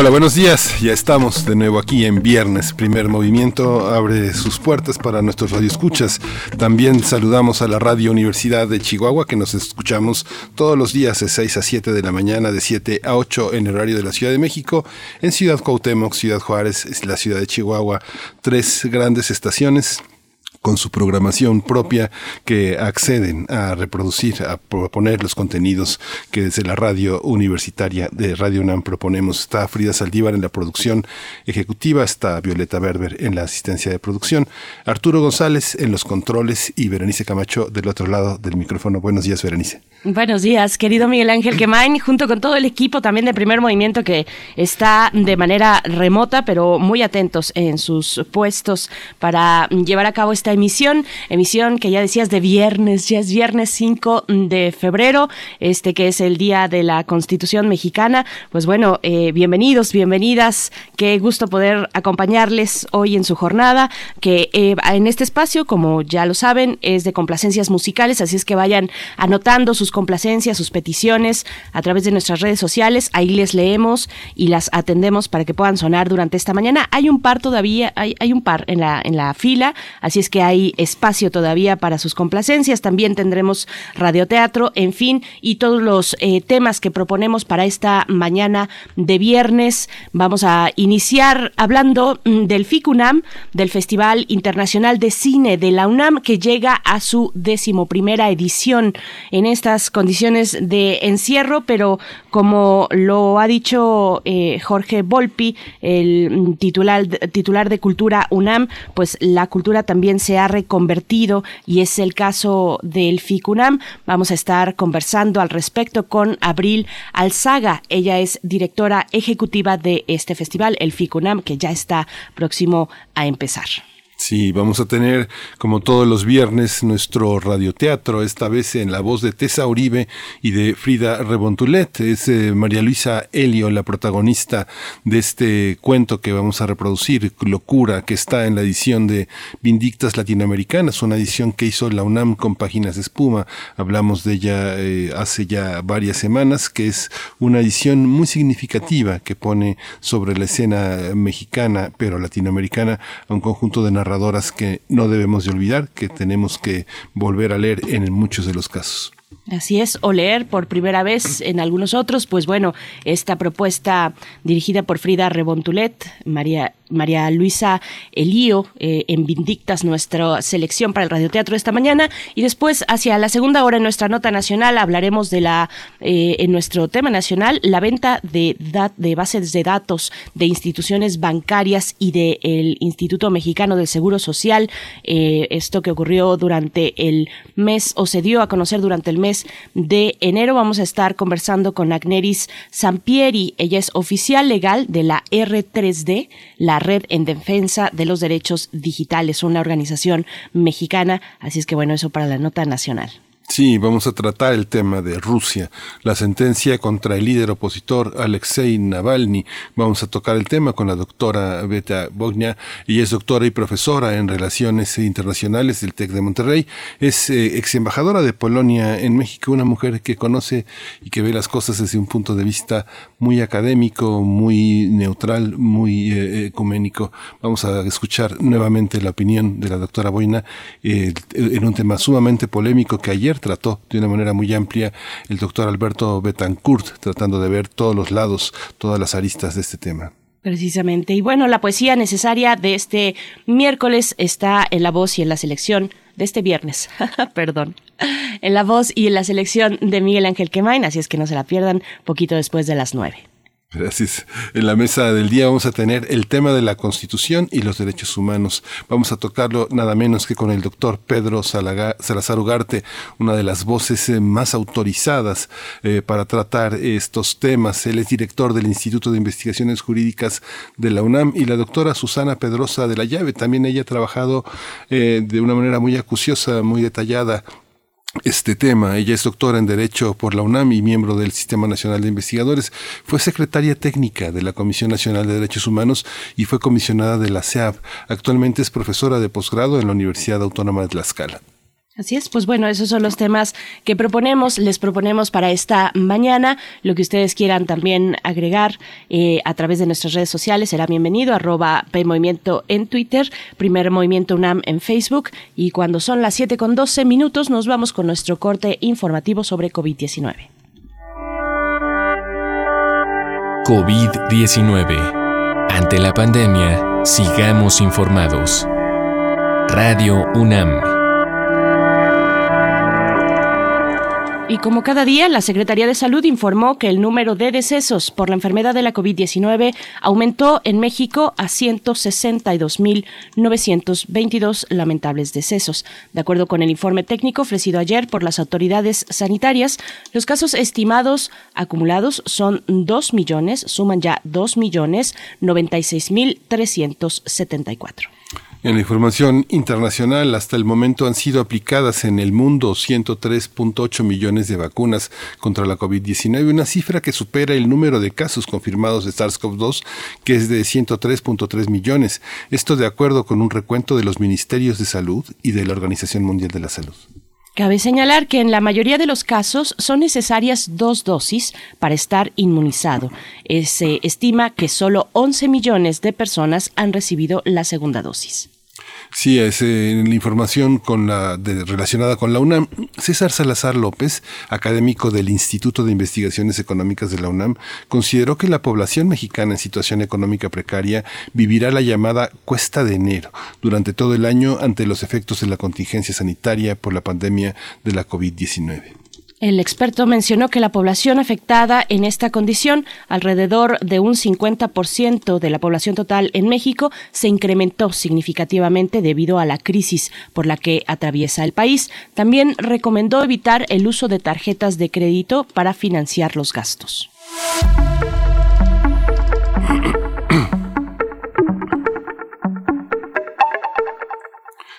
Hola, buenos días. Ya estamos de nuevo aquí en viernes. Primer movimiento abre sus puertas para nuestros radioescuchas. También saludamos a la Radio Universidad de Chihuahua, que nos escuchamos todos los días de 6 a 7 de la mañana, de 7 a 8 en el horario de la Ciudad de México, en Ciudad Cuauhtémoc, Ciudad Juárez, la ciudad de Chihuahua. Tres grandes estaciones con su programación propia que acceden a reproducir, a proponer los contenidos que desde la radio universitaria de Radio UNAM proponemos. Está Frida Saldívar en la producción ejecutiva, está Violeta Berber en la asistencia de producción, Arturo González en los controles y Berenice Camacho del otro lado del micrófono. Buenos días, Berenice. Buenos días, querido Miguel Ángel Quemain, junto con todo el equipo también de Primer Movimiento que está de manera remota, pero muy atentos en sus puestos para llevar a cabo esta emisión, emisión que ya decías de viernes, ya es viernes 5 de febrero, este que es el Día de la Constitución Mexicana. Pues bueno, eh, bienvenidos, bienvenidas, qué gusto poder acompañarles hoy en su jornada, que eh, en este espacio, como ya lo saben, es de complacencias musicales, así es que vayan anotando sus complacencias, sus peticiones a través de nuestras redes sociales. Ahí les leemos y las atendemos para que puedan sonar durante esta mañana. Hay un par todavía, hay, hay un par en la, en la fila, así es que hay espacio todavía para sus complacencias. También tendremos radioteatro, en fin, y todos los eh, temas que proponemos para esta mañana de viernes. Vamos a iniciar hablando mm, del FICUNAM, del Festival Internacional de Cine de la UNAM, que llega a su decimoprimera edición en estas condiciones de encierro, pero como lo ha dicho eh, Jorge Volpi, el titular, titular de Cultura UNAM, pues la cultura también se ha reconvertido y es el caso del FICUNAM. Vamos a estar conversando al respecto con Abril Alzaga. Ella es directora ejecutiva de este festival, el FICUNAM, que ya está próximo a empezar. Sí, vamos a tener, como todos los viernes, nuestro radioteatro, esta vez en la voz de Tessa Uribe y de Frida Rebontulet. Es eh, María Luisa Helio, la protagonista de este cuento que vamos a reproducir, Locura, que está en la edición de Vindictas Latinoamericanas, una edición que hizo la UNAM con páginas de espuma. Hablamos de ella eh, hace ya varias semanas, que es una edición muy significativa que pone sobre la escena mexicana, pero latinoamericana, a un conjunto de narrativas que no debemos de olvidar, que tenemos que volver a leer en muchos de los casos. Así es, o leer por primera vez en algunos otros, pues bueno, esta propuesta dirigida por Frida Rebontulet, María María Luisa Elío eh, en Vindictas, nuestra selección para el radioteatro esta mañana. Y después, hacia la segunda hora en nuestra nota nacional, hablaremos de la, eh, en nuestro tema nacional, la venta de, de bases de datos de instituciones bancarias y del Instituto Mexicano del Seguro Social. Eh, esto que ocurrió durante el mes, o se dio a conocer durante el mes de enero. Vamos a estar conversando con Agneris Sampieri. Ella es oficial legal de la R3D, la Red en Defensa de los Derechos Digitales, una organización mexicana. Así es que bueno, eso para la nota nacional. Sí, vamos a tratar el tema de Rusia, la sentencia contra el líder opositor Alexei Navalny. Vamos a tocar el tema con la doctora Beta Bognia. y es doctora y profesora en Relaciones Internacionales del TEC de Monterrey. Es eh, ex embajadora de Polonia en México, una mujer que conoce y que ve las cosas desde un punto de vista muy académico, muy neutral, muy eh, ecuménico. Vamos a escuchar nuevamente la opinión de la doctora Boina eh, en un tema sumamente polémico que ayer trató de una manera muy amplia el doctor Alberto Betancourt, tratando de ver todos los lados, todas las aristas de este tema. Precisamente. Y bueno, la poesía necesaria de este miércoles está en la voz y en la selección de este viernes, perdón, en la voz y en la selección de Miguel Ángel Quemain, así es que no se la pierdan poquito después de las nueve. Gracias. En la mesa del día vamos a tener el tema de la Constitución y los derechos humanos. Vamos a tocarlo nada menos que con el doctor Pedro Salazar Ugarte, una de las voces eh, más autorizadas eh, para tratar estos temas. Él es director del Instituto de Investigaciones Jurídicas de la UNAM y la doctora Susana Pedrosa de la Llave. También ella ha trabajado eh, de una manera muy acuciosa, muy detallada este tema. Ella es doctora en Derecho por la UNAM y miembro del Sistema Nacional de Investigadores. Fue secretaria técnica de la Comisión Nacional de Derechos Humanos y fue comisionada de la CEAB. Actualmente es profesora de posgrado en la Universidad Autónoma de Tlaxcala. Así es, pues bueno, esos son los temas que proponemos, les proponemos para esta mañana. Lo que ustedes quieran también agregar eh, a través de nuestras redes sociales será bienvenido, arroba PMovimiento en Twitter, Primer Movimiento UNAM en Facebook y cuando son las 7 con 12 minutos nos vamos con nuestro corte informativo sobre COVID-19. COVID-19. Ante la pandemia, sigamos informados. Radio UNAM. Y como cada día, la Secretaría de Salud informó que el número de decesos por la enfermedad de la COVID-19 aumentó en México a 162.922 lamentables decesos. De acuerdo con el informe técnico ofrecido ayer por las autoridades sanitarias, los casos estimados acumulados son 2 millones, suman ya 2 millones 96.374. En la información internacional, hasta el momento han sido aplicadas en el mundo 103.8 millones de vacunas contra la COVID-19, una cifra que supera el número de casos confirmados de SARS-CoV-2, que es de 103.3 millones. Esto de acuerdo con un recuento de los ministerios de salud y de la Organización Mundial de la Salud. Cabe señalar que en la mayoría de los casos son necesarias dos dosis para estar inmunizado. Se estima que solo 11 millones de personas han recibido la segunda dosis. Sí, es eh, la información con la relacionada con la UNAM. César Salazar López, académico del Instituto de Investigaciones Económicas de la UNAM, consideró que la población mexicana en situación económica precaria vivirá la llamada cuesta de enero durante todo el año ante los efectos de la contingencia sanitaria por la pandemia de la COVID-19. El experto mencionó que la población afectada en esta condición, alrededor de un 50% de la población total en México, se incrementó significativamente debido a la crisis por la que atraviesa el país. También recomendó evitar el uso de tarjetas de crédito para financiar los gastos.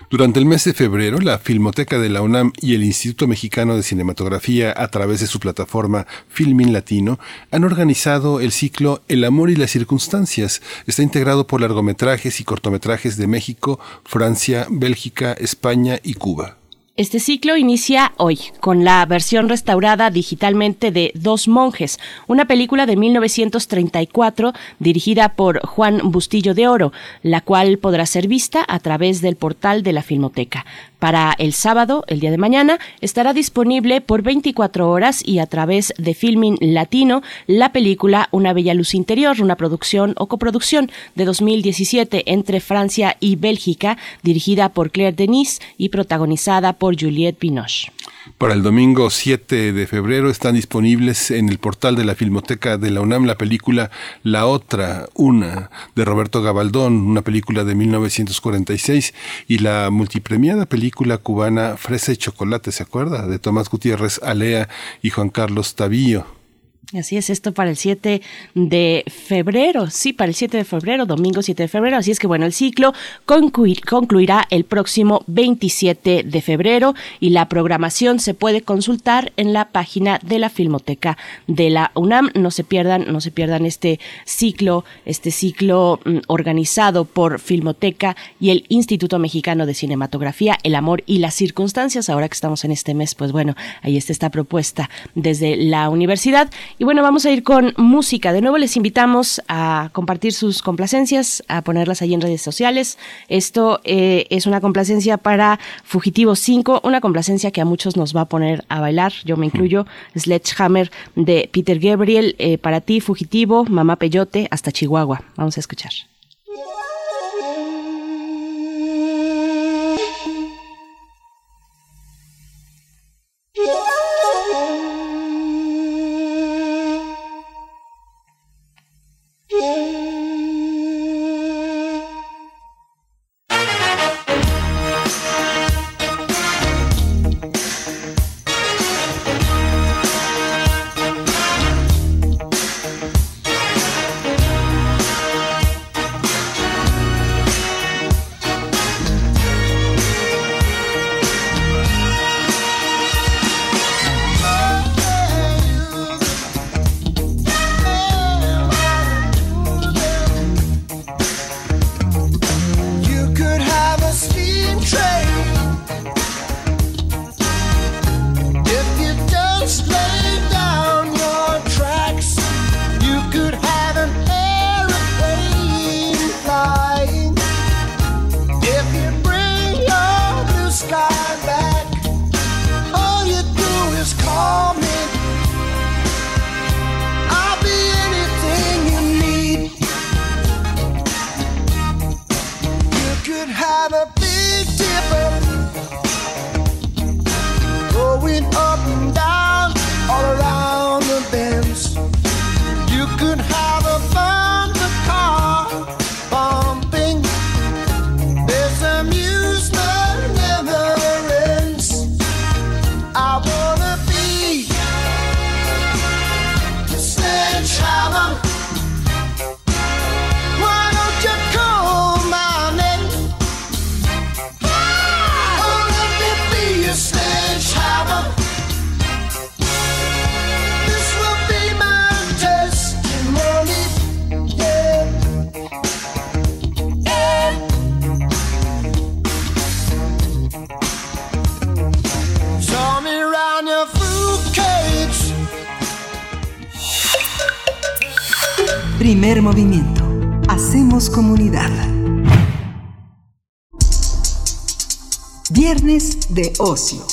Durante el mes de febrero, la Filmoteca de la UNAM y el Instituto Mexicano de Cinematografía, a través de su plataforma Filmin Latino, han organizado el ciclo El amor y las circunstancias. Está integrado por largometrajes y cortometrajes de México, Francia, Bélgica, España y Cuba. Este ciclo inicia hoy con la versión restaurada digitalmente de Dos Monjes, una película de 1934 dirigida por Juan Bustillo de Oro, la cual podrá ser vista a través del portal de la Filmoteca. Para el sábado, el día de mañana, estará disponible por 24 horas y a través de Filming Latino la película Una Bella Luz Interior, una producción o coproducción de 2017 entre Francia y Bélgica, dirigida por Claire Denis y protagonizada por Juliette Binoche. Para el domingo 7 de febrero están disponibles en el portal de la Filmoteca de la UNAM la película La Otra, Una, de Roberto Gabaldón, una película de 1946, y la multipremiada película cubana Fresa y Chocolate, ¿se acuerda? De Tomás Gutiérrez Alea y Juan Carlos Tavío. Así es, esto para el 7 de febrero, sí, para el 7 de febrero, domingo 7 de febrero, así es que bueno, el ciclo concluirá el próximo 27 de febrero y la programación se puede consultar en la página de la Filmoteca de la UNAM. No se pierdan, no se pierdan este ciclo, este ciclo mm, organizado por Filmoteca y el Instituto Mexicano de Cinematografía, El Amor y las Circunstancias. Ahora que estamos en este mes, pues bueno, ahí está esta propuesta desde la universidad y bueno, vamos a ir con música. De nuevo les invitamos a compartir sus complacencias, a ponerlas ahí en redes sociales. Esto eh, es una complacencia para Fugitivo 5, una complacencia que a muchos nos va a poner a bailar, yo me incluyo. Sledgehammer de Peter Gabriel, eh, para ti, Fugitivo, Mamá Peyote, hasta Chihuahua. Vamos a escuchar. Primer Oh. De ocio.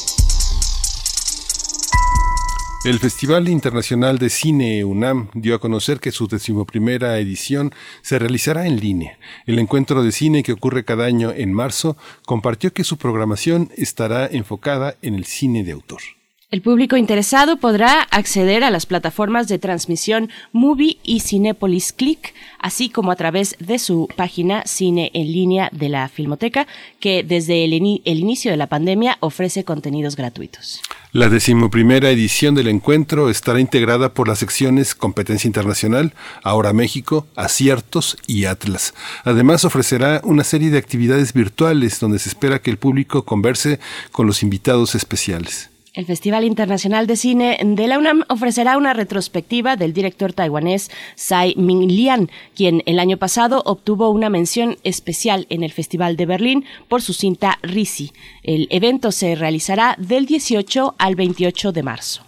El Festival Internacional de Cine UNAM dio a conocer que su decimoprimera edición se realizará en línea. El encuentro de cine que ocurre cada año en marzo compartió que su programación estará enfocada en el cine de autor. El público interesado podrá acceder a las plataformas de transmisión Movie y Cinepolis Click, así como a través de su página Cine en línea de la Filmoteca, que desde el, inicio de la pandemia ofrece contenidos gratuitos. La decimoprimera edición del encuentro estará integrada por las secciones Competencia Internacional, Ahora México, Aciertos y Atlas. Además ofrecerá una serie de actividades virtuales donde se espera que el público converse con los invitados especiales. El Festival Internacional de Cine de la UNAM ofrecerá una retrospectiva del director taiwanés Tsai Ming-lian, quien el año pasado obtuvo una mención especial en el Festival de Berlín por su cinta Risi. El evento se realizará del 18 al 28 de marzo.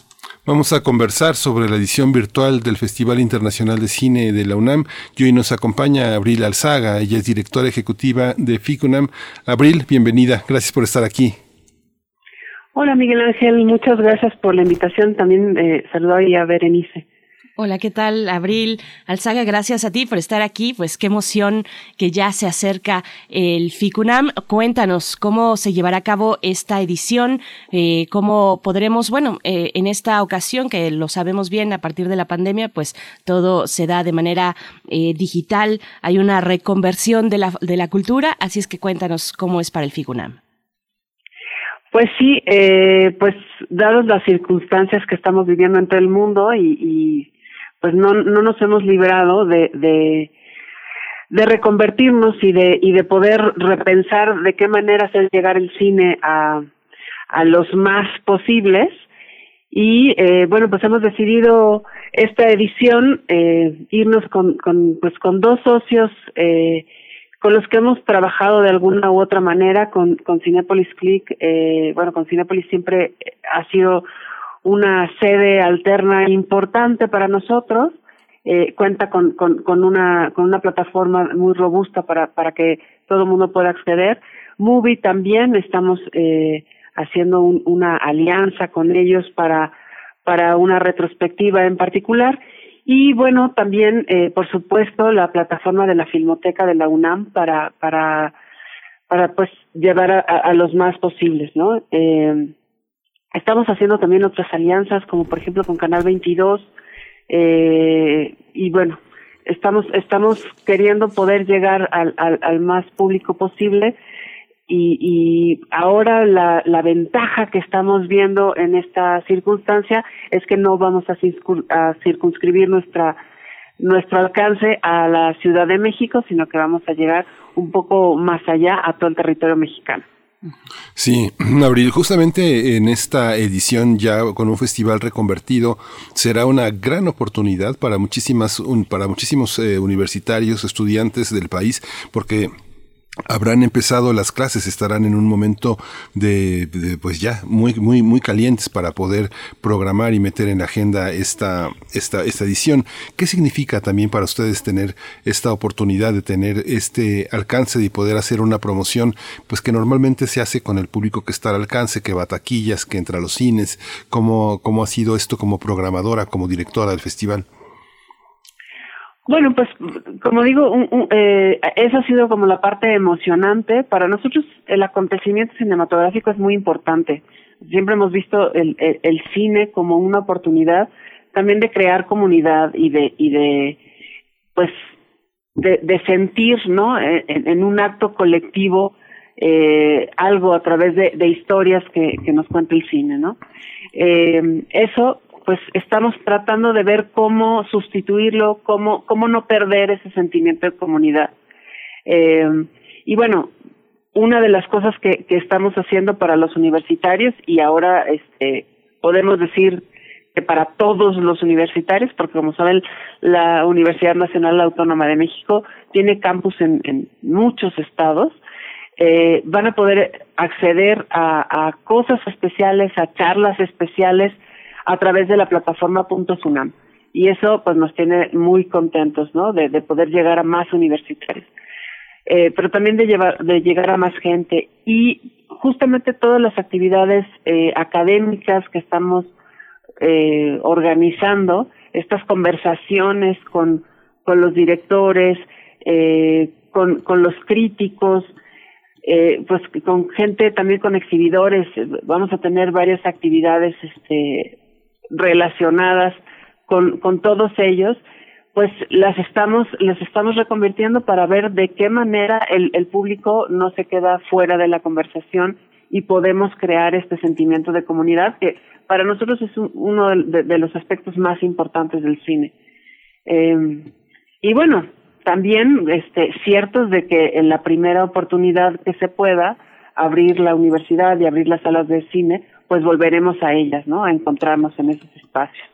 Vamos a conversar sobre la edición virtual del Festival Internacional de Cine de la UNAM y hoy nos acompaña Abril Alzaga, ella es directora ejecutiva de FICUNAM. Abril, bienvenida, gracias por estar aquí. Hola Miguel Ángel, muchas gracias por la invitación. También eh, saludo a Berenice. Hola, ¿qué tal, Abril? Alzaga, gracias a ti por estar aquí. Pues qué emoción que ya se acerca el FICUNAM. Cuéntanos cómo se llevará a cabo esta edición, eh, cómo podremos, bueno, eh, en esta ocasión, que lo sabemos bien a partir de la pandemia, pues todo se da de manera eh, digital. Hay una reconversión de la, de la cultura, así es que cuéntanos cómo es para el FICUNAM. Pues sí, eh, pues dadas las circunstancias que estamos viviendo en todo el mundo y, y pues no, no nos hemos librado de, de, de reconvertirnos y de, y de poder repensar de qué manera hacer llegar el cine a, a los más posibles. Y eh, bueno, pues hemos decidido esta edición eh, irnos con, con, pues con dos socios eh, con los que hemos trabajado de alguna u otra manera con, con Cinepolis Click. Eh, bueno, con Cinepolis siempre ha sido una sede alterna importante para nosotros. Eh, cuenta con, con, con, una, con una plataforma muy robusta para, para que todo el mundo pueda acceder. Movie también estamos eh, haciendo una alianza con ellos para una retrospectiva en particular y bueno, también, eh, por supuesto, la plataforma de la Filmoteca de la UNAM para, para, para pues llevar a, los más posibles, ¿no? Eh, estamos haciendo también otras alianzas, como por ejemplo con Canal 22, eh, y bueno, estamos, estamos queriendo poder llegar al, al, al más público posible y, y ahora la, la ventaja que estamos viendo en esta circunstancia es que no vamos a, a circunscribir nuestra nuestro alcance a la Ciudad de México, sino que vamos a llegar un poco más allá a todo el territorio mexicano. Sí, Abril, justamente en esta edición ya con un festival reconvertido será una gran oportunidad para muchísimas para muchísimos eh, universitarios, estudiantes del país, porque habrán empezado las clases, estarán en un momento de, pues ya muy muy muy calientes para poder programar y meter en la agenda esta esta esta edición. ¿Qué significa también para ustedes tener esta oportunidad de tener este alcance y poder hacer una promoción pues que normalmente se hace con el público que está al alcance, que va a taquillas, que entra a los cines? ¿Cómo cómo ha sido esto como programadora, como directora del festival? Bueno, pues como digo, eh, esa ha sido como la parte emocionante. Para nosotros el acontecimiento cinematográfico es muy importante. Siempre hemos visto el, el, cine como una oportunidad también de crear comunidad y de y de pues de, de sentir, ¿no? En, un acto colectivo eh, algo a través de, de historias que, que, nos cuenta el cine, ¿no? Eh, eso pues estamos tratando de ver cómo sustituirlo, cómo, cómo no perder ese sentimiento de comunidad. Eh, y bueno, una de las cosas que, que estamos haciendo para los universitarios y ahora este, podemos decir que para todos los universitarios, porque como saben, la Universidad Nacional Autónoma de México tiene campus en, muchos estados, eh, van a poder acceder a cosas especiales, a charlas especiales, a través de la plataforma Punto Sunam. Y eso pues nos tiene muy contentos, ¿no? De, poder llegar a más universitarios. Eh, pero también de, llevar, de llegar a más gente y justamente todas las actividades eh, académicas que estamos eh, organizando, estas conversaciones con, con los directores, eh, con, con los críticos, eh, pues con gente también con exhibidores, vamos a tener varias actividades este, relacionadas con, con todos ellos, pues las estamos, las estamos reconvirtiendo para ver de qué manera el, público no se queda fuera de la conversación y podemos crear este sentimiento de comunidad que para nosotros es uno de, los aspectos más importantes del cine. Eh, y bueno, también este, ciertos de que en la primera oportunidad que se pueda abrir la universidad y abrir las salas de cine, pues volveremos a ellas, ¿no? A encontrarnos en esos espacios.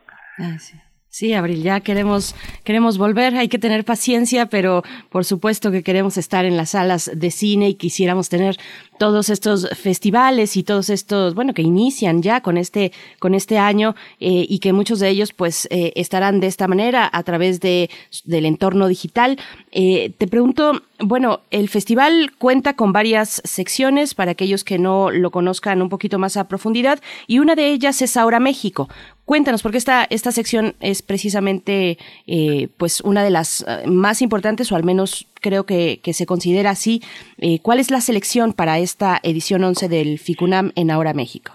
Sí. Sí, Abril, ya queremos, queremos volver, hay que tener paciencia, pero por supuesto que queremos estar en las salas de cine y quisiéramos tener todos estos festivales y todos estos, bueno, que inician ya con este, con este año eh, y que muchos de ellos pues eh, estarán de esta manera a través de, del entorno digital. Eh, te pregunto, bueno, el festival cuenta con varias secciones para aquellos que no lo conozcan un poquito más a profundidad y una de ellas es Ahora México. Cuéntanos, porque esta, esta sección es precisamente eh, pues una de las eh, más importantes, o al menos creo que, que se considera así. Eh, ¿Cuál es la selección para esta edición 11 del FICUNAM en Ahora México?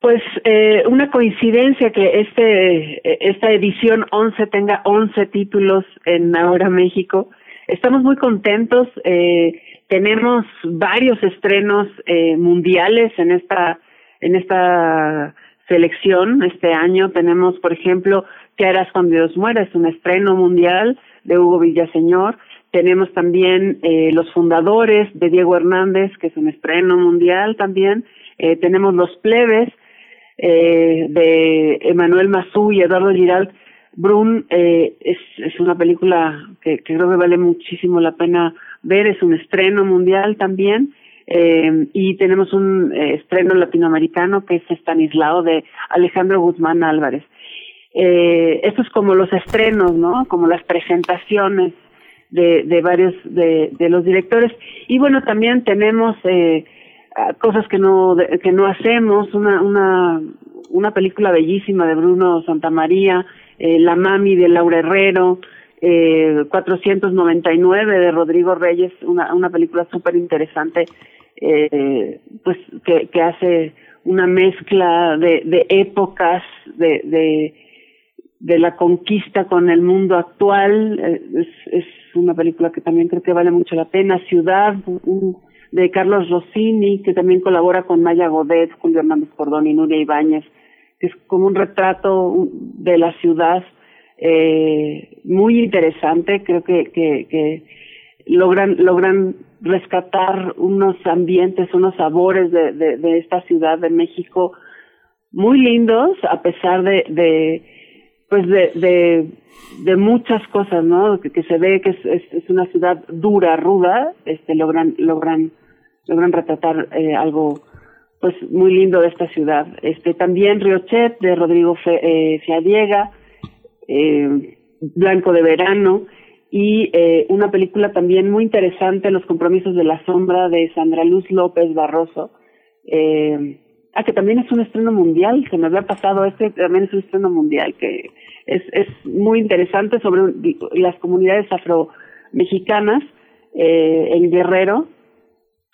Pues eh, una coincidencia que este esta edición 11 tenga 11 títulos en Ahora México. Estamos muy contentos. Eh, tenemos varios estrenos eh, mundiales en esta en esta selección. Este año tenemos, por ejemplo, ¿Qué harás cuando Dios muera? Es un estreno mundial de Hugo Villaseñor. Tenemos también eh, Los Fundadores de Diego Hernández, que es un estreno mundial también. Eh, tenemos Los Plebes eh, de Emanuel Mazú y Eduardo Giral. Brun eh, es, es una película que, creo que vale muchísimo la pena ver, es un estreno mundial también. Eh, y tenemos un eh, estreno latinoamericano que es Estanislao de Alejandro Guzmán Álvarez. Eh, esto es como los estrenos, ¿no? Como las presentaciones de, de varios de, los directores. Y bueno, también tenemos eh, cosas que no que no hacemos, una una una película bellísima de Bruno Santamaría, eh, La Mami de Laura Herrero, eh, 499 de Rodrigo Reyes, una, una película súper interesante eh, pues que, que hace una mezcla de, épocas de, de, de la conquista con el mundo actual eh, es, es una película que también creo que vale mucho la pena Ciudad de Carlos Rossini que también colabora con Maya Godet Julio Hernández Cordón y Nuria Ibáñez que es como un retrato de la ciudad eh, muy interesante creo que, logran logran rescatar unos ambientes, unos sabores de, de, de esta ciudad de México muy lindos, a pesar de pues de, de, muchas cosas, ¿no? Que, se ve que es, es, es, una ciudad dura, ruda, este, logran, logran, logran retratar eh, algo, pues muy lindo de esta ciudad. Este, también Riochet de Rodrigo Fe, eh, Fiadiega, eh, Blanco de Verano, y eh, una película también muy interesante, Los compromisos de la sombra, de Sandra Luz López Barroso. Eh, ah, que también es un estreno mundial, se me había pasado, este también es un estreno mundial, que es, es muy interesante sobre las comunidades afro-mexicanas eh, en Guerrero,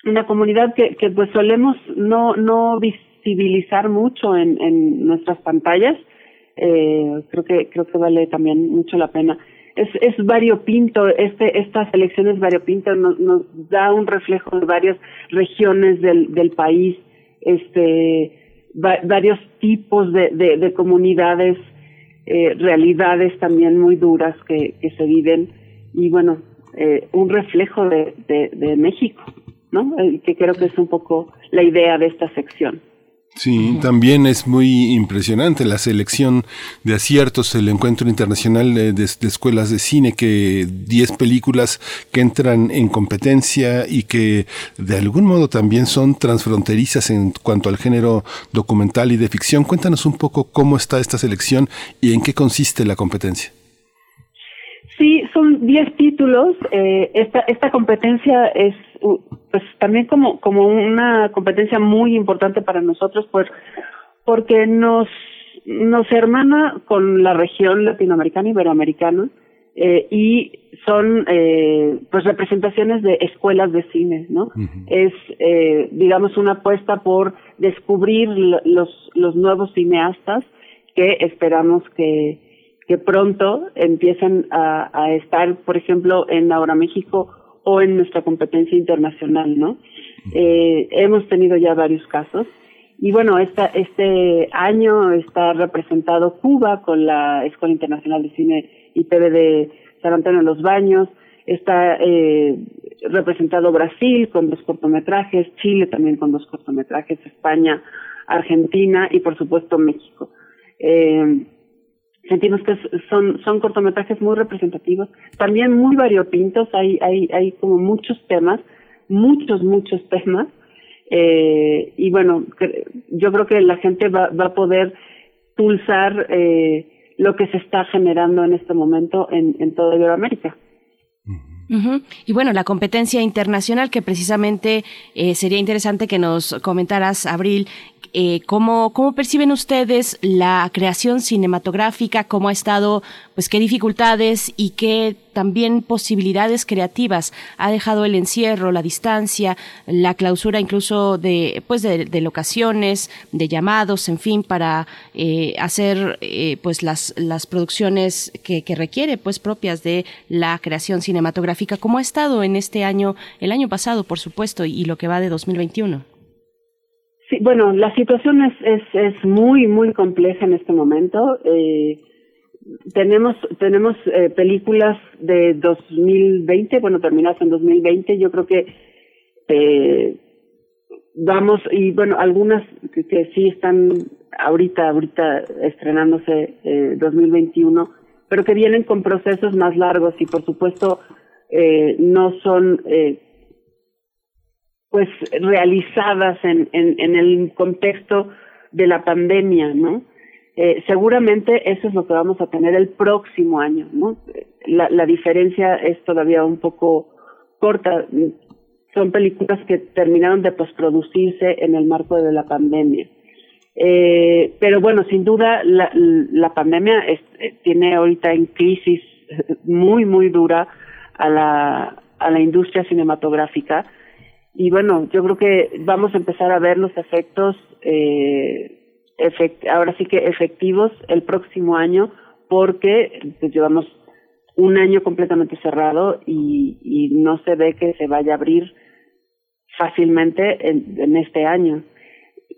una comunidad que, que pues solemos no, no visibilizar mucho en, en nuestras pantallas, eh, creo que creo que vale también mucho la pena. Es, es variopinto, este, esta selección es variopinto, nos, nos da un reflejo de varias regiones del, del país, este, varios tipos de, de, de comunidades, eh, realidades también muy duras que, se viven y bueno, eh, un reflejo de, de, México, ¿no? Que creo que es un poco la idea de esta sección. Sí, también es muy impresionante la selección de aciertos, el encuentro internacional de, de, escuelas de cine, que 10 películas que entran en competencia y que de algún modo también son transfronterizas en cuanto al género documental y de ficción. Cuéntanos un poco cómo está esta selección y en qué consiste la competencia. Sí, son 10 títulos. Eh, esta, esta competencia es pues también como, como una competencia muy importante para nosotros, pues porque nos, nos hermana con la región latinoamericana, iberoamericana, eh, y son eh, pues representaciones de escuelas de cine, ¿no? Es, eh, digamos, una apuesta por descubrir los, los nuevos cineastas que esperamos que, que pronto empiecen a, a estar, por ejemplo, en Ahora México o en nuestra competencia internacional, ¿no? Eh, hemos tenido ya varios casos. Y bueno, esta, este año está representado Cuba con la Escuela Internacional de Cine y TV de San Antonio de los Baños. Está eh, representado Brasil con dos cortometrajes, Chile también con dos cortometrajes, España, Argentina y por supuesto México. Eh, sentimos que son son cortometrajes muy representativos también muy variopintos hay hay hay como muchos temas muchos muchos temas eh, y bueno yo creo que la gente va va a poder pulsar eh, lo que se está generando en este momento en en toda Iberoamérica Uh. Y bueno, la competencia internacional que precisamente eh, sería interesante que nos comentaras, Abril, eh, ¿cómo, ¿cómo perciben ustedes la creación cinematográfica? ¿Cómo ha estado, pues qué dificultades y qué también posibilidades creativas ha dejado el encierro, la distancia, la clausura incluso de, pues de, de locaciones, de llamados, en fin, para eh, hacer eh, pues las, las producciones que, que requiere, pues propias de la creación cinematográfica? ¿Cómo ha estado en este año, el año pasado, por supuesto, y lo que va de 2021? Sí, bueno, la situación es, es, es muy, muy compleja en este momento. Eh, tenemos tenemos eh, películas de 2020, bueno, terminadas en 2020. Yo creo que eh, vamos, y bueno, algunas que, sí están ahorita, ahorita estrenándose eh, 2021, pero que vienen con procesos más largos y por supuesto eh, no son eh, pues realizadas en, en, en el contexto de la pandemia, ¿no? Eh, seguramente eso es lo que vamos a tener el próximo año, ¿no? La, la diferencia es todavía un poco corta. Son películas que terminaron de postproducirse en el marco de la pandemia. Eh, pero bueno, sin duda la, la pandemia eh, tiene ahorita en crisis muy, muy dura a la, a la industria cinematográfica y bueno, yo creo que vamos a empezar a ver los efectos, eh, efect ahora sí que efectivos el próximo año, porque pues, llevamos un año completamente cerrado y, y no se ve que se vaya a abrir fácilmente en, en este año.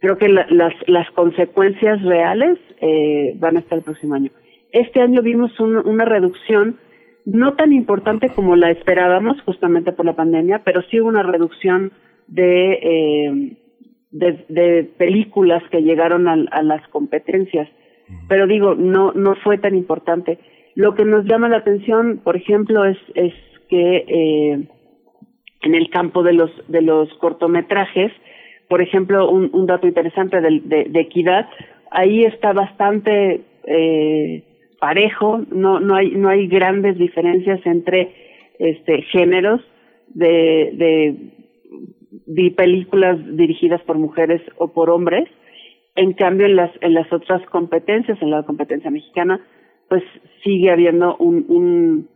Creo que la, las, las consecuencias reales eh, van a estar el próximo año. Este año vimos un, una reducción no tan importante como la esperábamos justamente por la pandemia, pero sí una reducción de, eh, de, de, películas que llegaron a, a, las competencias. Pero digo, no, no fue tan importante. Lo que nos llama la atención, por ejemplo, es, es que eh, en el campo de los, de los cortometrajes, por ejemplo, un, un dato interesante de, de, de equidad, ahí está bastante eh, parejo, no, no hay, no hay grandes diferencias entre este géneros de, de, de películas dirigidas por mujeres o por hombres. En cambio, en las, en las otras competencias, en la competencia mexicana, pues sigue habiendo un, un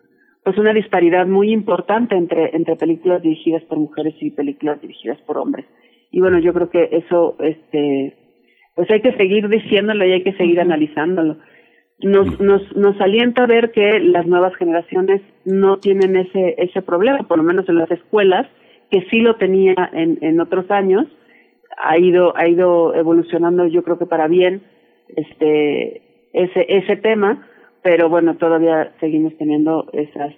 pues una disparidad muy importante entre entre películas dirigidas por mujeres y películas dirigidas por hombres. Y bueno yo creo que eso este pues hay que seguir diciéndolo y hay que seguir analizándolo nos nos nos alienta a ver que las nuevas generaciones no tienen ese ese problema por lo menos en las escuelas que sí lo tenía en en otros años ha ido ha ido evolucionando yo creo que para bien este ese ese tema pero bueno, todavía seguimos teniendo esas,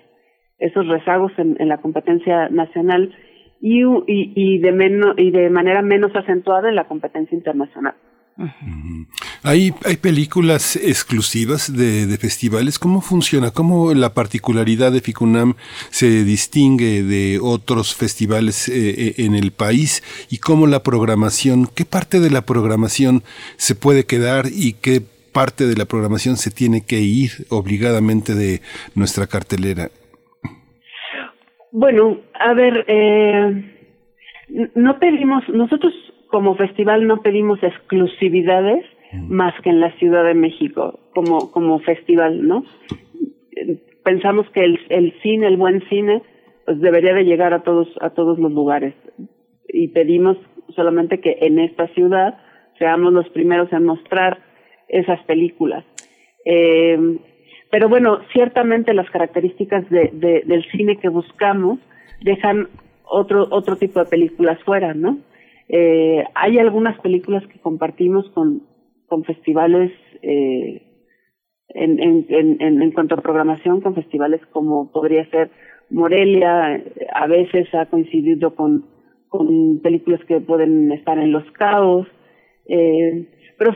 esos rezagos en, en la competencia nacional y, y, y, de menos, y de manera menos acentuada en la competencia internacional. ¿Hay, ¿Hay películas exclusivas de, de, festivales? ¿Cómo funciona? ¿Cómo la particularidad de FICUNAM se distingue de otros festivales eh, eh, en el país? ¿Y cómo la programación, qué parte de la programación se puede quedar y qué parte de la programación se tiene que ir obligadamente de nuestra cartelera? Bueno, a ver, eh, no pedimos, nosotros como festival no pedimos exclusividades más que en la Ciudad de México, como, como festival, ¿no? Pensamos que el, el cine, el buen cine, pues debería de llegar a todos, a todos los lugares. Y pedimos solamente que en esta ciudad seamos los primeros en mostrar esas películas. Eh, pero bueno, ciertamente las características de, de, del cine que buscamos dejan otro otro tipo de películas fuera, ¿no? Eh, hay algunas películas que compartimos con, festivales eh, en, en, en, en cuanto a programación, con festivales como podría ser Morelia, a veces ha coincidido con, con películas que pueden estar en Los Cabos, eh, pero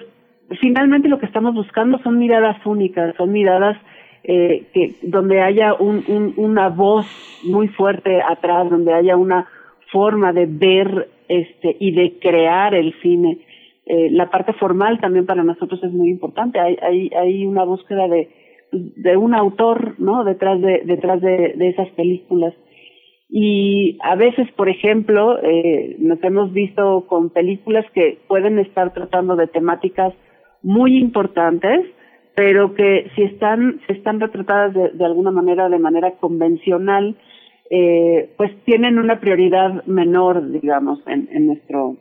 finalmente lo que estamos buscando son miradas únicas, son miradas eh, que donde haya un, un, una voz muy fuerte atrás, donde haya una forma de ver este y de crear el cine. Eh, la parte formal también para nosotros es muy importante. Hay, hay, hay una búsqueda de, de un autor, ¿no? Detrás de, detrás de, de esas películas. Y a veces, por ejemplo, eh, nos hemos visto con películas que pueden estar tratando de temáticas muy importantes, pero que si están, si están retratadas de, de alguna manera, de manera convencional, eh, pues tienen una prioridad menor, digamos, en, en nuestro,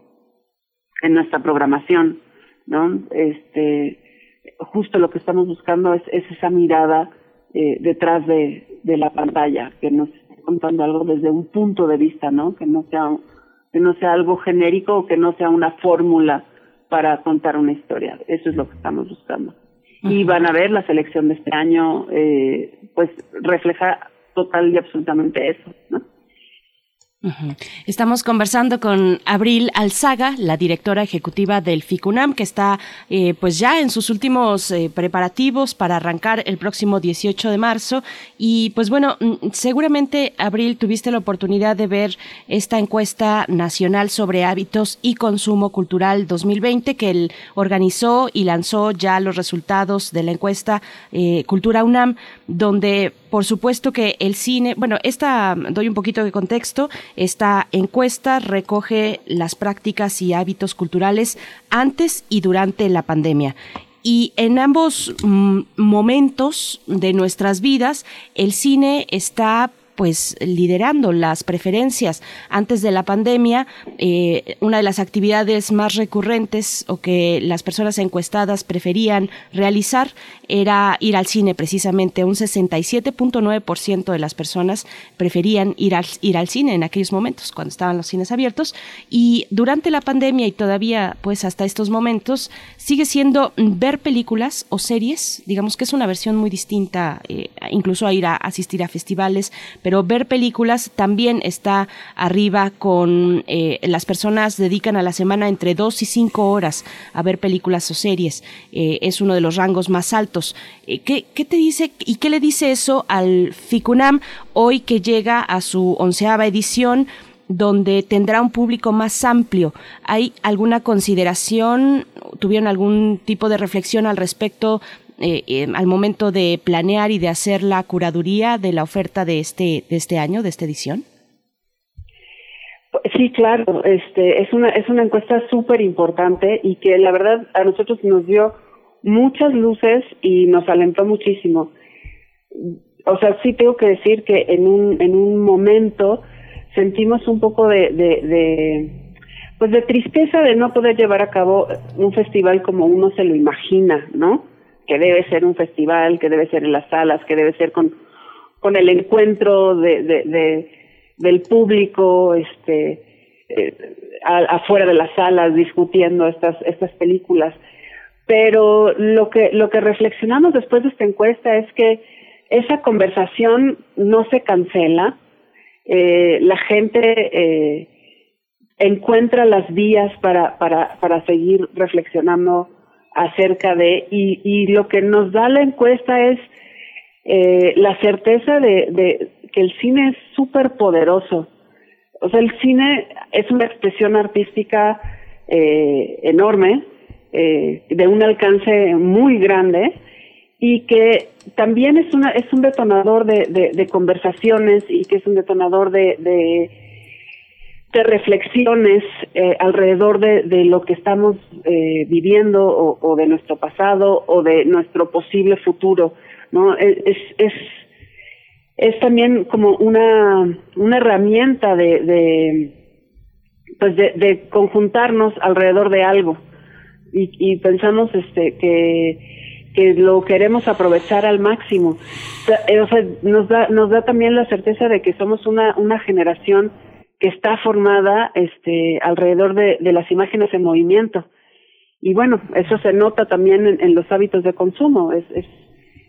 en nuestra programación, ¿no? Este, justo lo que estamos buscando es, es esa mirada eh, detrás de, de la pantalla, que nos esté contando algo desde un punto de vista, ¿no? Que no sea, que no sea algo genérico o que no sea una fórmula para contar una historia. Eso es lo que estamos buscando. Y van a ver la selección de este año, eh, pues refleja total y absolutamente eso, ¿no? Estamos conversando con Abril Alzaga, la directora ejecutiva del FICUNAM, que está eh, pues ya en sus últimos eh, preparativos para arrancar el próximo 18 de marzo. Y pues bueno, mm, seguramente Abril tuviste la oportunidad de ver esta encuesta nacional sobre hábitos y consumo cultural 2020 que él organizó y lanzó ya los resultados de la encuesta eh, Cultura UNAM, donde por supuesto que el cine, bueno, esta, doy un poquito de contexto, esta encuesta recoge las prácticas y hábitos culturales antes y durante la pandemia. Y en ambos mm, momentos de nuestras vidas, el cine está pues liderando las preferencias. Antes de la pandemia, eh, una de las actividades más recurrentes o que las personas encuestadas preferían realizar era ir al cine precisamente. Un 67.9% de las personas preferían ir al, ir al cine en aquellos momentos, cuando estaban los cines abiertos. Y durante la pandemia y todavía pues hasta estos momentos, sigue siendo ver películas o series, digamos que es una versión muy distinta, eh, incluso a ir a asistir a festivales, pero ver películas también está arriba con eh, las personas dedican a la semana entre dos y cinco horas a ver películas o series. Eh, es uno de los rangos más altos. Eh, ¿qué, ¿qué, te dice y qué le dice eso al FICUNAM hoy que llega a su onceava edición? donde tendrá un público más amplio. ¿Hay alguna consideración, tuvieron algún tipo de reflexión al respecto eh, eh, al momento de planear y de hacer la curaduría de la oferta de este, de este año, de esta edición? Sí, claro, este, es una, es una encuesta súper importante y que la verdad a nosotros nos dio muchas luces y nos alentó muchísimo. O sea, sí tengo que decir que en un, en un momento sentimos un poco de, de, pues de tristeza de no poder llevar a cabo un festival como uno se lo imagina, ¿no? Que debe ser un festival, que debe ser en las salas, que debe ser con, con el encuentro de, de, del público, este, eh, afuera de las salas discutiendo estas, estas películas. Pero lo que, lo que reflexionamos después de esta encuesta es que esa conversación no se cancela, eh, la gente eh, encuentra las vías para, para, para seguir reflexionando acerca de, y, y lo que nos da la encuesta es eh, la certeza de, de que el cine es súper poderoso. O sea, el cine es una expresión artística eh, enorme, eh, de un alcance muy grande y que también es una es un detonador de, de, conversaciones y que es un detonador de, de, reflexiones eh, alrededor de, de lo que estamos eh, viviendo o, de nuestro pasado o de nuestro posible futuro no es es es también como una una herramienta de, de pues de, de conjuntarnos alrededor de algo y, y pensamos este que que lo queremos aprovechar al máximo. Eh, o sea, nos da nos da también la certeza de que somos una una generación que está formada este alrededor de, las imágenes en movimiento. Y bueno, eso se nota también en, en los hábitos de consumo, es, es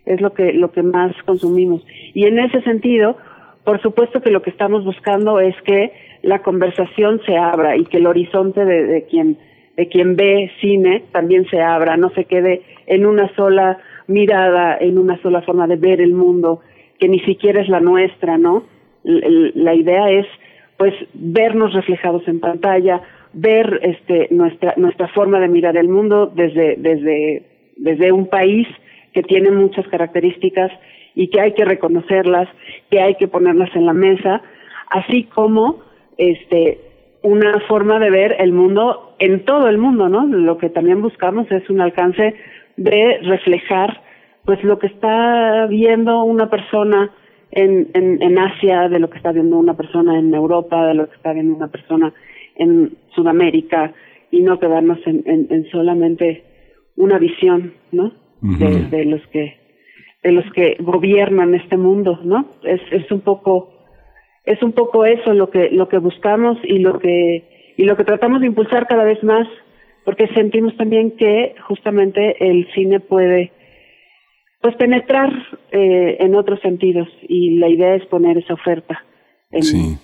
es lo que lo que más consumimos. Y en ese sentido, por supuesto que lo que estamos buscando es que la conversación se abra y que el horizonte de, de quien de quien ve cine también se abra, no se quede en una sola mirada, en una sola forma de ver el mundo, que ni siquiera es la nuestra, ¿no? La idea es, pues, vernos reflejados en pantalla, ver este, nuestra, nuestra forma de mirar el mundo desde, desde, desde un país que tiene muchas características y que hay que reconocerlas, que hay que ponerlas en la mesa, así como este una forma de ver el mundo en todo el mundo, ¿no? Lo que también buscamos es un alcance de reflejar pues lo que está viendo una persona en, en, en Asia, de lo que está viendo una persona en Europa, de lo que está viendo una persona en Sudamérica y no quedarnos en, en, en solamente una visión, ¿no? de, de, los que de los que gobiernan este mundo, ¿no? Es es un poco es un poco eso lo que lo que buscamos y lo que y lo que tratamos de impulsar cada vez más porque sentimos también que justamente el cine puede pues penetrar eh, en otros sentidos y la idea es poner esa oferta en, sí.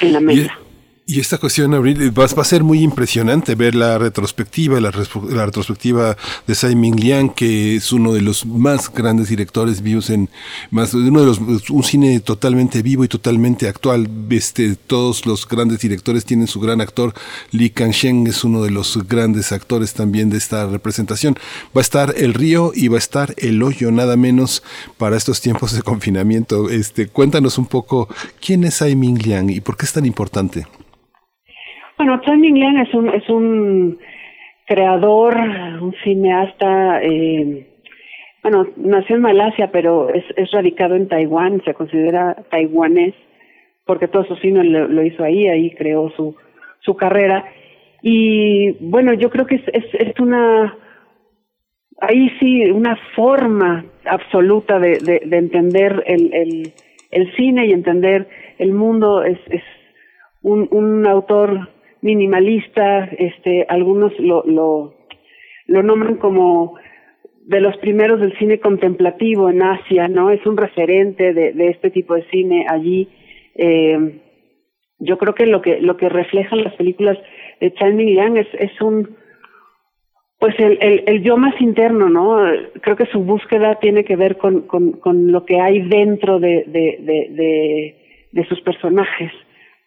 en la mesa. Y esta cuestión, Abril, va, a ser muy impresionante ver la retrospectiva, la, retrospectiva de Tsai Ming Liang, que es uno de los más grandes directores vivos en, más, uno de los, un cine totalmente vivo y totalmente actual. Este, todos los grandes directores tienen su gran actor. Li Kangsheng es uno de los grandes actores también de esta representación. Va a estar El Río y va a estar El Hoyo, nada menos para estos tiempos de confinamiento. Este, cuéntanos un poco quién es Tsai Ming Liang y por qué es tan importante. Bueno, Tsai Ming-liang es un, es un creador, un cineasta, eh, bueno, nació en Malasia, pero es, es radicado en Taiwán, se considera taiwanés, porque todo su cine lo, hizo ahí, ahí creó su, su carrera. Y bueno, yo creo que es, es, es una, ahí sí, una forma absoluta de, de, de entender el, el, el cine y entender el mundo. Es, es un, un autor minimalista, este, algunos lo, lo, lo nombran como de los primeros del cine contemplativo en Asia, ¿no? Es un referente de, de este tipo de cine allí. Eh, yo creo que lo que lo que reflejan las películas de Chan Yang es, es un pues el, el, el, yo más interno, ¿no? Creo que su búsqueda tiene que ver con, con, con lo que hay dentro de, de, de, de, de sus personajes,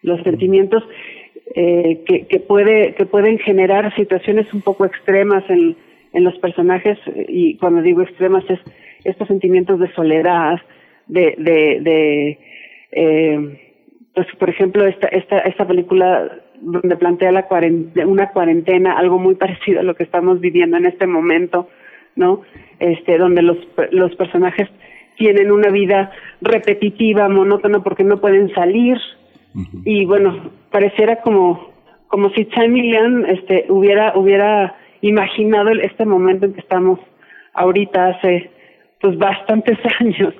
los sentimientos eh, que, que, puede, que pueden generar situaciones un poco extremas en, los personajes, y cuando digo extremas es estos sentimientos de soledad, de, de, de eh, pues por ejemplo esta, esta, esta película donde plantea la cuarentena, una cuarentena, algo muy parecido a lo que estamos viviendo en este momento, ¿no? Este, donde los, los personajes tienen una vida repetitiva, monótona, porque no pueden salir. Y bueno, pareciera como, como si Chameleon este, hubiera, hubiera imaginado este momento en que estamos ahorita hace pues bastantes años.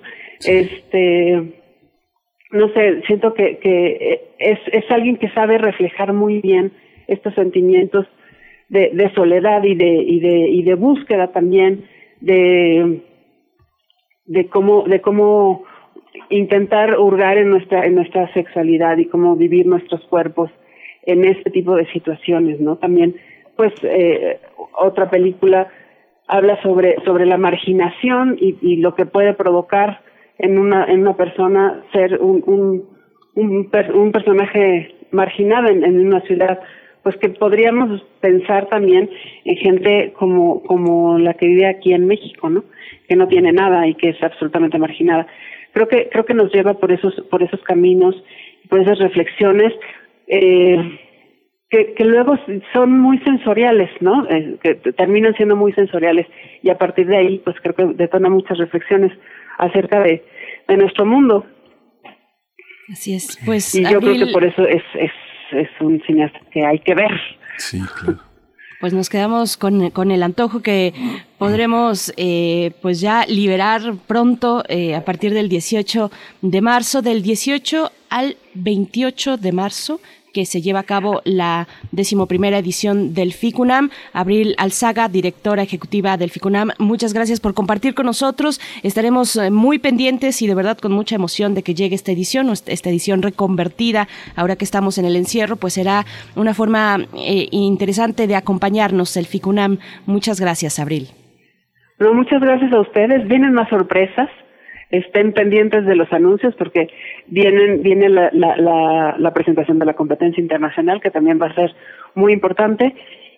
Este, no sé, siento que, que es, es alguien que sabe reflejar muy bien estos sentimientos de, de soledad y de, y de, y de búsqueda también de, de cómo, de cómo intentar hurgar en nuestra, en nuestra sexualidad y cómo vivir nuestros cuerpos en este tipo de situaciones, ¿no? También, pues, eh, otra película habla sobre, sobre la marginación y, y lo que puede provocar en una, en una persona ser un, un, un, personaje marginado en, en una ciudad pues que podríamos pensar también en gente como, como la que vive aquí en México, ¿no? Que no tiene nada y que es absolutamente marginada. Creo que, creo que nos lleva por esos, por esos caminos, por esas reflexiones, eh, que, que luego son muy sensoriales, ¿no? Eh, que terminan siendo muy sensoriales y a partir de ahí, pues creo que detona muchas reflexiones acerca de, de nuestro mundo. Así es, pues. Y yo creo que por eso es, es es un cineasta que hay que ver. Sí, claro. Pues nos quedamos con, con el antojo que podremos eh, pues ya liberar pronto eh, a partir del 18 de marzo, del 18 al 28 de marzo que se lleva a cabo la decimoprimera edición del FICUNAM. Abril Alzaga, directora ejecutiva del FICUNAM, muchas gracias por compartir con nosotros. Estaremos eh, muy pendientes y de verdad con mucha emoción de que llegue esta edición, esta edición reconvertida. Ahora que estamos en el encierro, pues será una forma eh, interesante de acompañarnos el FICUNAM. Muchas gracias, Abril. No, muchas gracias a ustedes. Vienen más sorpresas estén pendientes de los anuncios porque vienen, viene la, la, la, presentación de la competencia internacional que también va a ser muy importante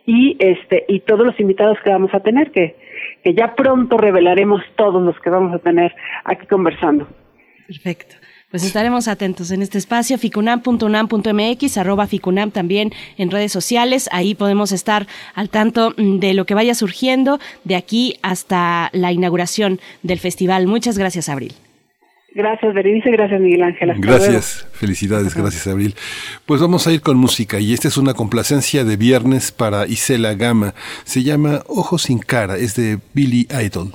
y este y todos los invitados que vamos a tener que que ya pronto revelaremos todos los que vamos a tener aquí conversando. Perfecto. Pues estaremos atentos en este espacio, ficunam.unam.mx, arroba ficunam también en redes sociales. Ahí podemos estar al tanto de lo que vaya surgiendo de aquí hasta la inauguración del festival. Muchas gracias, Abril. Gracias, Berenice. Gracias, Miguel Ángel. gracias. Felicidades. Gracias, Abril. Pues vamos a ir con música y esta es una complacencia de viernes para Isela Gama. Se llama Ojos sin cara. Es de Billy Idol.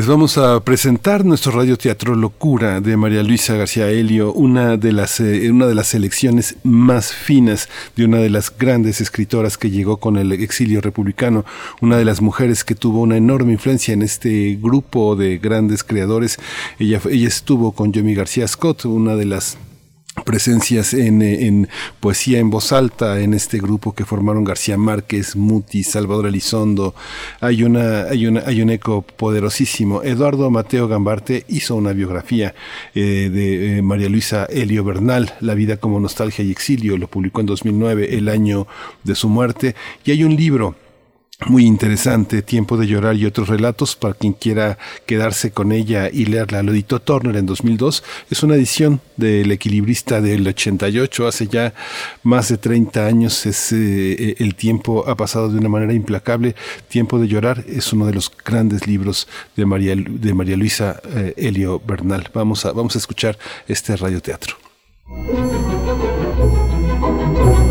Pues vamos a presentar nuestro radioteatro Locura de María Luisa García Helio, una de las eh, una de las selecciones más finas de una de las grandes escritoras que llegó con el exilio republicano, una de las mujeres que tuvo una enorme influencia en este grupo de grandes creadores. Ella ella estuvo con Yomi García Scott, una de las presencias en, en, poesía en voz alta en este grupo que formaron García Márquez, Muti, Salvador Elizondo. Hay una, hay una, hay un eco poderosísimo. Eduardo Mateo Gambarte hizo una biografía eh, de eh, María Luisa Helio Bernal, La vida como nostalgia y exilio, lo publicó en 2009, el año de su muerte, y hay un libro muy interesante, Tiempo de llorar y otros relatos para quien quiera quedarse con ella y leerla. Lo editó Turner en 2002. Es una edición del equilibrista del 88, hace ya más de 30 años. Es, eh, el tiempo ha pasado de una manera implacable. Tiempo de llorar es uno de los grandes libros de María, de María Luisa eh, Helio Bernal. Vamos a, vamos a escuchar este radioteatro.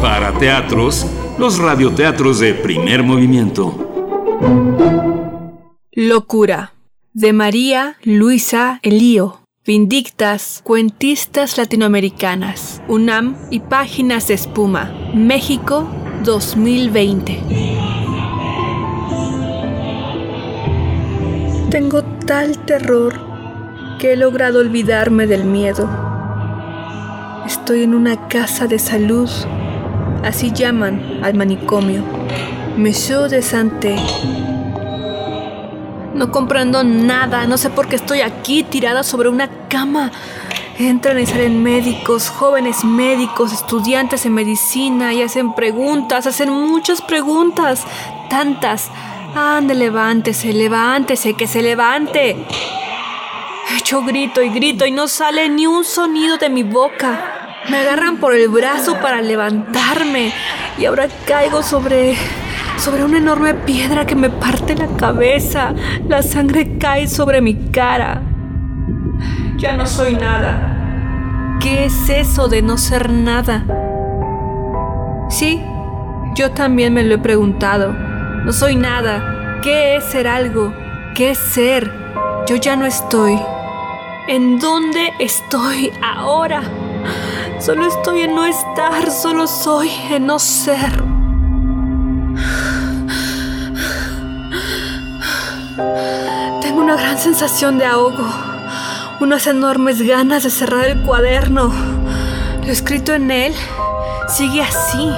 Para teatros, los radioteatros de primer movimiento. Locura, de María Luisa Elío. Vindictas, cuentistas latinoamericanas, UNAM y Páginas de Espuma, México 2020. Tengo tal terror que he logrado olvidarme del miedo. Estoy en una casa de salud Así llaman al manicomio. Monsieur de Santé. No comprendo nada, no sé por qué estoy aquí tirada sobre una cama. Entran y salen médicos, jóvenes médicos, estudiantes en medicina y hacen preguntas, hacen muchas preguntas, tantas. Ande, levántese, levántese, que se levante. Yo grito y grito y no sale ni un sonido de mi boca. Me agarran por el brazo para levantarme y ahora caigo sobre sobre una enorme piedra que me parte la cabeza. La sangre cae sobre mi cara. Ya no soy nada. ¿Qué es eso de no ser nada? Sí, yo también me lo he preguntado. No soy nada. ¿Qué es ser algo? ¿Qué es ser? Yo ya no estoy. ¿En dónde estoy ahora? Solo estoy en no estar, solo soy en no ser. Tengo una gran sensación de ahogo, unas enormes ganas de cerrar el cuaderno. Lo escrito en él sigue así.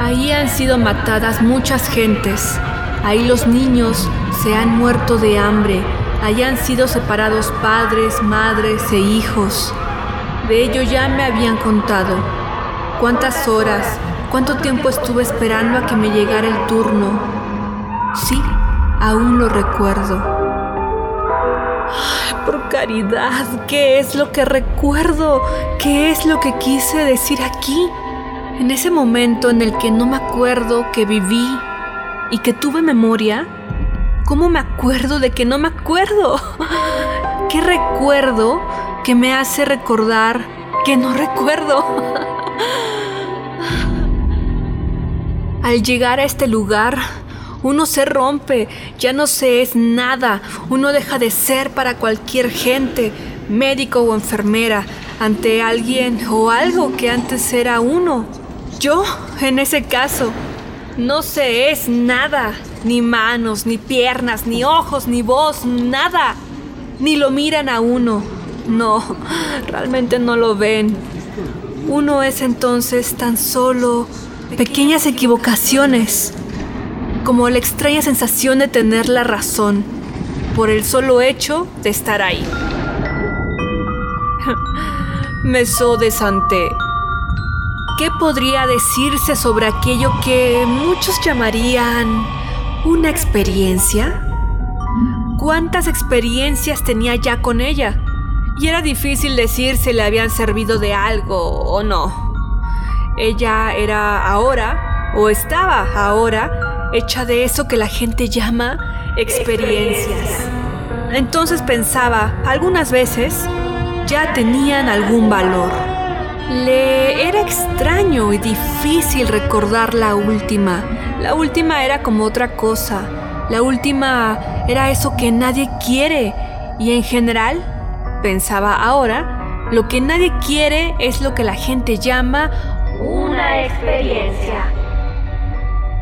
Ahí han sido matadas muchas gentes. Ahí los niños se han muerto de hambre. Ahí han sido separados padres, madres e hijos. De ello ya me habían contado. ¿Cuántas horas, cuánto tiempo estuve esperando a que me llegara el turno? Sí, aún lo recuerdo. por caridad, ¿qué es lo que recuerdo? ¿Qué es lo que quise decir aquí? En ese momento en el que no me acuerdo que viví y que tuve memoria, ¿cómo me acuerdo de que no me acuerdo? ¿Qué recuerdo que me hace recordar que no recuerdo. Al llegar a este lugar, uno se rompe, ya no se es nada, uno deja de ser para cualquier gente, médico o enfermera, ante alguien o algo que antes era uno. Yo, en ese caso, no se es nada, ni manos, ni piernas, ni ojos, ni voz, nada. Ni lo miran a uno. No, realmente no lo ven. Uno es entonces tan solo pequeñas equivocaciones, como la extraña sensación de tener la razón por el solo hecho de estar ahí. Meso de Santé. ¿Qué podría decirse sobre aquello que muchos llamarían una experiencia? ¿Cuántas experiencias tenía ya con ella? Y era difícil decir si le habían servido de algo o no. Ella era ahora, o estaba ahora, hecha de eso que la gente llama experiencias. Entonces pensaba, algunas veces, ya tenían algún valor. Le era extraño y difícil recordar la última. La última era como otra cosa. La última era eso que nadie quiere y en general Pensaba ahora, lo que nadie quiere es lo que la gente llama una experiencia.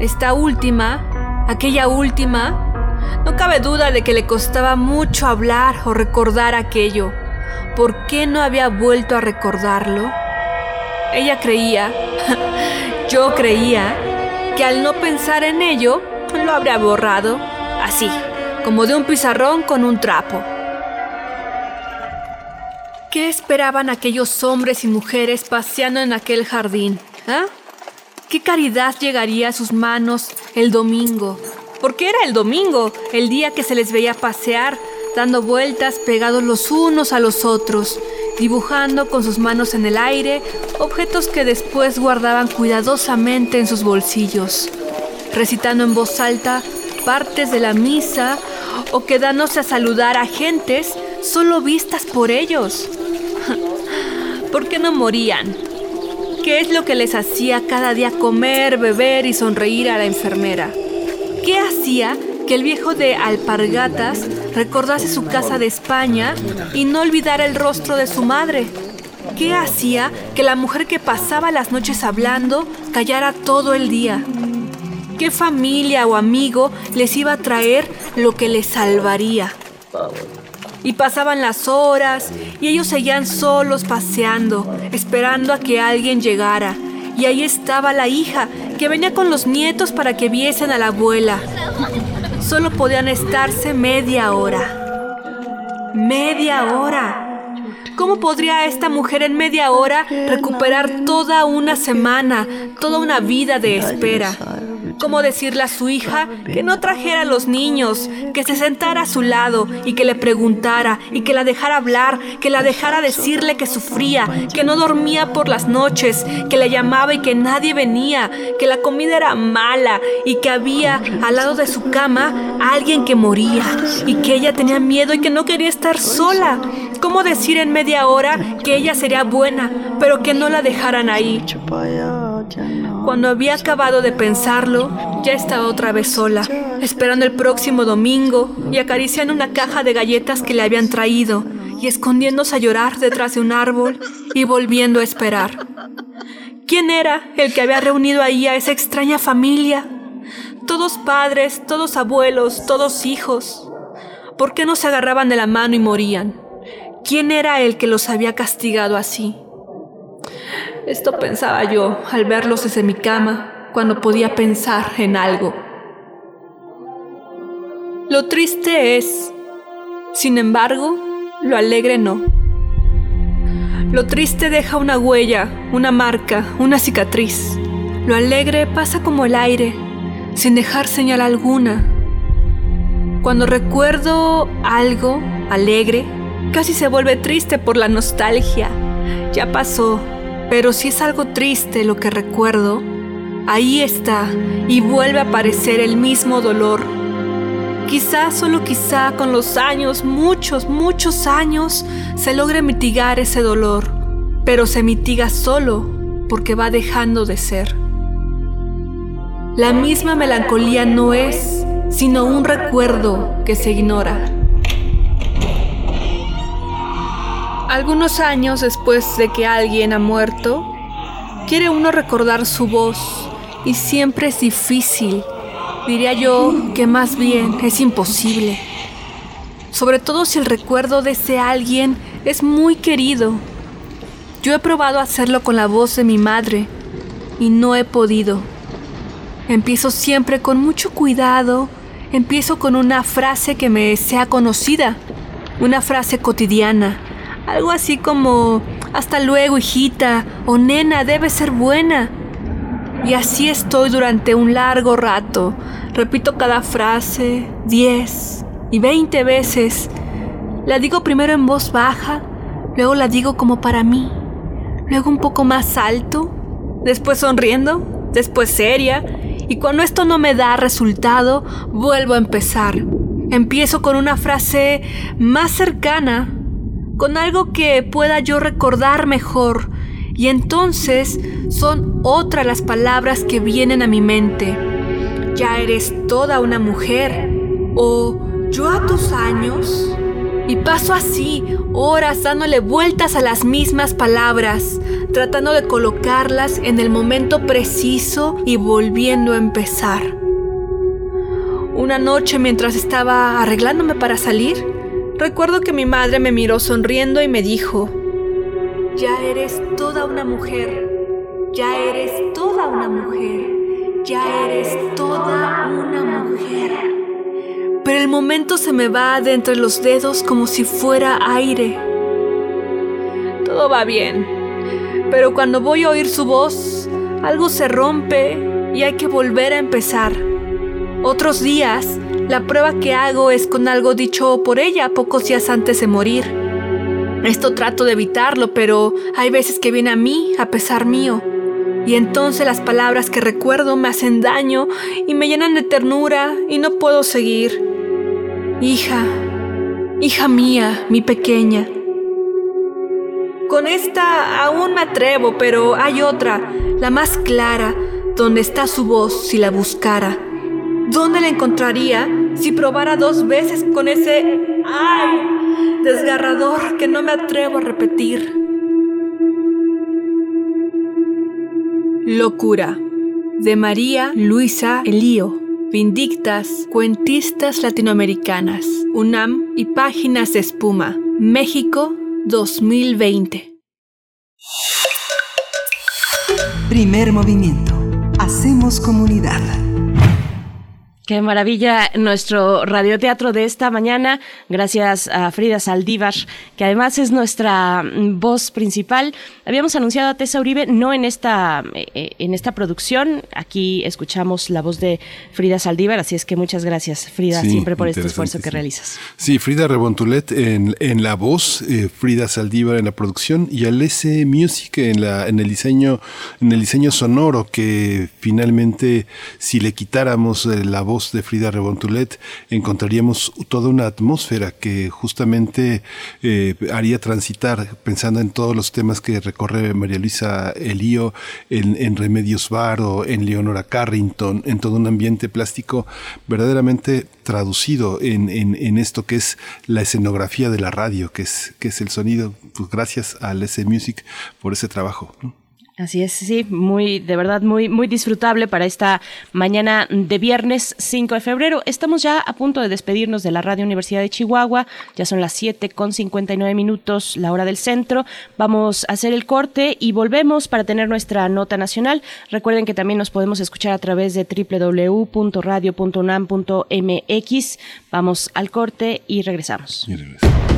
Esta última, aquella última, no cabe duda de que le costaba mucho hablar o recordar aquello. ¿Por qué no había vuelto a recordarlo? Ella creía, yo creía, que al no pensar en ello, lo habría borrado, así, como de un pizarrón con un trapo. ¿Qué esperaban aquellos hombres y mujeres paseando en aquel jardín? ¿Ah? qué caridad llegaría a sus manos el domingo. Porque era el domingo, el día que se les veía pasear, dando vueltas pegados los unos a los otros, dibujando con sus manos en el aire objetos que después guardaban cuidadosamente en sus bolsillos, recitando en voz alta partes de la misa o quedándose a saludar a gentes solo vistas por ellos. ¿Por qué no morían? ¿Qué es lo que les hacía cada día comer, beber y sonreír a la enfermera? ¿Qué hacía que el viejo de Alpargatas recordase su casa de España y no olvidara el rostro de su madre? ¿Qué hacía que la mujer que pasaba las noches hablando callara todo el día? ¿Qué familia o amigo les iba a traer lo que les salvaría? Y pasaban las horas y ellos seguían solos paseando, esperando a que alguien llegara. Y ahí estaba la hija, que venía con los nietos para que viesen a la abuela. Solo podían estarse media hora. Media hora. ¿Cómo podría esta mujer en media hora recuperar toda una semana, toda una vida de espera? ¿Cómo decirle a su hija que no trajera a los niños, que se sentara a su lado y que le preguntara y que la dejara hablar, que la dejara decirle que sufría, que no dormía por las noches, que la llamaba y que nadie venía, que la comida era mala y que había al lado de su cama alguien que moría y que ella tenía miedo y que no quería estar sola? ¿Cómo decir en media hora que ella sería buena, pero que no la dejaran ahí? Cuando había acabado de pensarlo, ya estaba otra vez sola, esperando el próximo domingo y acariciando una caja de galletas que le habían traído y escondiéndose a llorar detrás de un árbol y volviendo a esperar. ¿Quién era el que había reunido ahí a esa extraña familia? Todos padres, todos abuelos, todos hijos. ¿Por qué no se agarraban de la mano y morían? ¿Quién era el que los había castigado así? Esto pensaba yo al verlos desde mi cama cuando podía pensar en algo. Lo triste es, sin embargo, lo alegre no. Lo triste deja una huella, una marca, una cicatriz. Lo alegre pasa como el aire, sin dejar señal alguna. Cuando recuerdo algo alegre, casi se vuelve triste por la nostalgia. Ya pasó, pero si es algo triste lo que recuerdo, ahí está y vuelve a aparecer el mismo dolor. Quizá, solo quizá, con los años, muchos, muchos años, se logre mitigar ese dolor, pero se mitiga solo porque va dejando de ser. La misma melancolía no es, sino un recuerdo que se ignora. Algunos años después de que alguien ha muerto, quiere uno recordar su voz y siempre es difícil. Diría yo que más bien es imposible. Sobre todo si el recuerdo de ese alguien es muy querido. Yo he probado hacerlo con la voz de mi madre y no he podido. Empiezo siempre con mucho cuidado, empiezo con una frase que me sea conocida, una frase cotidiana algo así como, hasta luego, hijita, o nena, debe ser buena. Y así estoy durante un largo rato. Repito cada frase diez y veinte veces. La digo primero en voz baja, luego la digo como para mí, luego un poco más alto, después sonriendo, después seria, y cuando esto no me da resultado, vuelvo a empezar. Empiezo con una frase más cercana, con algo que pueda yo recordar mejor, y entonces son otras las palabras que vienen a mi mente. Ya eres toda una mujer, o yo a tus años. Y paso así, horas dándole vueltas a las mismas palabras, tratando de colocarlas en el momento preciso y volviendo a empezar. Una noche mientras estaba arreglándome para salir, Recuerdo que mi madre me miró sonriendo y me dijo, ya eres toda una mujer, ya eres toda una mujer, ya eres toda una mujer. Pero el momento se me va de entre los dedos como si fuera aire. Todo va bien, pero cuando voy a oír su voz, algo se rompe y hay que volver a empezar. Otros días, la prueba que hago es con algo dicho por ella pocos días antes de morir. Esto trato de evitarlo, pero hay veces que viene a mí a pesar mío. Y entonces las palabras que recuerdo me hacen daño y me llenan de ternura y no puedo seguir. Hija, hija mía, mi pequeña. Con esta aún me atrevo, pero hay otra, la más clara, donde está su voz si la buscara. ¿Dónde la encontraría si probara dos veces con ese ay desgarrador que no me atrevo a repetir? Locura de María Luisa Elío. Vindictas, cuentistas latinoamericanas, UNAM y Páginas de Espuma, México 2020. Primer movimiento. Hacemos comunidad. Qué maravilla nuestro radioteatro de esta mañana. Gracias a Frida Saldívar, que además es nuestra mm, voz principal. Habíamos anunciado a Tessa Uribe, no en esta, eh, eh, en esta producción. Aquí escuchamos la voz de Frida Saldívar, así es que muchas gracias, Frida, siempre por este esfuerzo que realizas. Sí, Frida Rebontulet en, en la voz, eh, Frida Saldívar en la producción y Alese Music en, la, en, el diseño, en el diseño sonoro, que finalmente, si le quitáramos la voz de Frida Rebontulet encontraríamos toda una atmósfera que justamente eh, haría transitar, pensando en todos los temas que recorre María Luisa Elío, en, Remedios Bar o en Leonora Carrington, en todo un ambiente plástico verdaderamente traducido en, en, esto que es la escenografía de la radio, que es, que es el sonido. Pues gracias a LS Music por ese trabajo. Así es, sí, muy, de verdad, muy, muy disfrutable para esta mañana de viernes 5 de febrero. Estamos ya a punto de despedirnos de la Radio Universidad de Chihuahua. Ya son las 7 con 59 minutos, la hora del centro. Vamos a hacer el corte y volvemos para tener nuestra nota nacional. Recuerden que también nos podemos escuchar a través de www.radio.unam.mx. Vamos al corte y regresamos. Y regresamos.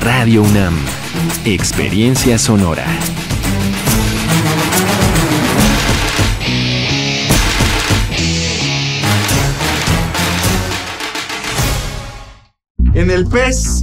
Radio UNAM. Experiencia sonora. En el PES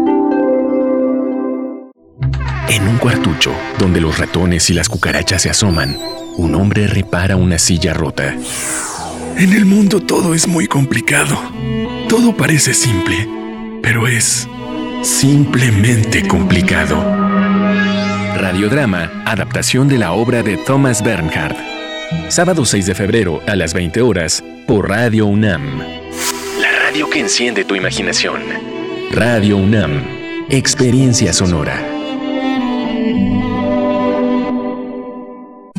En un cuartucho, donde los ratones y las cucarachas se asoman, un hombre repara una silla rota. En el mundo todo es muy complicado. Todo parece simple, pero es simplemente complicado. Radiodrama, adaptación de la obra de Thomas Bernhard. Sábado 6 de febrero a las 20 horas por Radio UNAM. La radio que enciende tu imaginación. Radio UNAM. Experiencia sonora.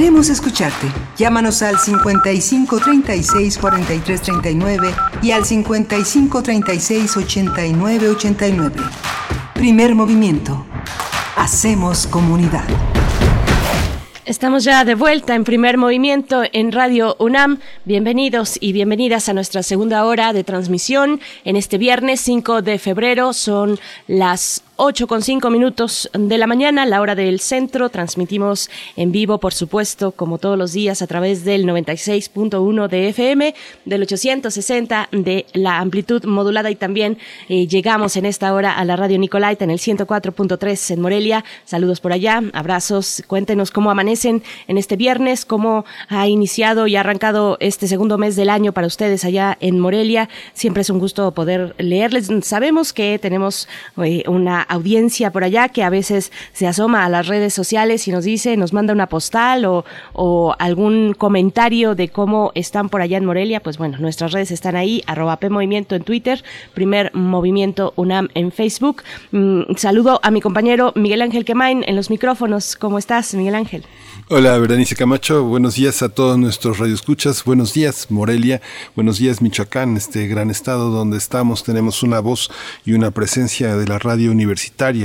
Queremos escucharte. Llámanos al 55 36 43 39 y al 55 36 89 89. Primer movimiento. Hacemos comunidad. Estamos ya de vuelta en primer movimiento en Radio UNAM. Bienvenidos y bienvenidas a nuestra segunda hora de transmisión en este viernes 5 de febrero. Son las 8 con 5 minutos de la mañana, la hora del centro. Transmitimos en vivo, por supuesto, como todos los días, a través del 96.1 de FM, del 860 de la amplitud modulada y también eh, llegamos en esta hora a la radio Nicolaita en el 104.3 en Morelia. Saludos por allá, abrazos. Cuéntenos cómo amanecen en este viernes, cómo ha iniciado y arrancado este segundo mes del año para ustedes allá en Morelia. Siempre es un gusto poder leerles. Sabemos que tenemos eh, una audiencia por allá que a veces se asoma a las redes sociales y nos dice, nos manda una postal o, algún comentario de cómo están por allá en Morelia, pues bueno, nuestras redes están ahí, arroba P Movimiento en Twitter, primer movimiento UNAM en Facebook. Mm, saludo a mi compañero Miguel Ángel Quemain en los micrófonos. ¿Cómo estás, Miguel Ángel? Hola, Berenice Camacho. Buenos días a todos nuestros radioescuchas. Buenos días, Morelia. Buenos días, Michoacán, este gran estado donde estamos. Tenemos una voz y una presencia de la radio universitaria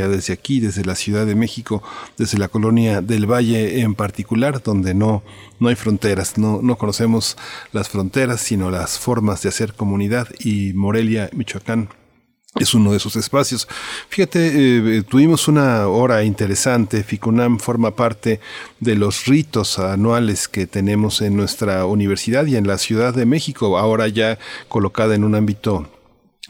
desde aquí, desde la Ciudad de México, desde la colonia del Valle en particular, donde no, no hay fronteras. No, no conocemos las fronteras, sino las formas de hacer comunidad. Y Morelia, Michoacán, es uno de esos espacios. Fíjate, eh, tuvimos una hora interesante. FICUNAM forma parte de los ritos anuales que tenemos en nuestra universidad y en la Ciudad de México, ahora ya colocada en un ámbito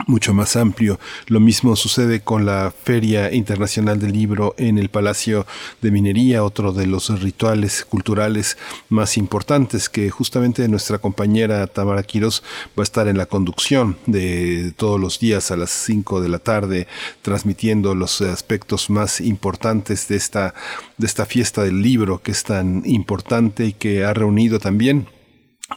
mucho más amplio. Lo mismo sucede con la Feria Internacional del Libro en el Palacio de Minería, otro de los rituales culturales más importantes que justamente nuestra compañera Tamara Quiros va a estar en la conducción de todos los días a las 5 de la tarde transmitiendo los aspectos más importantes de esta de esta fiesta del libro que es tan importante y que ha reunido también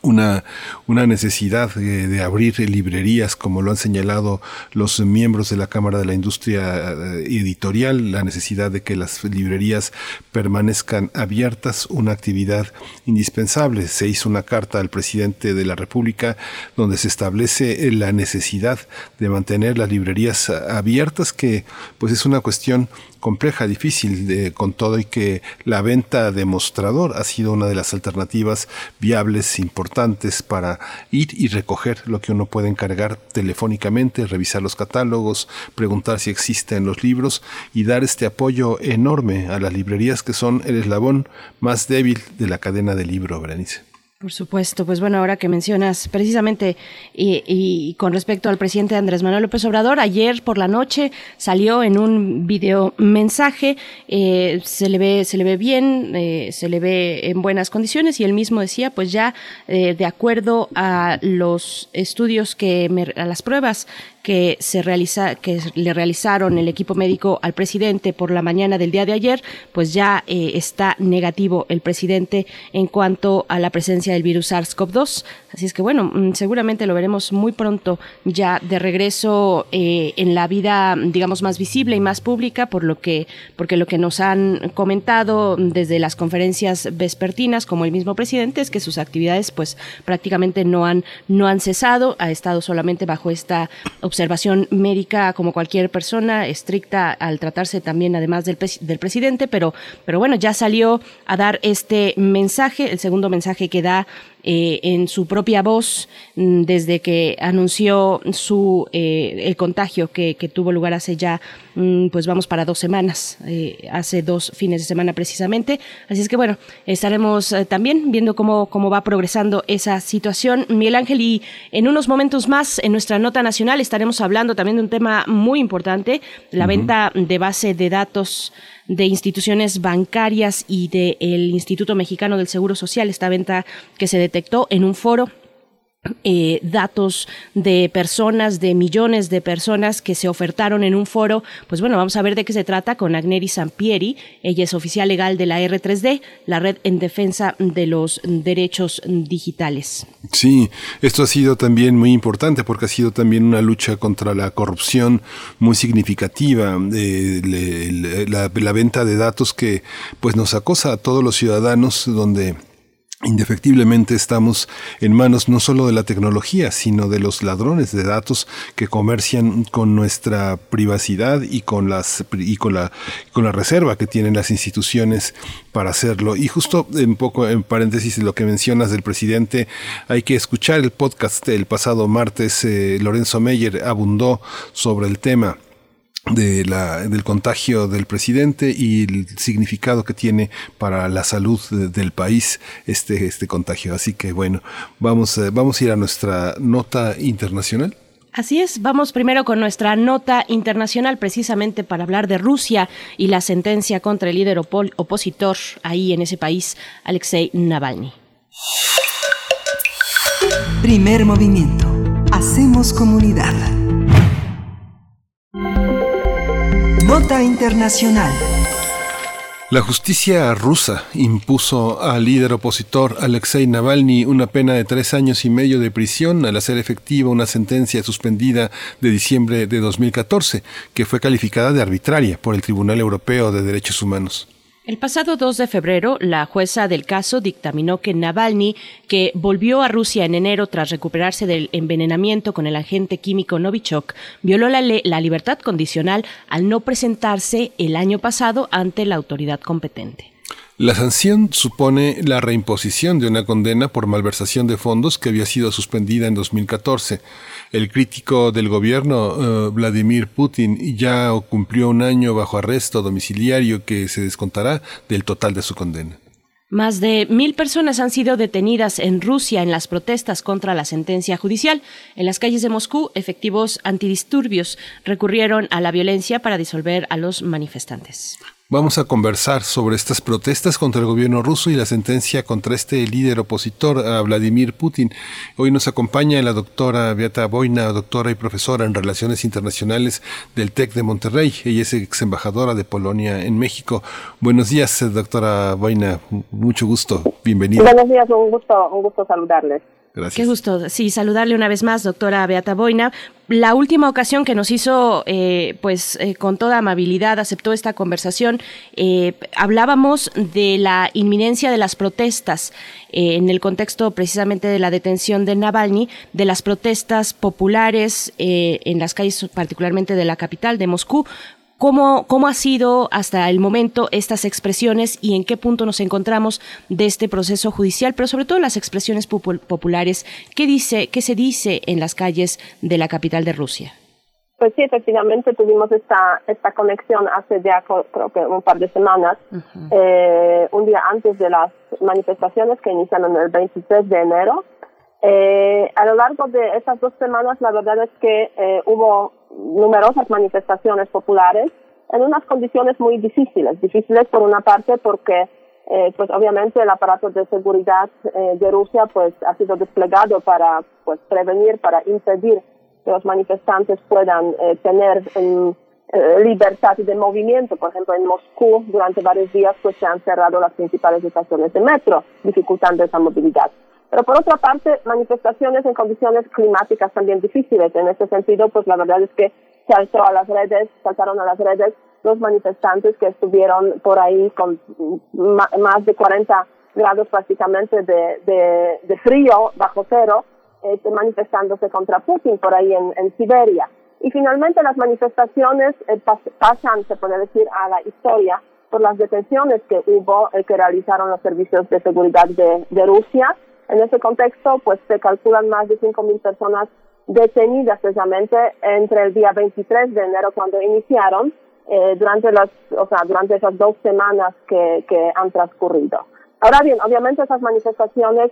una, una necesidad de, abrir librerías, como lo han señalado los miembros de la Cámara de la Industria eh, Editorial, la necesidad de que las librerías permanezcan abiertas, una actividad indispensable. Se hizo una carta al presidente de la República donde se establece la necesidad de mantener las librerías abiertas, que pues es una cuestión compleja, difícil, con todo y que la venta de mostrador ha sido una de las alternativas viables, importantes para ir y recoger lo que uno puede encargar telefónicamente, revisar los catálogos, preguntar si existen los libros y dar este apoyo enorme a las librerías que son el eslabón más débil de la cadena de libro, Berenice. Por supuesto, pues bueno, ahora que mencionas precisamente y, con respecto al presidente Andrés Manuel López Obrador, ayer por la noche salió en un video mensaje, eh, se le ve, se le ve bien, eh, se le ve en buenas condiciones y él mismo decía, pues ya eh, de acuerdo a los estudios que a las pruebas que se realiza, que le realizaron el equipo médico al presidente por la mañana del día de ayer, pues ya eh, está negativo el presidente en cuanto a la presencia del virus SARS-CoV-2. Así es que bueno, mm, seguramente lo veremos muy pronto ya de regreso eh, en la vida, digamos, más visible y más pública, por lo que, porque lo que nos han comentado desde las conferencias vespertinas, como el mismo presidente, es que sus actividades, pues, prácticamente no han, no han cesado, ha estado solamente bajo esta observación médica como cualquier persona, estricta al tratarse también además del, del presidente, pero, pero bueno, ya salió a dar este mensaje, el segundo mensaje que da eh, en su propia voz mm, desde que anunció su eh, el contagio que, tuvo lugar hace ya mm, pues vamos para dos semanas eh, hace dos fines de semana precisamente. Así es que bueno estaremos también viendo cómo cómo va progresando esa situación. Miguel Ángel y en unos momentos más en nuestra nota nacional estaremos hablando también de un tema muy importante la venta de base de datos de instituciones bancarias y del Instituto Mexicano del Seguro Social, esta venta que se detectó en un foro eh, datos de personas, de millones de personas que se ofertaron en un foro. Pues bueno, vamos a ver de qué se trata con Agneri Sampieri. Ella es oficial legal de la R3D, la Red en Defensa de los Derechos Digitales. Sí, esto ha sido también muy importante porque ha sido también una lucha contra la corrupción muy significativa, eh, la, venta de datos que pues nos acosa a todos los ciudadanos donde Indefectiblemente estamos en manos no solo de la tecnología, sino de los ladrones de datos que comercian con nuestra privacidad y con las y con la con la reserva que tienen las instituciones para hacerlo. Y justo un poco en paréntesis lo que mencionas del presidente, hay que escuchar el podcast del pasado martes. Eh, Lorenzo Meyer abundó sobre el tema de la, del contagio del presidente y el significado que tiene para la salud del país este, este contagio. Así que bueno, vamos, eh, vamos a ir a nuestra nota internacional. Así es, vamos primero con nuestra nota internacional precisamente para hablar de Rusia y la sentencia contra el líder opositor ahí en ese país, Alexei Navalny. Primer movimiento. Hacemos comunidad. Nota Internacional. La justicia rusa impuso al líder opositor Alexei Navalny una pena de tres años y medio de prisión al hacer efectiva una sentencia suspendida de diciembre de 2014, que fue calificada de arbitraria por el Tribunal Europeo de Derechos Humanos. El pasado 2 de febrero, la jueza del caso dictaminó que Navalny, que volvió a Rusia en enero tras recuperarse del envenenamiento con el agente químico Novichok, violó la, la libertad condicional al no presentarse el año pasado ante la autoridad competente. La sanción supone la reimposición de una condena por malversación de fondos que había sido suspendida en 2014. El crítico del gobierno, eh, Vladimir Putin, ya cumplió un año bajo arresto domiciliario que se descontará del total de su condena. Más de mil personas han sido detenidas en Rusia en las protestas contra la sentencia judicial. En las calles de Moscú, efectivos antidisturbios recurrieron a la violencia para disolver a los manifestantes. Vamos a conversar sobre estas protestas contra el gobierno ruso y la sentencia contra este líder opositor, a Vladimir Putin. Hoy nos acompaña la doctora Beata Boina, doctora y profesora en Relaciones Internacionales del TEC de Monterrey. Ella es ex embajadora de Polonia en México. Buenos días, doctora Boina. Mucho gusto. Bienvenida. Buenos días, un gusto, un gusto saludarles. Qué gusto, sí, saludarle una vez más, doctora Beata Boina. La última ocasión que nos hizo, eh, pues eh, con toda amabilidad, aceptó esta conversación, eh, hablábamos de la inminencia de las protestas en el contexto precisamente de la detención de Navalny, de las protestas populares en las calles particularmente de la capital, de Moscú, ¿Cómo, ¿Cómo ha sido hasta el momento estas expresiones y en qué punto nos encontramos de este proceso judicial, pero sobre todo las expresiones populares? ¿Qué, dice, ¿Qué se dice en las calles de la capital de Rusia? Pues sí, efectivamente tuvimos esta, esta conexión hace ya creo que un par de semanas, eh, un día antes de las manifestaciones que iniciaron el 23 de enero. Eh, a lo largo de esas dos semanas, la verdad es que eh, hubo numerosas manifestaciones populares en unas condiciones muy difíciles. Difíciles por una parte porque eh, pues obviamente el aparato de seguridad eh, de Rusia pues ha sido desplegado para pues prevenir, para impedir que los manifestantes puedan eh, tener eh, libertad de movimiento. Por ejemplo, en Moscú durante varios días pues se han cerrado las principales estaciones de metro, dificultando esa movilidad. Pero por otra parte, manifestaciones en condiciones climáticas también difíciles. En este sentido, pues la verdad es que se a las redes, saltaron a las redes los manifestantes que estuvieron por ahí con más de 40 grados prácticamente de, de, frío bajo cero, este, manifestándose contra Putin por ahí en, Siberia. Y finalmente las manifestaciones eh, pasan, se puede decir, a la historia por las detenciones que hubo, eh, que realizaron los servicios de seguridad de Rusia en ese contexto, pues se calculan más de 5.000 personas detenidas precisamente entre el día 23 de enero cuando iniciaron, eh, durante las, o sea, durante esas dos semanas que, que han transcurrido. Ahora bien, obviamente esas manifestaciones,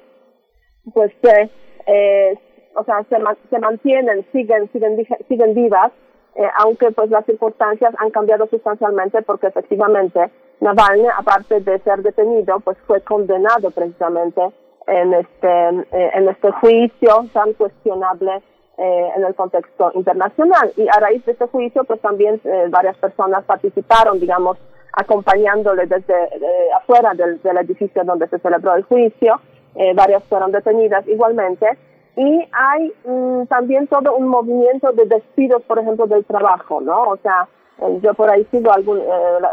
pues se, eh, o sea, se, se mantienen, siguen, siguen, siguen vivas, eh, aunque pues las circunstancias han cambiado sustancialmente porque efectivamente Navalny, aparte de ser detenido, pues fue condenado precisamente en este, eh, en este juicio tan cuestionable eh, en el contexto internacional. Y a raíz de este juicio, pues también eh, varias personas participaron, digamos, acompañándole desde afuera del, del, edificio donde se celebró el juicio. varias fueron detenidas igualmente. Y hay mm, también todo un movimiento de despidos, por ejemplo, del trabajo, ¿no? O sea, yo por ahí sigo algunas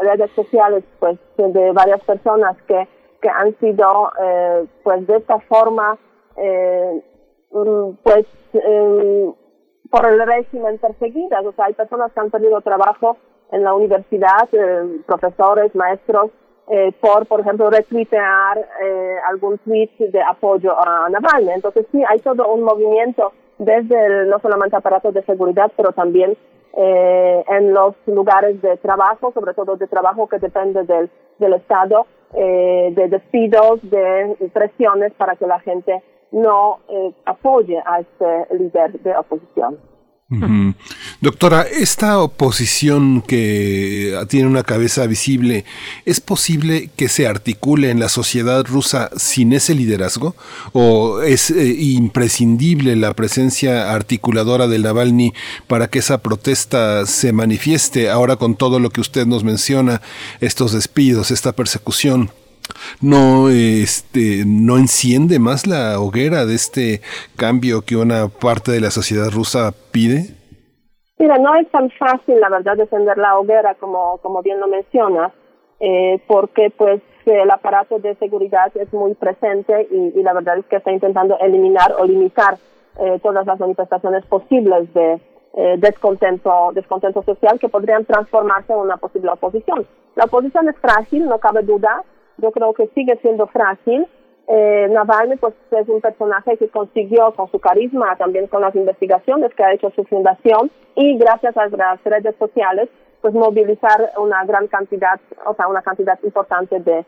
redes sociales, pues, de varias personas que que han sido eh, pues de esta forma eh, mm, pues eh, por el régimen perseguidas. O sea hay personas que han perdido trabajo en la universidad eh, profesores maestros eh, por por ejemplo retuitear eh, algún tweet de apoyo a Navalny. Entonces sí hay todo un movimiento desde el, no solamente aparatos de seguridad pero también en los lugares de trabajo, sobre todo de trabajo que depende del, del Estado, eh, de despidos, de presiones para que la gente no eh, apoye a este líder de oposición. Doctora, esta oposición que tiene una cabeza visible, ¿es posible que se articule en la sociedad rusa sin ese liderazgo? ¿O es eh, imprescindible la presencia articuladora de Navalny para que esa protesta se manifieste ahora con todo lo que usted nos menciona, estos despidos, esta persecución? No este no enciende más la hoguera de este cambio que una parte de la sociedad rusa pide? Mira, no es tan fácil, la verdad, defender la hoguera como, como bien lo mencionas, eh, porque pues el aparato de seguridad es muy presente y, y, la verdad es que está intentando eliminar o limitar eh, todas las manifestaciones posibles de eh, descontento, descontento social que podrían transformarse en una posible oposición. La oposición es frágil, no cabe duda, yo creo que sigue siendo frágil. Eh, Navalny pues es un personaje que consiguió con su carisma, también con las investigaciones que ha hecho su fundación y gracias a las redes sociales pues movilizar una gran cantidad, o sea, una cantidad importante de,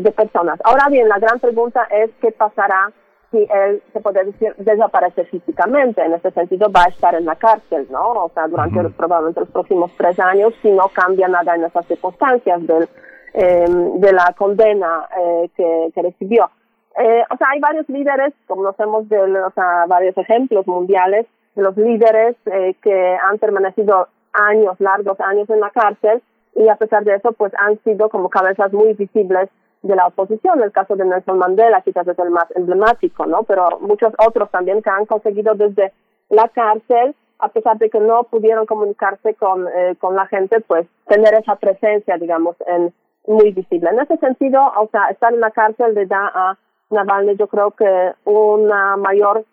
de personas. Ahora bien, la gran pregunta es qué pasará si él, se puede decir, desaparece físicamente. En ese sentido, va a estar en la cárcel, ¿no? O sea, durante probablemente los próximos tres años, si no cambia nada en esas circunstancias del, em, de la condena eh, que, que, recibió. Eh, o sea, hay varios líderes, conocemos de o sea, varios ejemplos mundiales de los líderes eh, que han permanecido años, largos años en la cárcel y a pesar de eso, pues han sido como cabezas muy visibles de la oposición. El caso de Nelson Mandela quizás es el más emblemático, ¿no? Pero muchos otros también que han conseguido desde la cárcel, a pesar de que no pudieron comunicarse con, eh, con la gente, pues tener esa presencia, digamos, en, muy visible. En ese sentido, o sea, estar en la cárcel le da a Navalny, yo creo que una mayor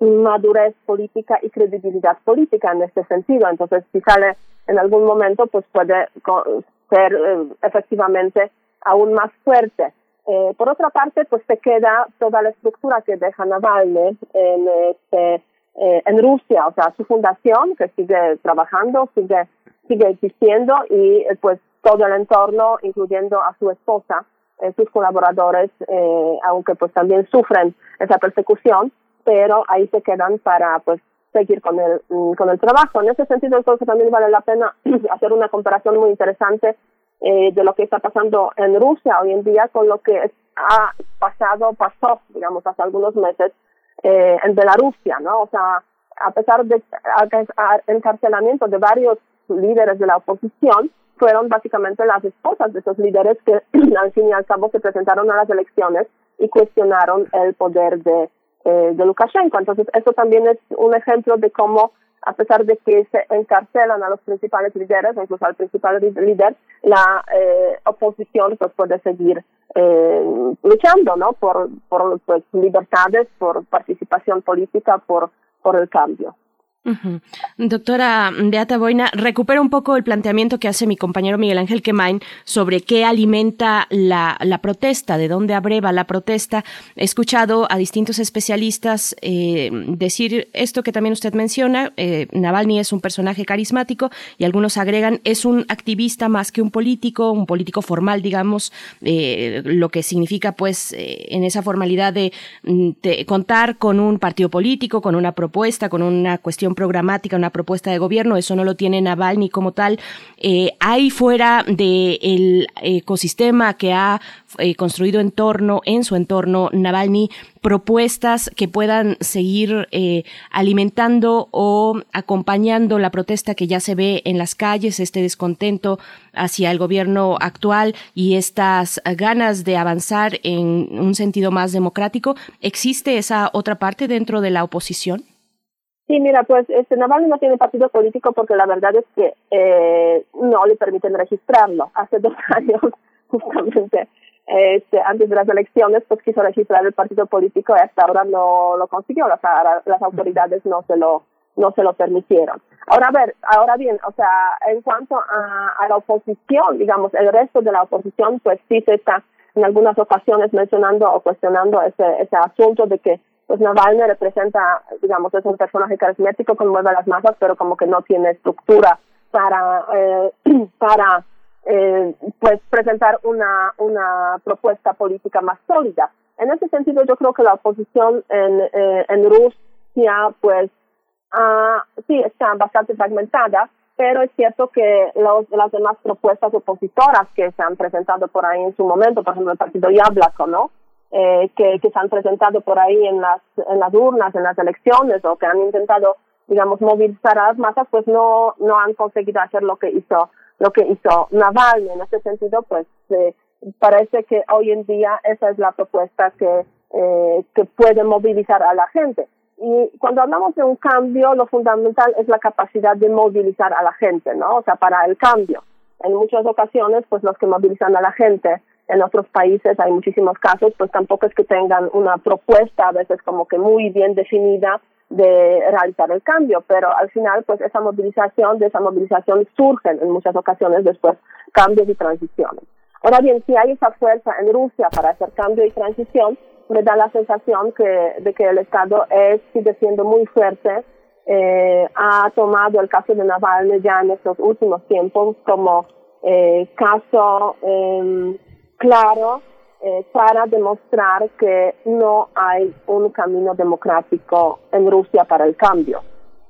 madurez política y credibilidad política en este sentido. Entonces, si sale en algún momento, pues puede ser eh, efectivamente aún más fuerte. Eh, por otra parte, pues se queda toda la estructura que deja Navalny en, este, eh, en Rusia, o sea, su fundación que sigue trabajando, sigue, sigue existiendo y eh, pues todo el entorno, incluyendo a su esposa, sus colaboradores, aunque pues también sufren esa persecución, pero ahí se quedan para pues seguir con el, mm, con el trabajo. En ese sentido, entonces también vale la pena hacer una comparación muy interesante eh, de lo que está pasando en Rusia hoy en día con lo que ha pasado, pasó, digamos, hace algunos meses eh, en Belarusia, ¿no? O sea, a pesar del encarcelamiento de varios líderes de la oposición, fueron básicamente las esposas de esos líderes que al fin y al cabo se presentaron a las elecciones y cuestionaron el poder de, eh, de Lukashenko. Entonces, eso también es un ejemplo de cómo a pesar de que se encarcelan a los principales líderes, incluso al principal líder, la eh, oposición pues puede seguir eh, luchando, ¿no? Por, por pues, libertades, por participación política, por, por el cambio. Doctora Beata Boina, recupera un poco el planteamiento que hace mi compañero Miguel Ángel Quemain sobre qué alimenta la, protesta, de dónde abreva la protesta. He escuchado a distintos especialistas eh, decir esto que también usted menciona. Eh, Navalny es un personaje carismático y algunos agregan es un activista más que un político, un político formal, digamos, eh, lo que significa pues en esa formalidad de, de contar con un partido político, con una propuesta, con una cuestión programática, una propuesta de gobierno, eso no lo tiene Navalny como tal. Eh, hay fuera del ecosistema que ha eh, construido en torno, en su entorno, Navalny, propuestas que puedan seguir eh, alimentando o acompañando la protesta que ya se ve en las calles, este descontento hacia el gobierno actual y estas ganas de avanzar en un sentido más democrático. ¿Existe esa otra parte dentro de la oposición? Sí, mira, pues este Navalny no tiene partido político porque la verdad es que eh, no le permiten registrarlo. Hace dos años, justamente, este, antes de las elecciones, pues quiso registrar el partido político y hasta ahora no lo consiguió. Las, las autoridades no se lo no se lo permitieron. Ahora, a ver, ahora bien, o sea, en cuanto a, a la oposición, digamos, el resto de la oposición, pues sí se está en algunas ocasiones mencionando o cuestionando ese, ese asunto de que pues Navalny representa, digamos, es un personaje carismático, conmueve a las masas, pero como que no tiene estructura para, eh, para eh, pues presentar una, una propuesta política más sólida. En ese sentido, yo creo que la oposición en, eh, en Rusia, pues, ah, sí, está bastante fragmentada, pero es cierto que los, las demás propuestas opositoras que se han presentado por ahí en su momento, por ejemplo, el partido Yablako, ¿no? Eh, que, que se han presentado por ahí en las, en las urnas, en las elecciones o que han intentado, digamos, movilizar a las masas, pues no, no han conseguido hacer lo que hizo, lo que hizo Navalny. En ese sentido, pues eh, parece que hoy en día esa es la propuesta que, eh, que puede movilizar a la gente. Y cuando hablamos de un cambio, lo fundamental es la capacidad de movilizar a la gente, ¿no? O sea, para el cambio. En muchas ocasiones, pues los que movilizan a la gente en otros países hay muchísimos casos, pues tampoco es que tengan una propuesta a veces como que muy bien definida de realizar el cambio, pero al final pues esa movilización, de esa movilización surgen en muchas ocasiones después cambios y transiciones. Ahora bien, si hay esa fuerza en Rusia para hacer cambio y transición, me da la sensación que, de que el Estado es, sigue siendo muy fuerte, eh, ha tomado el caso de Navalny ya en estos últimos tiempos como eh, caso eh, claro eh, para demostrar que no hay un camino democrático en Rusia para el cambio.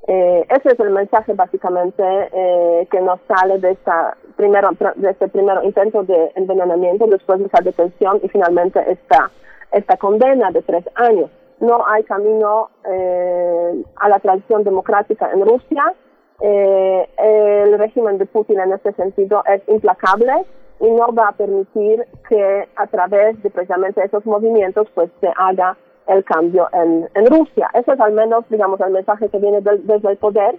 Eh, ese es el mensaje básicamente eh, que nos sale de, esta primero, de este primer intento de envenenamiento, después de esa detención y finalmente esta, esta condena de tres años. No hay camino eh, a la transición democrática en Rusia. Eh, el régimen de Putin en este sentido es implacable y no va a permitir que a través de precisamente esos movimientos pues se haga el cambio en, Rusia. Ese es al menos, digamos, el mensaje que viene desde el poder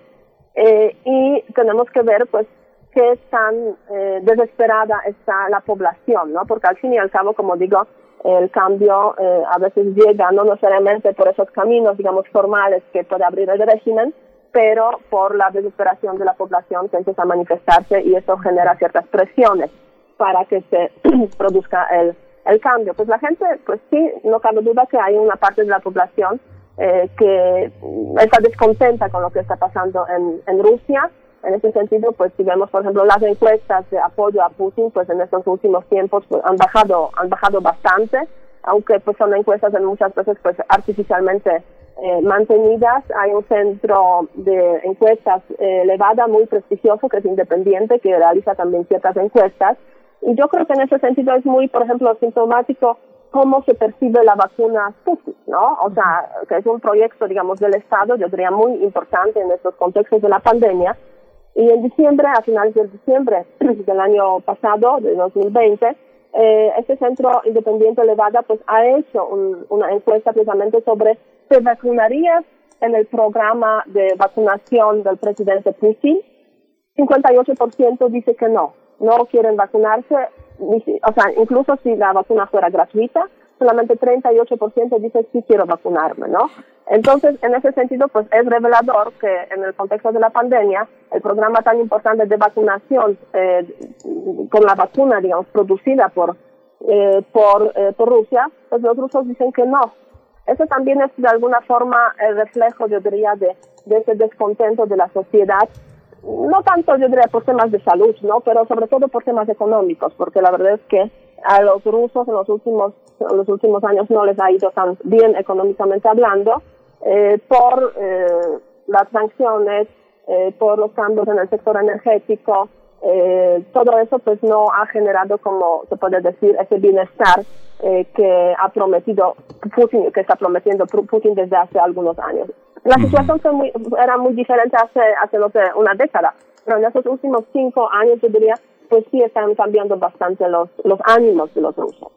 eh, y tenemos que ver, pues, qué tan eh, desesperada está la población, ¿no? Porque al fin y al cabo, como digo, el cambio eh, a veces llega no necesariamente por esos caminos, digamos, formales que puede abrir el régimen, pero por la desesperación de la población que empieza a manifestarse y eso genera ciertas presiones para que se produzca el el cambio. Pues la gente, pues sí, no cabe duda que hay una parte de la población eh, que está descontenta con lo que está pasando en, en Rusia. En ese sentido, pues si vemos, por ejemplo, las encuestas de apoyo a Putin, pues en estos últimos tiempos pues, han bajado, han bajado bastante, aunque pues son encuestas en muchas veces pues artificialmente eh, mantenidas. Hay un centro de encuestas eh, Levada muy prestigioso que es independiente, que realiza también ciertas encuestas y yo creo que en ese sentido es muy, por ejemplo, sintomático cómo se percibe la vacuna Sputnik, ¿no? O sea, que es un proyecto, digamos, del Estado, yo diría muy importante en estos contextos de la pandemia. Y en diciembre, a finales de diciembre del año pasado, de 2020, eh, este centro independiente Levada pues ha hecho una encuesta precisamente sobre ¿te vacunarías en el programa de vacunación del presidente Putin? 58% dice que no no quieren vacunarse, o sea, incluso si la vacuna fuera gratuita, solamente 38% dicen sí quiero vacunarme, ¿no? Entonces, en ese sentido, pues es revelador que en el contexto de la pandemia, el programa tan importante de vacunación eh, con la vacuna, digamos, producida por, eh, por, eh, por Rusia, pues los rusos dicen que no. Eso también es de alguna forma el reflejo, yo diría, de, de ese descontento de la sociedad no tanto yo diría por temas de salud, ¿no? Pero sobre todo por temas económicos, porque la verdad es que a los rusos en los últimos, en los últimos años no les ha ido tan bien económicamente hablando, eh, por eh, las sanciones, eh, por los cambios en el sector energético, eh, todo eso pues no ha generado, como se puede decir, ese bienestar eh, que ha prometido Putin, que está prometiendo Putin desde hace algunos años. La situación fue muy, era muy diferente hace, hace no sé, una década, pero en estos últimos cinco años yo diría, pues sí están cambiando bastante los, los ánimos de los rusos.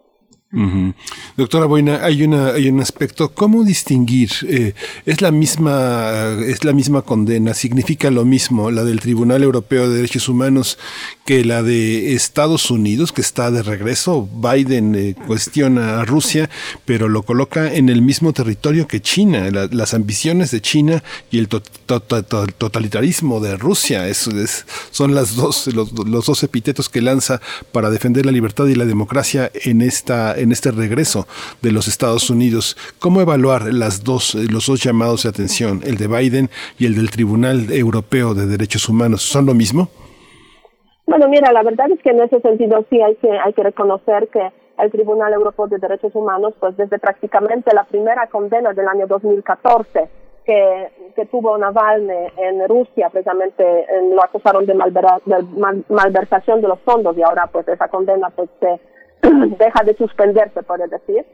Doctora Boina, hay una hay un aspecto. Cómo distinguir eh, es la misma es la misma condena significa lo mismo la del Tribunal Europeo de Derechos Humanos que la de Estados Unidos que está de regreso Biden eh, cuestiona a Rusia pero lo coloca en el mismo territorio que China. Las ambiciones de China y el totalitarismo de Rusia eso es, son las dos los, los dos epítetos que lanza para defender la libertad y la democracia en esta en este regreso de los Estados Unidos. ¿Cómo evaluar las dos, los dos llamados de atención, el de Biden y el del Tribunal Europeo de Derechos Humanos? ¿Son lo mismo? Bueno, mira, la verdad es que en ese sentido sí hay que, hay que reconocer que el Tribunal Europeo de Derechos Humanos, pues desde prácticamente la primera condena del año 2014, que, que tuvo Navalny en Rusia, precisamente lo acusaron de, malversación de los fondos y ahora pues esa condena pues se deja de suspenderse, puede decir.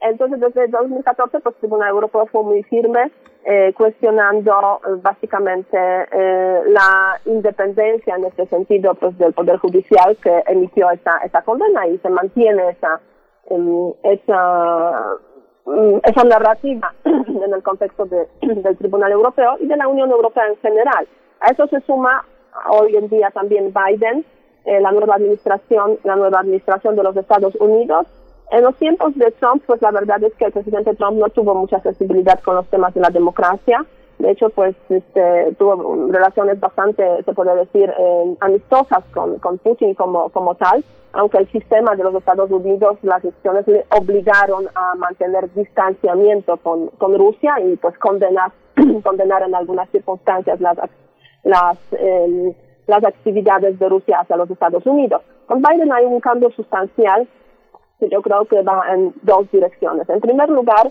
Entonces, desde 2014, pues el Tribunal Europeo fue muy firme, eh, cuestionando eh, básicamente eh, la independencia en este sentido pues del Poder Judicial que emitió esa, esa condena y se mantiene esa, em, esa, mm, esa narrativa en el contexto de, del Tribunal Europeo y de la Unión Europea en general. A eso se suma hoy en día también Biden, eh, la nueva administración, la nueva administración de los Estados Unidos. En los tiempos de Trump, pues la verdad es que el presidente Trump no tuvo mucha sensibilidad con los temas de la democracia. De hecho, pues este, tuvo relaciones bastante, se puede decir, eh, amistosas con, con Putin como, como tal, aunque el sistema de los Estados Unidos, las decisiones le obligaron a mantener distanciamiento con, con Rusia y pues condenar, condenar en algunas circunstancias las, las eh, las actividades de Rusia hacia los Estados Unidos. Con Biden hay un cambio sustancial yo creo que va en dos direcciones. En primer lugar,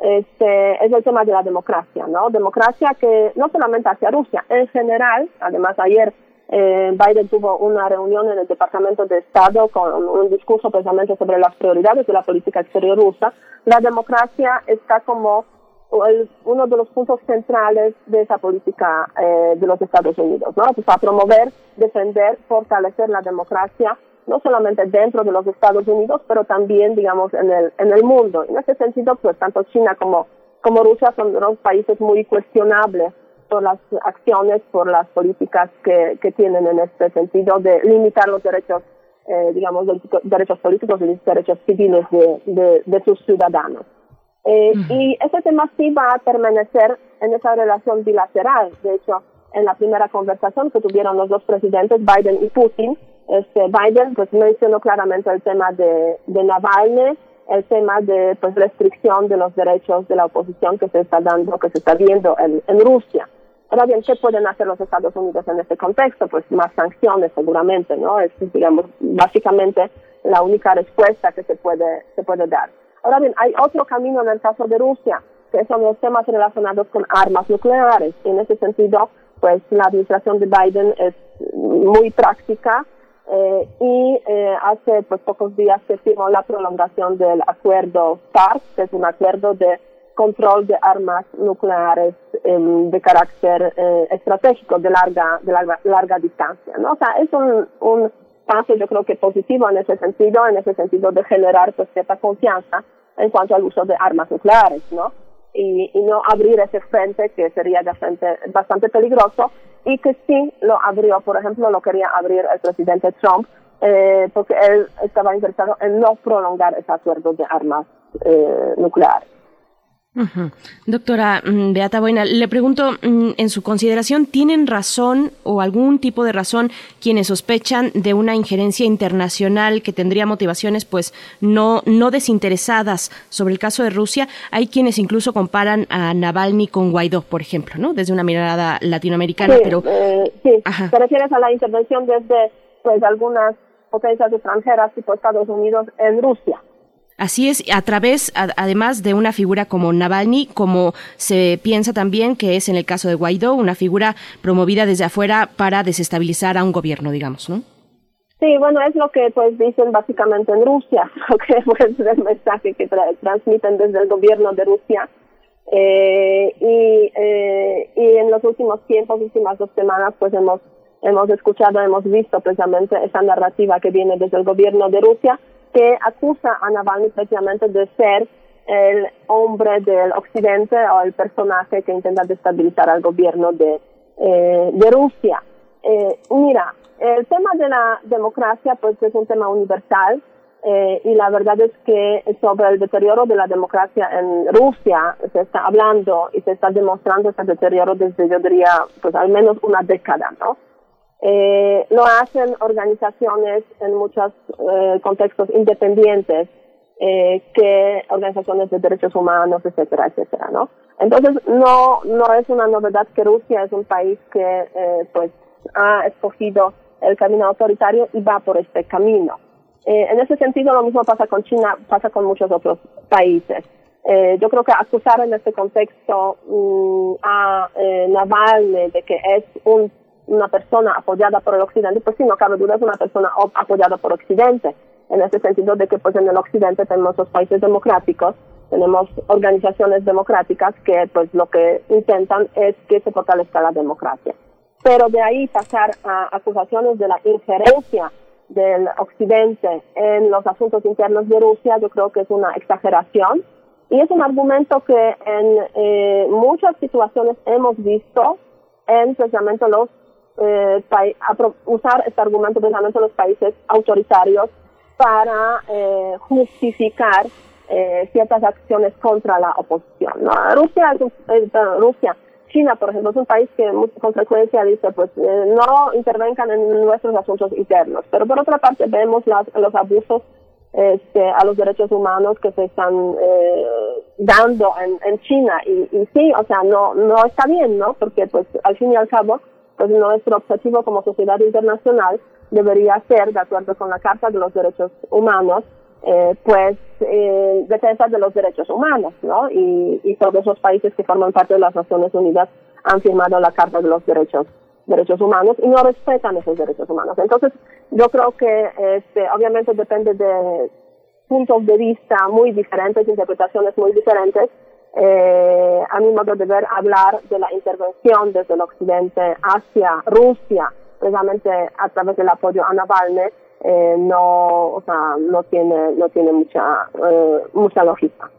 este, es el tema de la democracia, ¿no? Democracia que no solamente hacia Rusia, en general, además ayer eh, Biden tuvo una reunión en el Departamento de Estado con un discurso precisamente sobre las prioridades de la política exterior rusa. La democracia está como uno de los puntos centrales de esa política eh, de los Estados Unidos, ¿no? Pues, promover, defender, fortalecer la democracia no solamente dentro de los Estados Unidos, pero también, digamos, en el, en el mundo. En ese sentido, pues tanto China como, como Rusia son dos países muy cuestionables por las acciones, por las políticas que, que tienen en este sentido de limitar los derechos, eh, digamos, los derechos políticos y los derechos civiles de, de, sus ciudadanos. Eh, y ese tema sí va a permanecer en esa relación bilateral. De hecho, en la primera conversación que tuvieron los dos presidentes, Biden y Putin, este, Biden pues mencionó claramente el tema de, de Navalny, el tema de pues restricción de los derechos de la oposición que se está dando, que se está viendo en, en Rusia. Ahora bien, ¿qué pueden hacer los Estados Unidos en este contexto? Pues más sanciones seguramente, ¿no? Es, digamos, básicamente la única respuesta que se puede, se puede dar. Ahora bien, hay otro camino en el caso de Rusia, que son los temas relacionados con armas nucleares. En ese sentido, pues la administración de Biden es muy práctica, eh, y eh, hace pues pocos días firmó la prolongación del acuerdo START, que es un acuerdo de control de armas nucleares em, de carácter eh, estratégico de larga de larga, larga distancia, ¿no? O sea, es un, un paso yo creo que positivo en ese sentido, en ese sentido de generar pues cierta confianza en cuanto al uso de armas nucleares, ¿no? Y, y no abrir ese frente que sería de frente bastante peligroso y que sí lo abrió, por ejemplo, lo quería abrir el presidente Trump, eh, porque él estaba interesado en no prolongar ese acuerdo de armas eh, nucleares. Doctora mm, Beata Boina, le pregunto, mm, en su consideración, ¿tienen razón o algún tipo de razón quienes sospechan de una injerencia internacional que tendría motivaciones pues no, no desinteresadas sobre el caso de Rusia? Hay quienes incluso comparan a Navalny con Guaidó, por ejemplo, ¿no? Desde una mirada latinoamericana, pero... Eh, sí, te refieres a la intervención desde pues algunas potencias extranjeras tipo Estados Unidos en Rusia. Así es, a través, además de una figura como Navalny, como se piensa también que es en el caso de Guaidó, una figura promovida desde afuera para desestabilizar a un gobierno, digamos, ¿no? Sí, bueno, es lo que pues dicen básicamente en Rusia, lo que es el mensaje que transmiten desde el gobierno de Rusia. Eh, y, eh, y en los últimos tiempos, últimas dos semanas, pues hemos, hemos escuchado, hemos visto precisamente esa narrativa que viene desde el gobierno de Rusia, que acusa a Navalny precisamente de ser el hombre del occidente o el personaje que intenta destabilizar al gobierno de, eh, Rusia. Eh, mira, el tema de la democracia pues es un tema universal eh, y la verdad es que sobre el deterioro de la democracia en Rusia se está hablando y se está demostrando ese deterioro desde yo diría pues al menos una década, ¿no? Eh, lo hacen organizaciones en muchos eh, contextos independientes eh, que organizaciones de derechos humanos, etcétera, etcétera, ¿no? Entonces no no es una novedad que Rusia es un país que eh, pues ha escogido el camino autoritario y va por este camino. En ese sentido lo mismo pasa con China, pasa con muchos otros países. Yo creo que acusar en este contexto mm, a eh, Navalny de que es un una persona apoyada por el Occidente, pues sí, no cabe duda, es una persona apoyada por Occidente, en ese sentido de que pues en el Occidente tenemos los países democráticos, tenemos organizaciones democráticas que pues lo que intentan es que se fortalezca la democracia. Pero de ahí pasar a acusaciones de la injerencia del Occidente en los asuntos internos de Rusia, yo creo que es una exageración y es un argumento que en eh, muchas situaciones hemos visto en precisamente los eh, usar este argumento precisamente los países autoritarios para eh, justificar eh, ciertas acciones contra la oposición. Rusia, Rusia, China, por ejemplo, es un país que con frecuencia dice, pues no intervengan en nuestros asuntos internos. Pero por otra parte vemos las, los abusos este, a los derechos humanos que se están dando en, en China y, y, sí, o sea, no no está bien, ¿no? Porque pues al fin y al cabo pues nuestro objetivo como sociedad internacional debería ser, de acuerdo con la Carta de los Derechos Humanos, eh, pues eh, defensa de los derechos humanos, ¿no? Y, y todos esos países que forman parte de las Naciones Unidas han firmado la Carta de los Derechos derechos humanos y no respetan esos derechos humanos. Entonces, yo creo que este, obviamente depende de puntos de vista muy diferentes, interpretaciones muy diferentes. Eh, a mi modo de ver, hablar de la intervención desde el occidente hacia Rusia, precisamente a través del apoyo a Navalny, eh, no, o sea, no tiene, no tiene mucha, eh, mucha lógica.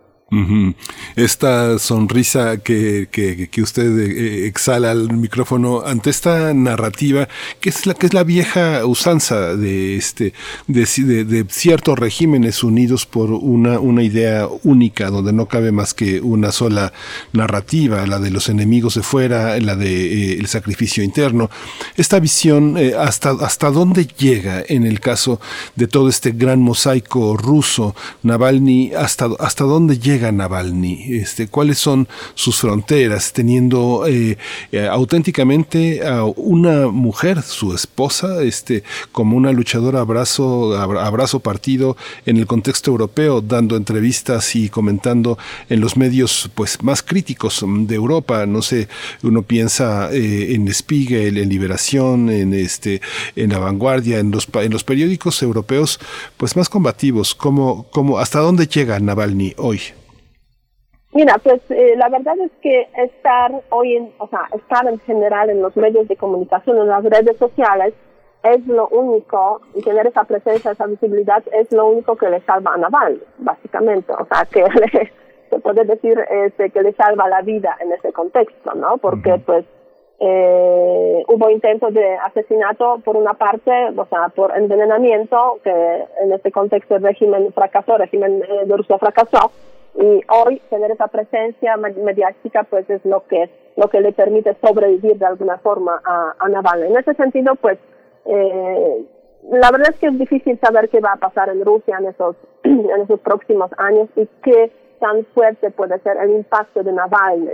Esta sonrisa que, que, usted eh, exhala al micrófono ante esta narrativa, que es la que es la vieja usanza de este de, ciertos regímenes unidos por una, una idea única, donde no cabe más que una sola narrativa, la de los enemigos de fuera, la de eh, el sacrificio interno. Esta visión, eh, hasta, hasta dónde llega en el caso de todo este gran mosaico ruso, Navalny, hasta, hasta dónde llega Navalny? Este, ¿Cuáles son sus fronteras? Teniendo eh, eh, auténticamente a una mujer, su esposa, este, como una luchadora abrazo, abrazo partido en el contexto europeo, dando entrevistas y comentando en los medios pues, más críticos de Europa. No sé, uno piensa eh, en Spiegel, en Liberación, en, este, en La Vanguardia, en los, en los periódicos europeos pues, más combativos. ¿Cómo, cómo, ¿Hasta dónde llega Navalny hoy? Mira, pues eh, la verdad es que estar hoy en, o sea, estar en general en los medios de comunicación, en las redes sociales, es lo único, y tener esa presencia, esa visibilidad, es lo único que le salva a Naval, básicamente. O sea, que se puede decir este, que le salva la vida en ese contexto, ¿no? Porque, pues, eh, hubo intentos de asesinato por una parte, o sea, por envenenamiento, que en este contexto el régimen fracasó, el régimen eh, de Rusia fracasó, y hoy tener esa presencia mediática pues es lo que lo que le permite sobrevivir de alguna forma a, a Navalny. En ese sentido pues eh, la verdad es que es difícil saber qué va a pasar en Rusia en esos en esos próximos años y qué tan fuerte puede ser el impacto de Navalny.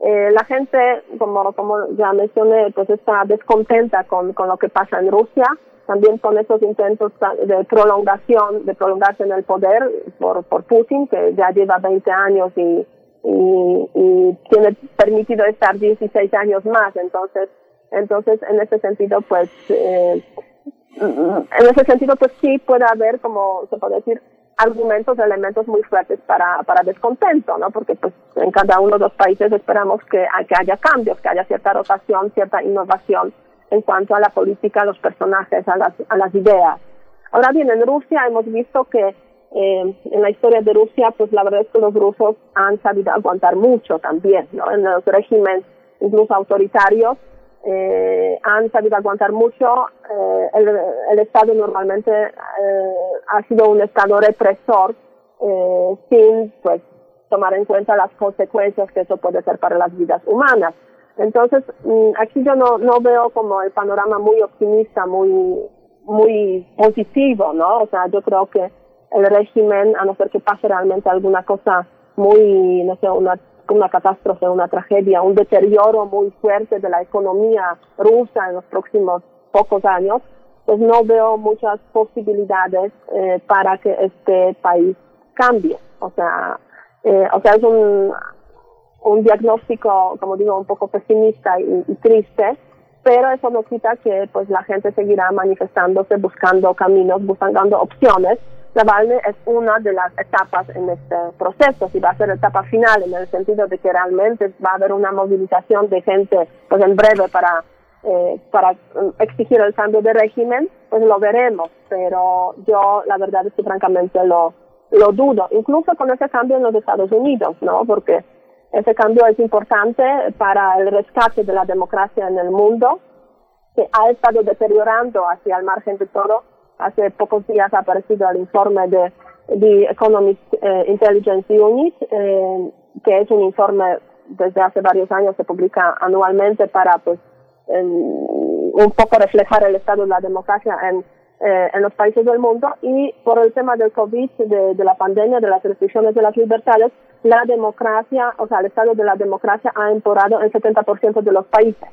Eh, la gente, como, como ya mencioné, pues está descontenta con, con lo que pasa en Rusia también con esos intentos de prolongación, de prolongarse en el poder por, por Putin, que ya lleva 20 años y, y, tiene permitido estar 16 años más. Entonces, entonces en ese sentido, pues, eh, en ese sentido, pues sí puede haber, como se puede decir, argumentos, elementos muy fuertes para, para descontento, ¿no? Porque pues en cada uno de los países esperamos que, que haya cambios, que haya cierta rotación, cierta innovación en cuanto a la política, a los personajes, a las, a las ideas. Ahora bien, en Rusia hemos visto que eh, en la historia de Rusia, pues la verdad es que los rusos han sabido aguantar mucho también, ¿no? En los regímenes incluso autoritarios eh, han sabido aguantar mucho. Eh, el, el, Estado normalmente eh, ha sido un Estado represor eh, sin, pues, tomar en cuenta las consecuencias que eso puede ser para las vidas humanas. Entonces, mm, aquí yo no, no veo como el panorama muy optimista, muy, muy positivo, ¿no? O sea, yo creo que el régimen, a no ser que pase realmente alguna cosa muy, no sé, una, una catástrofe, una tragedia, un deterioro muy fuerte de la economía rusa en los próximos pocos años, pues no veo muchas posibilidades eh, para que este país cambie. O sea, eh, o sea, es un, un diagnóstico, como digo, un poco pesimista y, triste, pero eso no quita que pues la gente seguirá manifestándose, buscando caminos, buscando opciones. Navalny es una de las etapas en este proceso, si va a ser etapa final en el sentido de que realmente va a haber una movilización de gente pues en breve para eh, para exigir el cambio de régimen, pues lo veremos, pero yo la verdad es que francamente lo, lo dudo, incluso con ese cambio en los Estados Unidos, ¿no? Porque ese cambio es importante para el rescate de la democracia en el mundo, que ha estado deteriorando hacia el margen de todo. Hace pocos días ha aparecido el informe de The Economist eh, Intelligence Unit, eh, que es un informe desde hace varios años, se publica anualmente para pues un poco reflejar el estado de la democracia en, eh, en los países del mundo y por el tema del COVID, de, la pandemia, de las restricciones de las libertades, la democracia, o sea, el estado de la democracia ha empeorado en 70% de los países.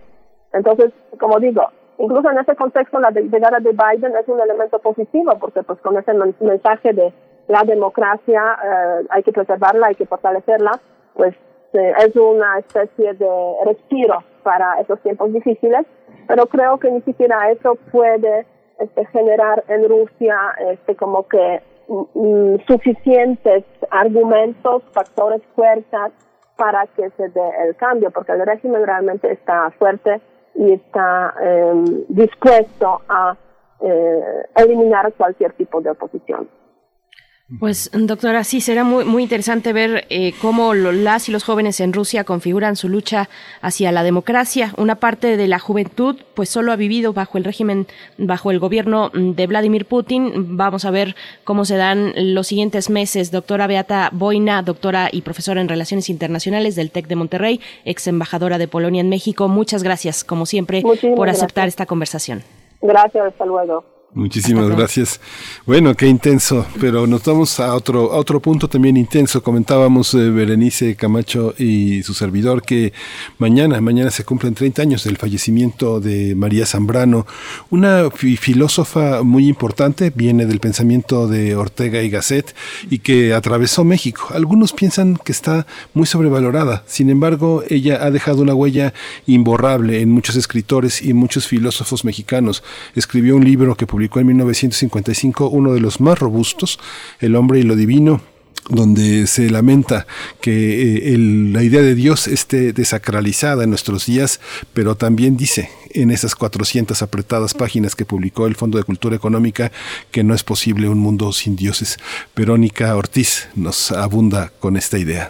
Entonces, como digo, incluso en ese contexto la llegada de Biden es un elemento positivo porque pues con ese mensaje de, la democracia eh, hay que preservarla, hay que fortalecerla, pues eh, es una especie de respiro para esos tiempos difíciles, pero creo que ni siquiera eso puede este, generar en Rusia este, como que mm, mm, suficientes argumentos, factores, fuerzas para que se dé el cambio, porque el régimen realmente está fuerte y está em, dispuesto a eh, eliminar cualquier tipo de oposición. Pues doctora, sí, será muy, muy interesante ver eh, cómo las y los jóvenes en Rusia configuran su lucha hacia la democracia. Una parte de la juventud pues solo ha vivido bajo el régimen, bajo el gobierno de Vladimir Putin. Vamos a ver cómo se dan los siguientes meses. Doctora Beata Boina, doctora y profesora en Relaciones Internacionales del TEC de Monterrey, ex embajadora de Polonia en México. Muchas gracias, como siempre, por aceptar esta conversación. Gracias, hasta luego. Muchísimas gracias. Bueno, qué intenso, pero nos vamos a otro, a otro punto también intenso. Comentábamos eh, Berenice Camacho y su servidor que mañana, mañana se cumplen 30 años del fallecimiento de María Zambrano, una filósofa muy importante, viene del pensamiento de Ortega y Gasset y que atravesó México. Algunos piensan que está muy sobrevalorada, sin embargo, ella ha dejado una huella imborrable en muchos escritores y muchos filósofos mexicanos. Escribió un libro que publicó en 1955 uno de los más robustos, El hombre y lo divino, donde se lamenta que eh, la idea de Dios esté desacralizada en nuestros días, pero también dice en esas 400 apretadas páginas que publicó el Fondo de Cultura Económica que no es posible un mundo sin dioses. Verónica Ortiz nos abunda con esta idea.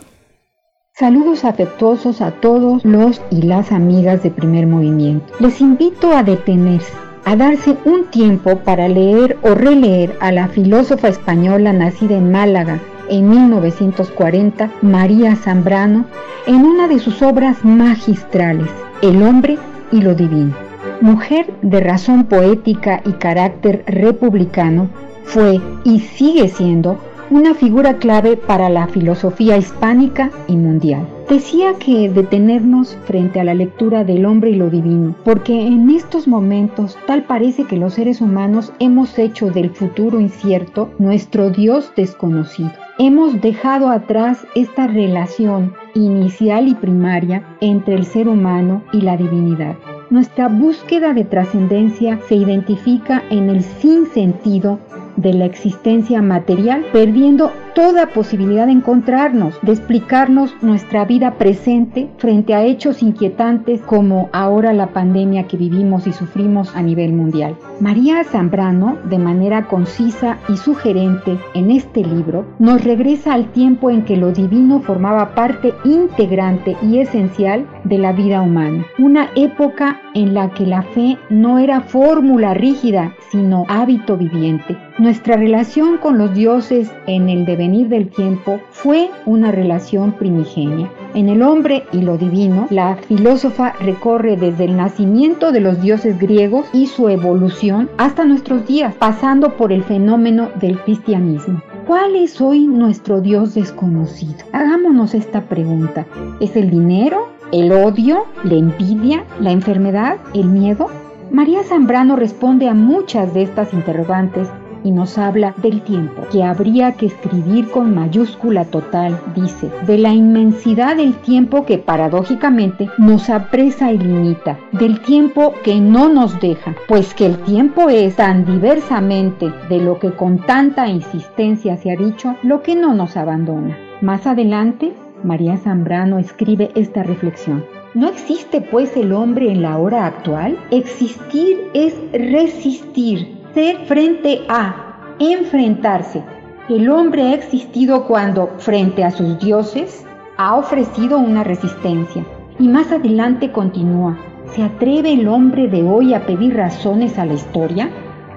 Saludos afectuosos a todos los y las amigas de primer movimiento. Les invito a detenerse a darse un tiempo para leer o releer a la filósofa española nacida en Málaga en 1940, María Zambrano, en una de sus obras magistrales, El hombre y lo divino. Mujer de razón poética y carácter republicano, fue y sigue siendo una figura clave para la filosofía hispánica y mundial. Decía que detenernos frente a la lectura del hombre y lo divino, porque en estos momentos tal parece que los seres humanos hemos hecho del futuro incierto nuestro Dios desconocido. Hemos dejado atrás esta relación inicial y primaria entre el ser humano y la divinidad. Nuestra búsqueda de trascendencia se identifica en el sinsentido de la existencia material, perdiendo toda posibilidad de encontrarnos, de explicarnos nuestra vida presente frente a hechos inquietantes como ahora la pandemia que vivimos y sufrimos a nivel mundial. María Zambrano, de manera concisa y sugerente en este libro, nos regresa al tiempo en que lo divino formaba parte integrante y esencial de la vida humana, una época en la que la fe no era fórmula rígida, sino hábito viviente. Nuestra relación con los dioses en el devenir del tiempo fue una relación primigenia. En el hombre y lo divino, la filósofa recorre desde el nacimiento de los dioses griegos y su evolución hasta nuestros días, pasando por el fenómeno del cristianismo. ¿Cuál es hoy nuestro Dios desconocido? Hagámonos esta pregunta. ¿Es el dinero? ¿El odio? ¿La envidia? ¿La enfermedad? ¿El miedo? María Zambrano responde a muchas de estas interrogantes y nos habla del tiempo, que habría que escribir con mayúscula total, dice, de la inmensidad del tiempo que paradójicamente nos apresa y limita, del tiempo que no nos deja, pues que el tiempo es tan diversamente de lo que con tanta insistencia se ha dicho, lo que no nos abandona. Más adelante, María Zambrano escribe esta reflexión. ¿No existe pues el hombre en la hora actual? Existir es resistir, ser frente a, enfrentarse. El hombre ha existido cuando, frente a sus dioses, ha ofrecido una resistencia. Y más adelante continúa, ¿se atreve el hombre de hoy a pedir razones a la historia,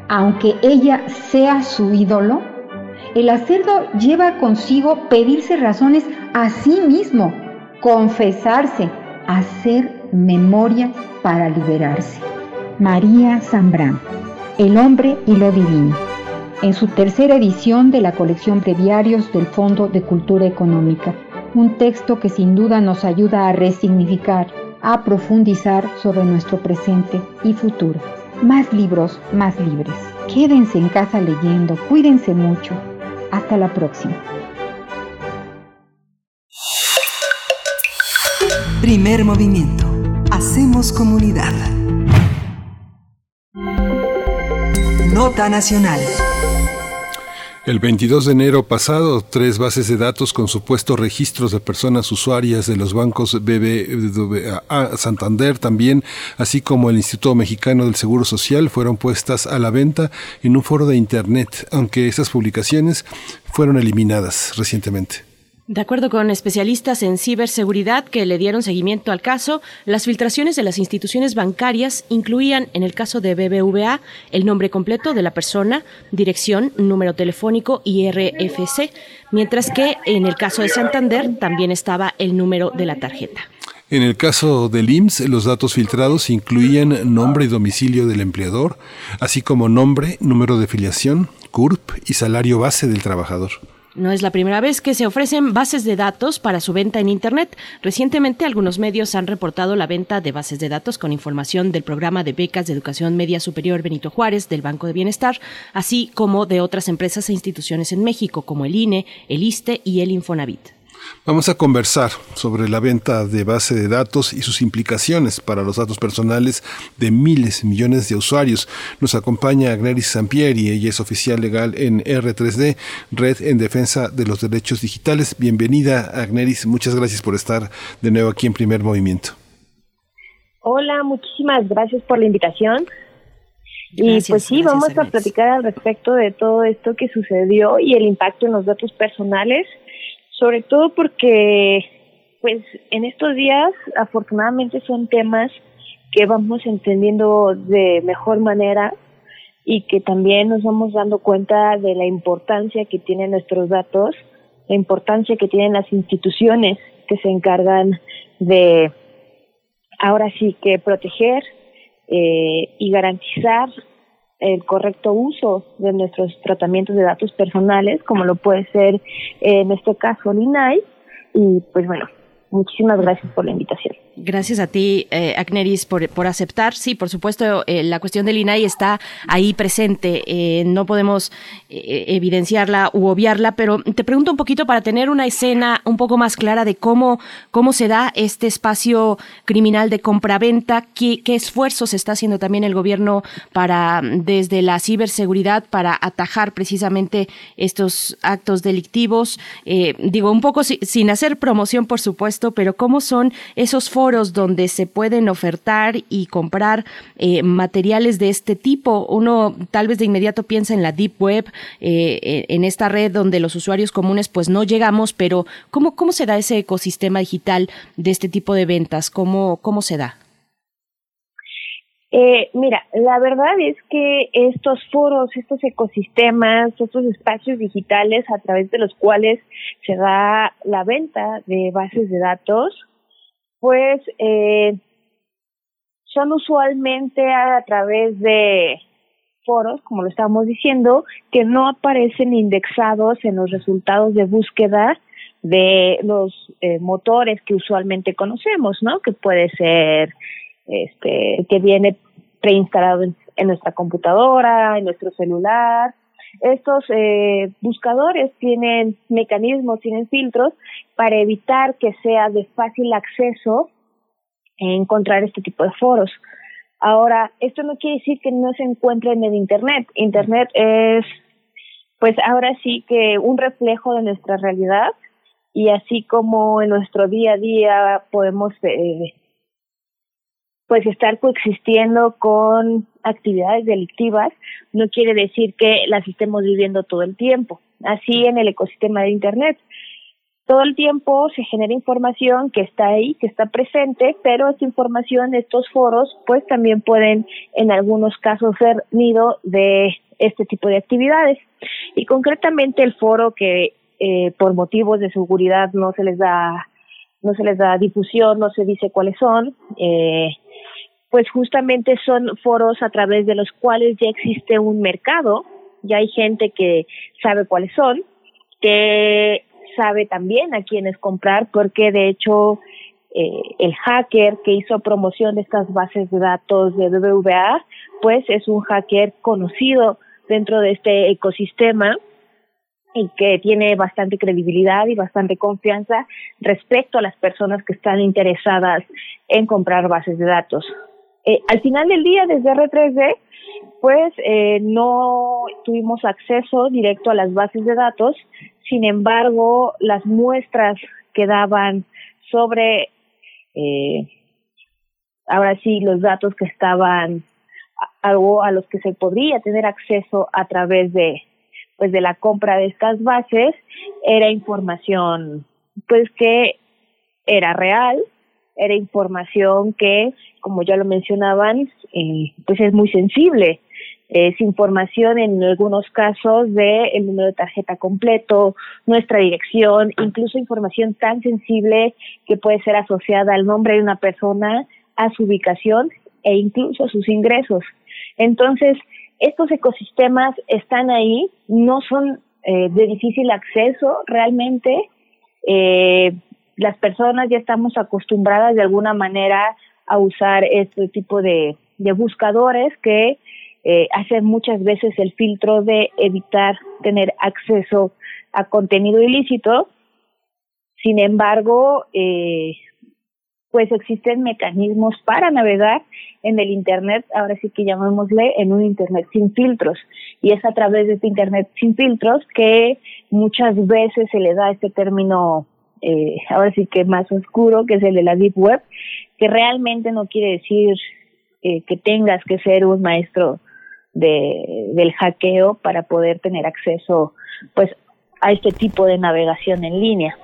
aunque ella sea su ídolo? El acerdo lleva consigo pedirse razones a sí mismo, confesarse, hacer memoria para liberarse. María Zambrán, El hombre y lo divino, en su tercera edición de la colección Breviarios del Fondo de Cultura Económica, un texto que sin duda nos ayuda a resignificar, a profundizar sobre nuestro presente y futuro. Más libros, más libres. Quédense en casa leyendo, cuídense mucho. Hasta la próxima. Primer movimiento. Hacemos comunidad. Nota Nacional. El 22 de enero pasado, tres bases de datos con supuestos registros de personas usuarias de los bancos BBVA Santander también, así como el Instituto Mexicano del Seguro Social, fueron puestas a la venta en un foro de Internet, aunque esas publicaciones fueron eliminadas recientemente. De acuerdo con especialistas en ciberseguridad que le dieron seguimiento al caso, las filtraciones de las instituciones bancarias incluían, en el caso de BBVA, el nombre completo de la persona, dirección, número telefónico y RFC, mientras que en el caso de Santander también estaba el número de la tarjeta. En el caso del IMSS, los datos filtrados incluían nombre y domicilio del empleador, así como nombre, número de filiación, CURP y salario base del trabajador. No es la primera vez que se ofrecen bases de datos para su venta en Internet. Recientemente algunos medios han reportado la venta de bases de datos con información del programa de becas de educación media superior Benito Juárez del Banco de Bienestar, así como de otras empresas e instituciones en México como el INE, el ISTE y el Infonavit. Vamos a conversar sobre la venta de base de datos y sus implicaciones para los datos personales de miles, millones de usuarios. Nos acompaña Agneris Sampieri, ella es oficial legal en R3D, Red en Defensa de los Derechos Digitales. Bienvenida, Agneris, muchas gracias por estar de nuevo aquí en Primer Movimiento. Hola, muchísimas gracias por la invitación. y pues sí, vamos a platicar al respecto de todo esto que sucedió y el impacto en los datos personales sobre todo porque pues en estos días afortunadamente son temas que vamos entendiendo de mejor manera y que también nos vamos dando cuenta de la importancia que tienen nuestros datos, la importancia que tienen las instituciones que se encargan de ahora sí que proteger eh, y garantizar el correcto uso de nuestros tratamientos de datos personales, como lo puede ser en este caso el INAI. Y pues bueno, muchísimas gracias por la invitación. Gracias a ti, eh, Agneris, por, por, aceptar. Sí, por supuesto, eh, la cuestión del INAI está ahí presente. Eh, no podemos eh, evidenciarla u obviarla, pero te pregunto un poquito para tener una escena un poco más clara de cómo, cómo se da este espacio criminal de compraventa, qué, qué esfuerzos está haciendo también el gobierno para, desde la ciberseguridad, para atajar precisamente estos actos delictivos. digo, un poco sin hacer promoción, por supuesto, pero cómo son esos foros donde se pueden ofertar y comprar eh, materiales de este tipo. Uno tal vez de inmediato piensa en la Deep Web, eh, en esta red donde los usuarios comunes pues no llegamos, pero ¿cómo, cómo se da ese ecosistema digital de este tipo de ventas? ¿Cómo, cómo se da? Eh, mira, la verdad es que estos foros, estos ecosistemas, estos espacios digitales a través de los cuales se da la venta de bases de datos, pues eh, son usualmente a, través de foros, como lo estamos diciendo, que no aparecen indexados en los resultados de búsqueda de los eh, motores que usualmente conocemos, ¿no? Que puede ser este que viene preinstalado en, en nuestra computadora, en nuestro celular. Estos eh, buscadores tienen mecanismos, tienen filtros para evitar que sea de fácil acceso encontrar este tipo de foros. Ahora, esto no quiere decir que no se encuentren en Internet. Internet es, pues ahora sí que un reflejo de nuestra realidad y así como en nuestro día a día podemos eh, pues estar coexistiendo con actividades delictivas, no quiere decir que las estemos viviendo todo el tiempo. Así en el ecosistema de Internet todo el tiempo se genera información que está ahí, que está presente, pero esta información, estos foros, pues también pueden en algunos casos ser nido de este tipo de actividades. Y concretamente el foro que eh, por motivos de seguridad no se les da no se les da difusión, no se dice cuáles son, eh, pues justamente son foros a través de los cuales ya existe un mercado, ya hay gente que sabe cuáles son, que sabe también a quiénes comprar porque de hecho eh, el hacker que hizo promoción de estas bases de datos de BBVA pues es un hacker conocido dentro de este ecosistema y que tiene bastante credibilidad y bastante confianza respecto a las personas que están interesadas en comprar bases de datos. Eh, al final del día, desde R3D, pues eh, no tuvimos acceso directo a las bases de datos, sin embargo, las muestras que daban sobre, eh, ahora sí, los datos que estaban algo a los que se podría tener acceso a través de pues de la compra de estas bases era información pues que era real era información que como ya lo mencionaban eh, pues es muy sensible es información en algunos casos de el número de tarjeta completo, nuestra dirección, incluso información tan sensible que puede ser asociada al nombre de una persona, a su ubicación e incluso a sus ingresos. Entonces, estos ecosistemas están ahí, no son eh, de difícil acceso realmente. Eh, las personas ya estamos acostumbradas de alguna manera a usar este tipo de, buscadores que eh, hacen muchas veces el filtro de evitar tener acceso a contenido ilícito. Sin embargo, eh, pues existen mecanismos para navegar en el Internet, ahora sí que llamémosle en un Internet sin filtros. Y es a través de este Internet sin filtros que muchas veces se le da este término, eh, ahora sí que más oscuro, que es el de la Deep Web, que realmente no quiere decir eh, que tengas que ser un maestro de, del hackeo para poder tener acceso pues a este tipo de navegación en línea.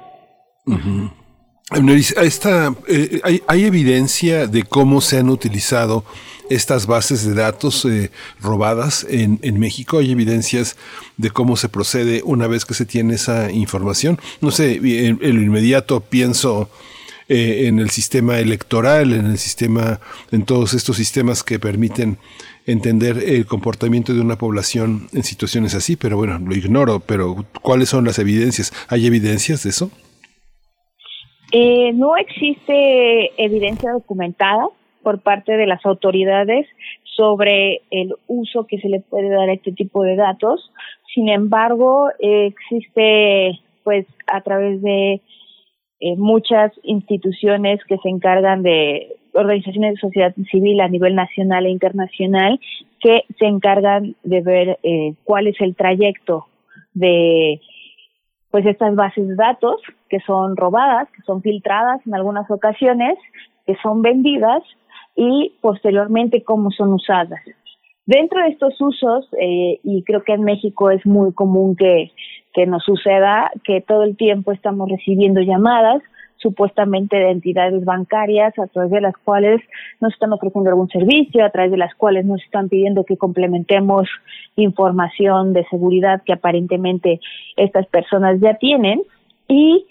Esta, eh, hay, hay, evidencia de cómo se han utilizado estas bases de datos eh, robadas en, México. Hay evidencias de cómo se procede una vez que se tiene esa información. No sé, en, lo inmediato pienso eh, en el sistema electoral, en el sistema, en todos estos sistemas que permiten entender el comportamiento de una población en situaciones así, pero bueno, lo ignoro, pero ¿cuáles son las evidencias? ¿Hay evidencias de eso? Eh, no existe evidencia documentada por parte de las autoridades sobre el uso que se le puede dar a este tipo de datos. Sin embargo, existe, pues, a través de eh, muchas instituciones que se encargan de organizaciones de sociedad civil a nivel nacional e internacional que se encargan de ver eh, cuál es el trayecto de pues estas bases de datos que son robadas, que son filtradas en algunas ocasiones, que son vendidas y posteriormente cómo son usadas. Dentro de estos usos, eh, y creo que en México es muy común que, que nos suceda, que todo el tiempo estamos recibiendo llamadas supuestamente de entidades bancarias a través de las cuales nos están ofreciendo algún servicio, a través de las cuales nos están pidiendo que complementemos información de seguridad que aparentemente estas personas ya tienen y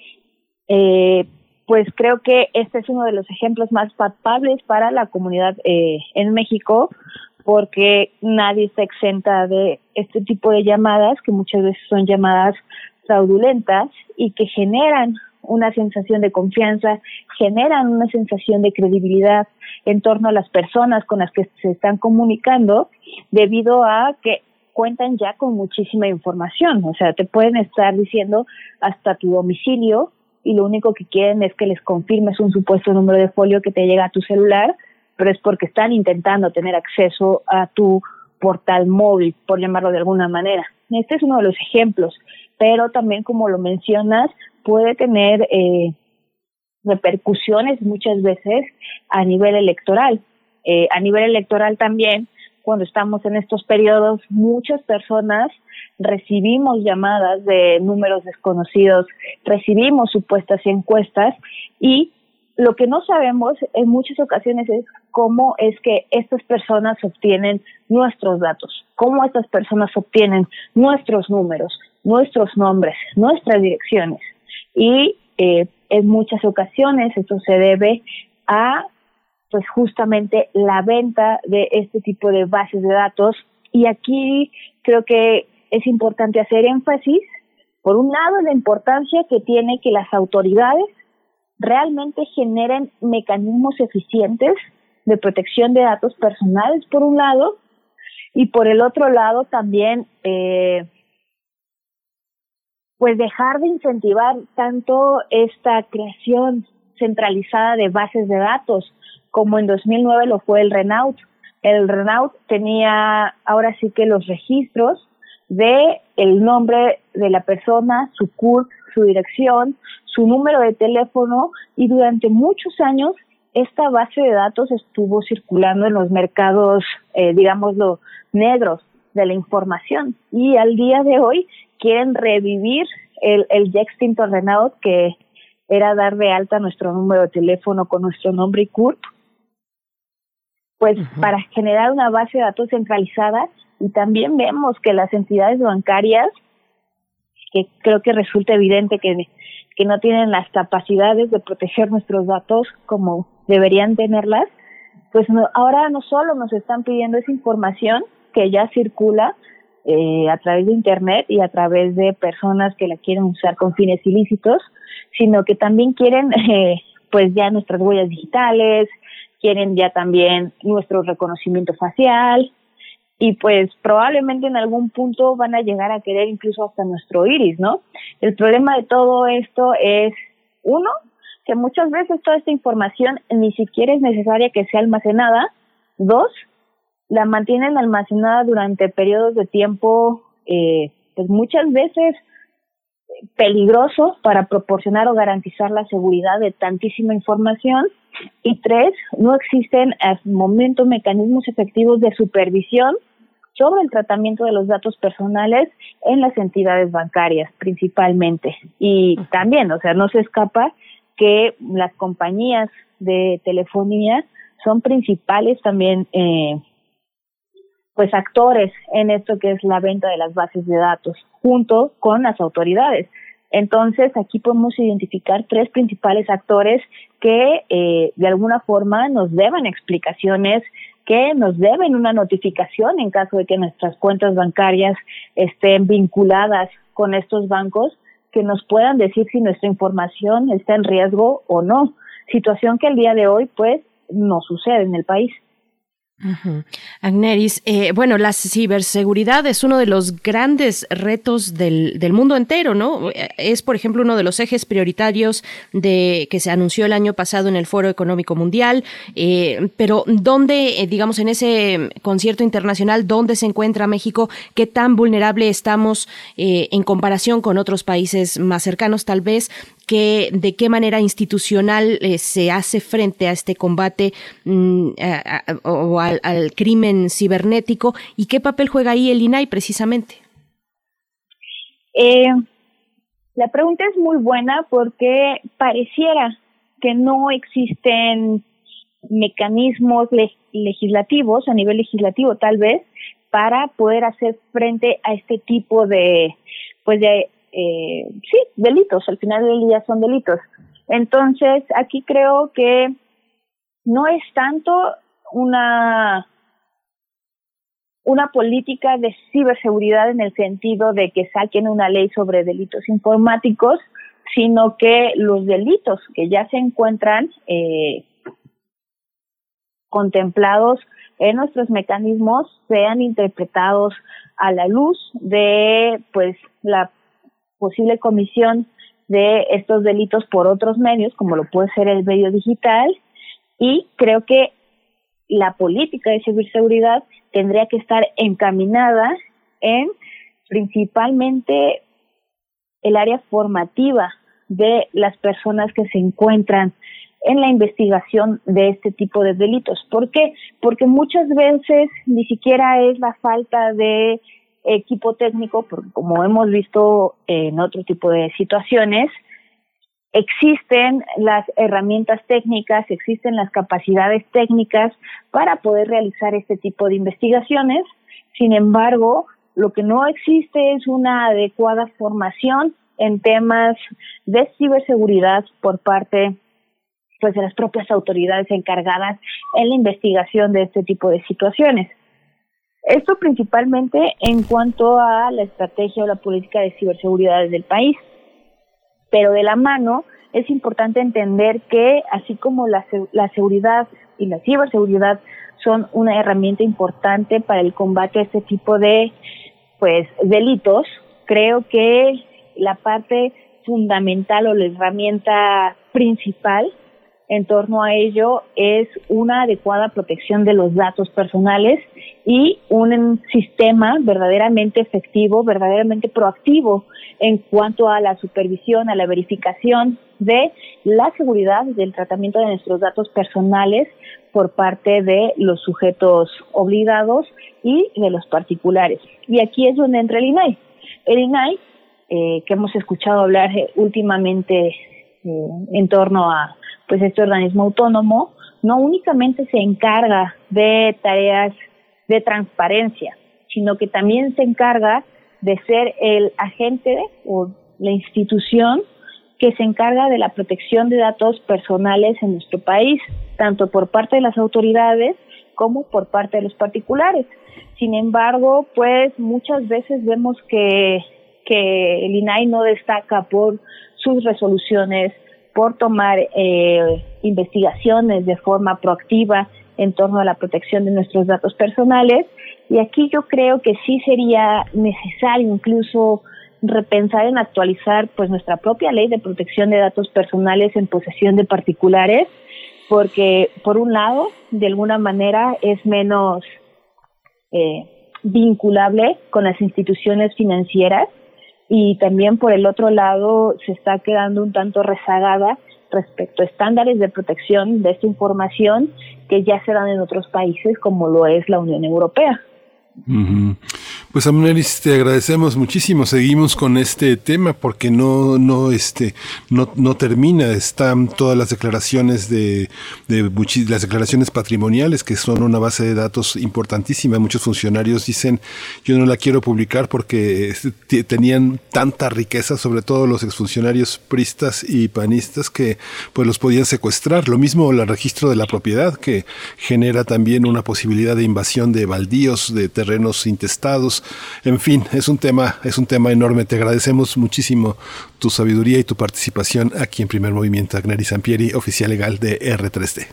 eh, pues creo que este es uno de los ejemplos más palpables para la comunidad eh, en México porque nadie está exenta de este tipo de llamadas que muchas veces son llamadas fraudulentas y que generan una sensación de confianza, generan una sensación de credibilidad en torno a las personas con las que se están comunicando, debido a que cuentan ya con muchísima información. O sea, te pueden estar diciendo hasta tu domicilio y lo único que quieren es que les confirmes un supuesto número de folio que te llega a tu celular, pero es porque están intentando tener acceso a tu portal móvil, por llamarlo de alguna manera. Este es uno de los ejemplos, pero también como lo mencionas, puede tener eh, repercusiones muchas veces a nivel electoral. Eh, a nivel electoral también, cuando estamos en estos periodos, muchas personas recibimos llamadas de números desconocidos, recibimos supuestas encuestas y lo que no sabemos en muchas ocasiones es cómo es que estas personas obtienen nuestros datos, cómo estas personas obtienen nuestros números, nuestros nombres, nuestras direcciones. Y eh, en muchas ocasiones esto se debe a pues justamente la venta de este tipo de bases de datos. Y aquí creo que es importante hacer énfasis por un lado la importancia que tiene que las autoridades realmente generen mecanismos eficientes de protección de datos personales por un lado y por el otro lado también eh, pues dejar de incentivar tanto esta creación centralizada de bases de datos, como en 2009 lo fue el Renault. El Renault tenía ahora sí que los registros de el nombre de la persona, su CURP, su dirección, su número de teléfono y durante muchos años esta base de datos estuvo circulando en los mercados, eh, digámoslo, negros de la información. Y al día de hoy quieren revivir el, el ya extinto Renault que era dar de alta nuestro número de teléfono con nuestro nombre y CURP, pues para generar una base de datos centralizada y también vemos que las entidades bancarias, que creo que resulta evidente que, que no tienen las capacidades de proteger nuestros datos como deberían tenerlas, pues ahora no solo nos están pidiendo esa información que ya circula eh, a través de Internet y a través de personas que la quieren usar con fines ilícitos, sino que también quieren eh, pues ya nuestras huellas digitales, quieren ya también nuestro reconocimiento facial y pues probablemente en algún punto van a llegar a querer incluso hasta nuestro iris, ¿no? El problema de todo esto es, uno, que muchas veces toda esta información ni siquiera es necesaria que sea almacenada. Dos, la mantienen almacenada durante periodos de tiempo, eh, pues muchas veces peligroso para proporcionar o garantizar la seguridad de tantísima información. Y tres, no existen al momento mecanismos efectivos de supervisión sobre el tratamiento de los datos personales en las entidades bancarias principalmente. Y también, o sea, no se escapa que las compañías de telefonía son principales también eh, pues actores en esto que es la venta de las bases de datos junto con las autoridades. Entonces, aquí podemos identificar tres principales actores que eh, de alguna forma nos deben explicaciones, que nos deben una notificación en caso de que nuestras cuentas bancarias estén vinculadas con estos bancos, que nos puedan decir si nuestra información está en riesgo o no. Situación que el día de hoy, pues, no sucede en el país. Agneris, eh, bueno, la ciberseguridad es uno de los grandes retos del, del, mundo entero, ¿no? Es, por ejemplo, uno de los ejes prioritarios de que se anunció el año pasado en el Foro Económico Mundial. Eh, pero ¿dónde, eh, digamos, en ese concierto internacional, dónde se encuentra México? ¿Qué tan vulnerable estamos en comparación con otros países más cercanos, tal vez? Que, de qué manera institucional eh, se hace frente a este combate mm, o al, crimen cibernético y qué papel juega ahí el INAI precisamente. Eh, la pregunta es muy buena porque pareciera que no existen mecanismos legislativos a nivel legislativo tal vez para poder hacer frente a este tipo de pues de eh, sí, delitos, al final del día son delitos. Entonces, aquí creo que no es tanto una una política de ciberseguridad en el sentido de que saquen una ley sobre delitos informáticos, sino que los delitos que ya se encuentran eh, contemplados en nuestros mecanismos sean interpretados a la luz de pues la posible comisión de estos delitos por otros medios, como lo puede ser el medio digital, y creo que la política de ciberseguridad tendría que estar encaminada en principalmente el área formativa de las personas que se encuentran en la investigación de este tipo de delitos. ¿Por qué? Porque muchas veces ni siquiera es la falta de equipo técnico, porque como hemos visto en otro tipo de situaciones, existen las herramientas técnicas, existen las capacidades técnicas para poder realizar este tipo de investigaciones. Sin embargo, lo que no existe es una adecuada formación en temas de ciberseguridad por parte pues de las propias autoridades encargadas en la investigación de este tipo de situaciones. Esto principalmente en cuanto a la estrategia o la política de ciberseguridad del país. Pero de la mano es importante entender que así como la, la seguridad y la ciberseguridad son una herramienta importante para el combate a este tipo de pues delitos, creo que la parte fundamental o la herramienta principal en torno a ello es una adecuada protección de los datos personales y un sistema verdaderamente efectivo, verdaderamente proactivo en cuanto a la supervisión, a la verificación de la seguridad del tratamiento de nuestros datos personales por parte de los sujetos obligados y de los particulares. Y aquí es donde entra el INAI. El INAI, eh, que hemos escuchado hablar eh, últimamente eh, en torno a pues este organismo autónomo, no únicamente se encarga de tareas de transparencia, sino que también se encarga de ser el agente o la institución que se encarga de la protección de datos personales en nuestro país, tanto por parte de las autoridades como por parte de los particulares. Sin embargo, pues muchas veces vemos que, que el INAI no destaca por sus resoluciones, por tomar eh, investigaciones de forma proactiva en torno a la protección de nuestros datos personales. Y aquí yo creo que sí sería necesario incluso repensar en actualizar pues nuestra propia ley de protección de datos personales en posesión de particulares, porque por un lado, de alguna manera es menos eh, vinculable con las instituciones financieras y también por el otro lado se está quedando un tanto rezagada respecto a estándares de protección de esta información que ya se dan en otros países como lo es la Unión Europea. Pues Amneris, te agradecemos muchísimo. Seguimos con este tema porque no, no, este, no, no termina. Están todas las declaraciones de, de las declaraciones patrimoniales que son una base de datos importantísima. Muchos funcionarios dicen yo no la quiero publicar porque este, tenían tanta riqueza, sobre todo los exfuncionarios pristas y panistas que pues los podían secuestrar. Lo mismo el registro de la propiedad que genera también una posibilidad de invasión de baldíos, de terrenos intestados en fin, es un tema, es un tema enorme. Te agradecemos muchísimo tu sabiduría y tu participación aquí en Primer Movimiento. Agneri Sampieri, oficial legal de R3D.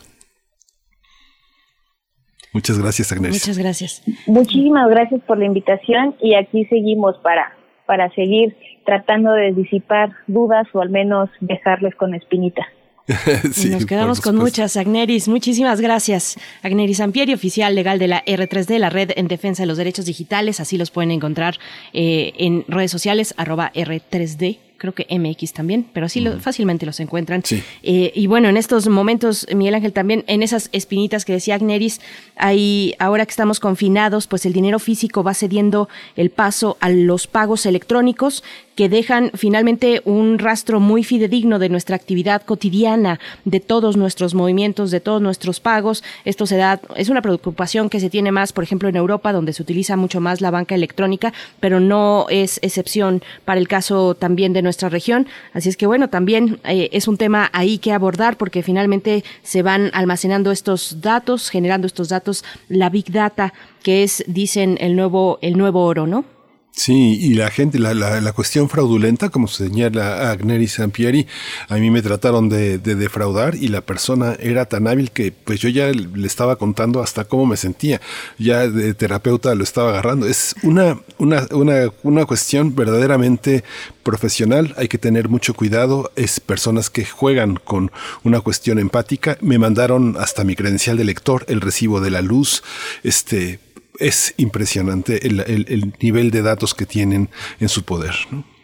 Muchas gracias, Agnes. Muchas gracias. Muchísimas gracias por la invitación y aquí seguimos para, para seguir tratando de disipar dudas o al menos dejarles con espinita. Nos quedamos con muchas, Agneris. Muchísimas gracias. Agneris Ampieri, oficial legal de la R3D, la Red en Defensa de los Derechos Digitales. Así los pueden encontrar eh, en redes sociales, arroba R3D creo que MX también, pero así lo, fácilmente los encuentran. Eh, y bueno, en estos momentos, Miguel Ángel, también en esas espinitas que decía Agneris, hay, ahora que estamos confinados, pues el dinero físico va cediendo el paso a los pagos electrónicos que dejan finalmente un rastro muy fidedigno de nuestra actividad cotidiana, de todos nuestros movimientos, de todos nuestros pagos. Esto se da, es una preocupación que se tiene más, por ejemplo, en Europa, donde se utiliza mucho más la banca electrónica, pero no es excepción para el caso también de nuestra región. Así es que bueno, también eh, es un tema ahí que abordar porque finalmente se van almacenando estos datos, generando estos datos, la big data, que es, dicen, el nuevo, el nuevo oro, ¿no? Sí, y la gente, la, la, la, cuestión fraudulenta, como señala Agneri Sampieri, a mí me trataron de, de, defraudar y la persona era tan hábil que pues yo ya le estaba contando hasta cómo me sentía, ya de terapeuta lo estaba agarrando. Es una, una, una, una cuestión verdaderamente profesional, hay que tener mucho cuidado, es personas que juegan con una cuestión empática, me mandaron hasta mi credencial de lector, el recibo de la luz, este es impresionante el, el, nivel de datos que tienen en su poder.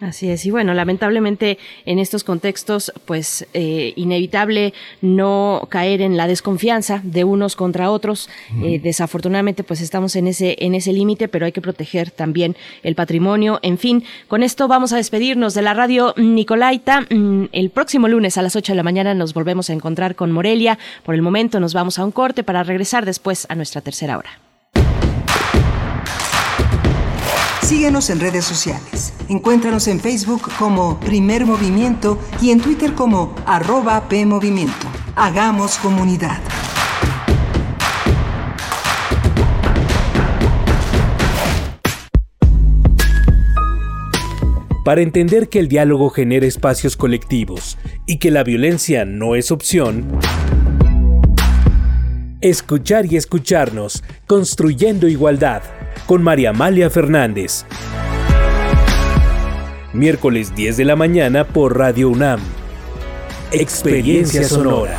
Así es, y bueno, lamentablemente en estos contextos, pues eh, inevitable no caer en la desconfianza de unos contra otros. Eh, desafortunadamente, pues estamos en ese en ese límite, pero hay que proteger también el patrimonio. En fin, con esto vamos a despedirnos de la radio Nicolaita. Mm, el próximo lunes a las 8 de la mañana nos volvemos a encontrar con Morelia. Por el momento nos vamos a un corte para regresar después a nuestra tercera hora. Síguenos en redes sociales. Encuéntranos en Facebook como Primer Movimiento y en Twitter como arroba PMovimiento. Hagamos comunidad. Para entender que el diálogo genera espacios colectivos y que la violencia no es opción, escuchar y escucharnos, construyendo igualdad con María Amalia Fernández. miércoles 10 de la mañana por Radio UNAM. Experiencia Sonora.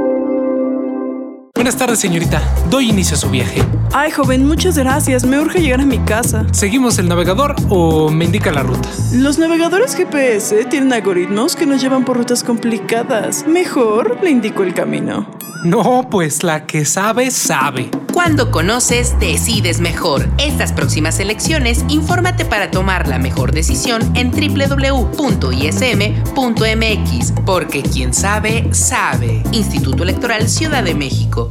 Buenas tardes, señorita. Doy inicio a su viaje. Ay, joven, muchas gracias. Me urge llegar a mi casa. ¿Seguimos el navegador o me indica la ruta? Los navegadores GPS tienen algoritmos que nos llevan por rutas complicadas. Mejor le indico el camino. No, pues la que sabe, sabe. Cuando conoces, decides mejor. Estas próximas elecciones, infórmate para tomar la mejor decisión en www.ism.mx, porque quien sabe, sabe. Instituto Electoral Ciudad de México.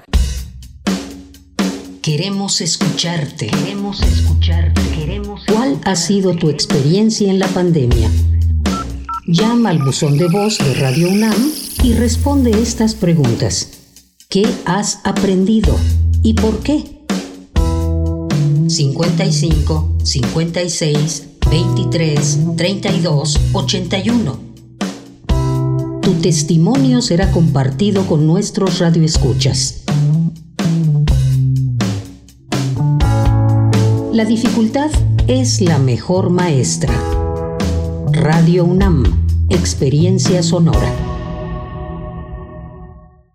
Queremos escucharte. Queremos escucharte. Queremos ¿Cuál ha sido tu experiencia en la pandemia? Llama al buzón de voz de Radio UNAM y responde estas preguntas. ¿Qué has aprendido y por qué? 55 56 23 32 81. Tu testimonio será compartido con nuestros radioescuchas. La dificultad es la mejor maestra. Radio UNAM, experiencia sonora.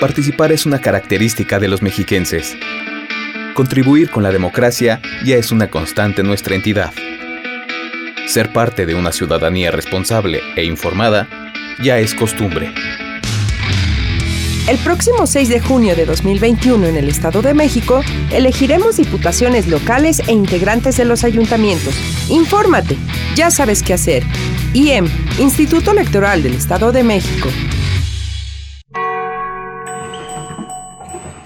Participar es una característica de los mexiquenses. Contribuir con la democracia ya es una constante en nuestra entidad. Ser parte de una ciudadanía responsable e informada ya es costumbre. El próximo 6 de junio de 2021 en el Estado de México, elegiremos diputaciones locales e integrantes de los ayuntamientos. Infórmate, ya sabes qué hacer. IEM, Instituto Electoral del Estado de México.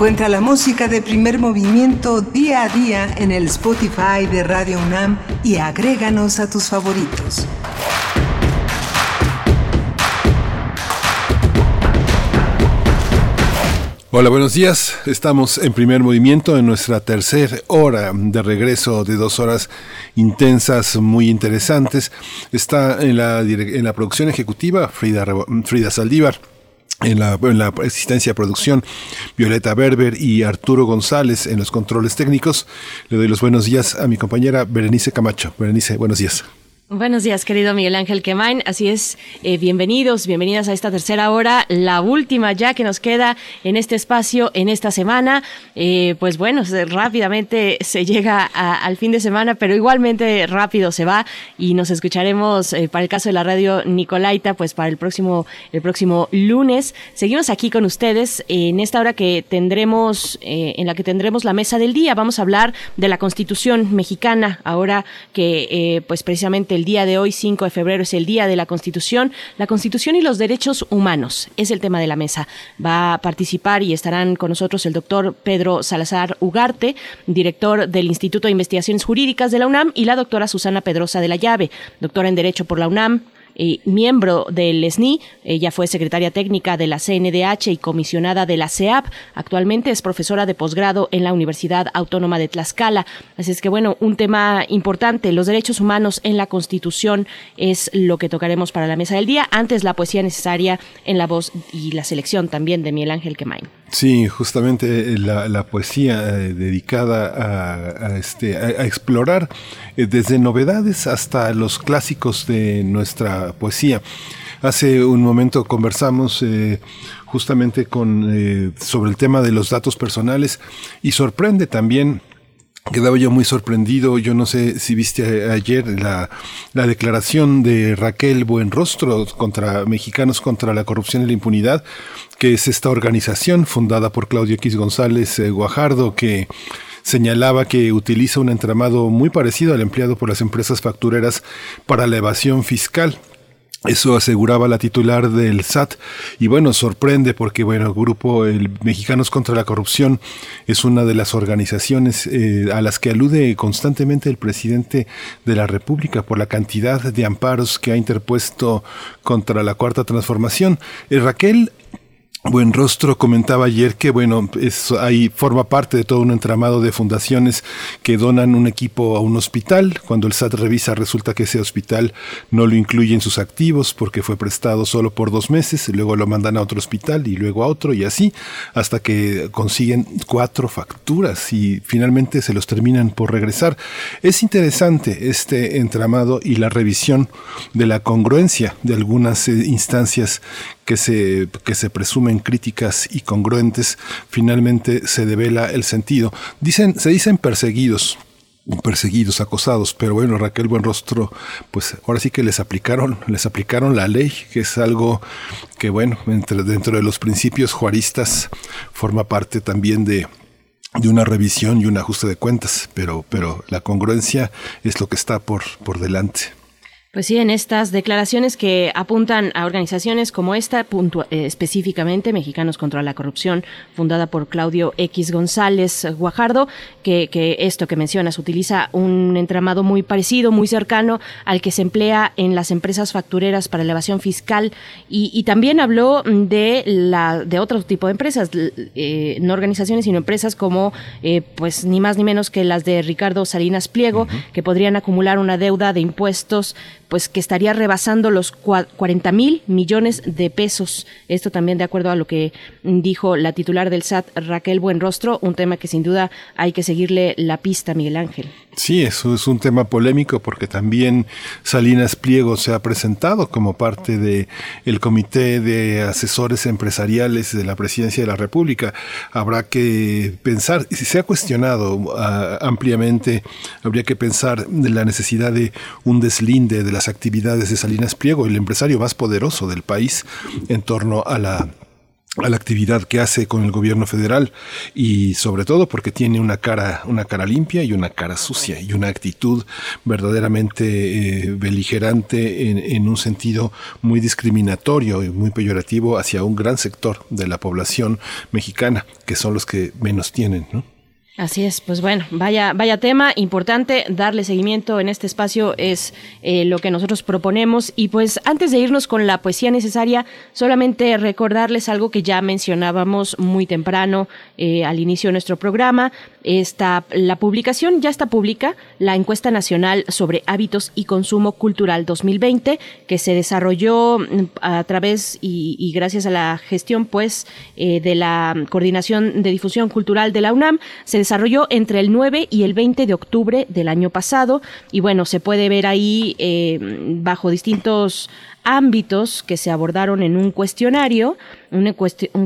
Encuentra la música de primer movimiento día a día en el Spotify de Radio UNAM y agréganos a tus favoritos. Hola, buenos días. Estamos en primer movimiento en nuestra tercera hora de regreso de dos horas intensas, muy interesantes. Está en la, en la producción ejecutiva Frida, Frida Saldívar. En la, en la producción, Violeta Berber y Arturo González en los controles técnicos. Le doy los buenos días a mi compañera Berenice Camacho. Berenice, buenos días. Buenos días, querido Miguel Ángel Quemain. Así es, eh, bienvenidos, bienvenidas a esta tercera hora, la última ya que nos queda en este espacio, en esta semana. Eh, pues bueno, rápidamente se llega al fin de semana, pero igualmente rápido se va y nos escucharemos eh, para el caso de la radio Nicolaita, pues para el próximo, el próximo lunes. Seguimos aquí con ustedes en esta hora que tendremos, en la que tendremos la mesa del día. Vamos a hablar de la Constitución mexicana, ahora que pues precisamente el día de hoy, 5 de febrero, es el Día de la Constitución. La Constitución y los derechos humanos es el tema de la mesa. Va a participar y estarán con nosotros el doctor Pedro Salazar Ugarte, director del Instituto de Investigaciones Jurídicas de la UNAM, y la doctora Susana Pedrosa de la Llave, doctora en Derecho por la UNAM, miembro del SNI. Ella fue secretaria técnica de la CNDH y comisionada de la CEAP. Actualmente es profesora de posgrado en la Universidad Autónoma de Tlaxcala. Así es que, bueno, un tema importante, los derechos humanos en la Constitución es lo que tocaremos para la mesa del día. Antes, la poesía necesaria en la voz y la selección también de Miguel Ángel Quemain. Sí, justamente eh, la, poesía eh, dedicada a, este, a, explorar eh, desde novedades hasta los clásicos de nuestra poesía. Hace un momento conversamos justamente con, sobre el tema de los datos personales y sorprende también Quedaba yo muy sorprendido, yo no sé si viste ayer la, la, declaración de Raquel Buenrostro contra Mexicanos contra la Corrupción y la Impunidad, que es esta organización fundada por Claudio X González eh, Guajardo, que señalaba que utiliza un entramado muy parecido al empleado por las empresas factureras para la evasión fiscal. Eso aseguraba la titular del SAT y bueno, sorprende porque bueno, el grupo el Mexicanos contra la Corrupción es una de las organizaciones eh, a las que alude constantemente el presidente de la República por la cantidad de amparos que ha interpuesto contra la Cuarta Transformación. Eh, Raquel Buen Rostro comentaba ayer que, bueno, ahí forma parte de todo un entramado de fundaciones que donan un equipo a un hospital. Cuando el SAT revisa, resulta que ese hospital no lo incluye en sus activos porque fue prestado solo por dos meses, luego lo mandan a otro hospital y luego a otro y así, hasta que consiguen cuatro facturas y finalmente se los terminan por regresar. Es interesante este entramado y la revisión de la congruencia de algunas eh, instancias que se, que se presumen críticas y congruentes, finalmente se devela el sentido. Dicen, se dicen perseguidos, perseguidos, acosados, pero bueno, Raquel Buenrostro, pues ahora sí que les aplicaron, les aplicaron la ley, que es algo que bueno, entre, dentro de los principios juaristas forma parte también de, de una revisión y un ajuste de cuentas, pero, pero la congruencia es lo que está por, por delante. Pues sí, en estas declaraciones que apuntan a organizaciones como esta, eh, específicamente Mexicanos contra la Corrupción, fundada por Claudio X González Guajardo, que, que, esto que mencionas utiliza un entramado muy parecido, muy cercano al que se emplea en las empresas factureras para elevación fiscal. Y, también habló de la de otro tipo de empresas, eh, no organizaciones sino empresas como eh, pues ni más ni menos que las de Ricardo Salinas Pliego, que podrían acumular una deuda de impuestos pues que estaría rebasando los 40 mil millones de pesos. Esto también de acuerdo a lo que dijo la titular del SAT, Raquel Buenrostro, un tema que sin duda hay que seguirle la pista, Miguel Ángel. Sí, eso es un tema polémico porque también Salinas Pliego se ha presentado como parte de el comité de asesores empresariales de la Presidencia de la República. Habrá que pensar, si se ha cuestionado ah, ampliamente, habría que pensar de la necesidad de un deslinde de las actividades de Salinas Pliego, el empresario más poderoso del país en torno a la a la actividad que hace con el gobierno federal y sobre todo porque tiene una cara una cara limpia y una cara sucia y una actitud verdaderamente eh, beligerante en, en, un sentido muy discriminatorio y muy peyorativo hacia un gran sector de la población mexicana que son los que menos tienen ¿no? Así es, pues bueno, vaya, vaya tema importante, darle seguimiento en este espacio es eh, lo que nosotros proponemos. Y pues antes de irnos con la poesía necesaria, solamente recordarles algo que ya mencionábamos muy temprano eh, al inicio de nuestro programa, esta, la publicación ya está pública, la encuesta nacional sobre hábitos y consumo cultural 2020, que se desarrolló mm, a través y, gracias a la gestión pues eh, de la Coordinación de Difusión Cultural de la UNAM, desarrolló entre el 9 y el 20 de octubre del año pasado y bueno, se puede ver ahí eh, bajo distintos ámbitos que se abordaron en un cuestionario, un,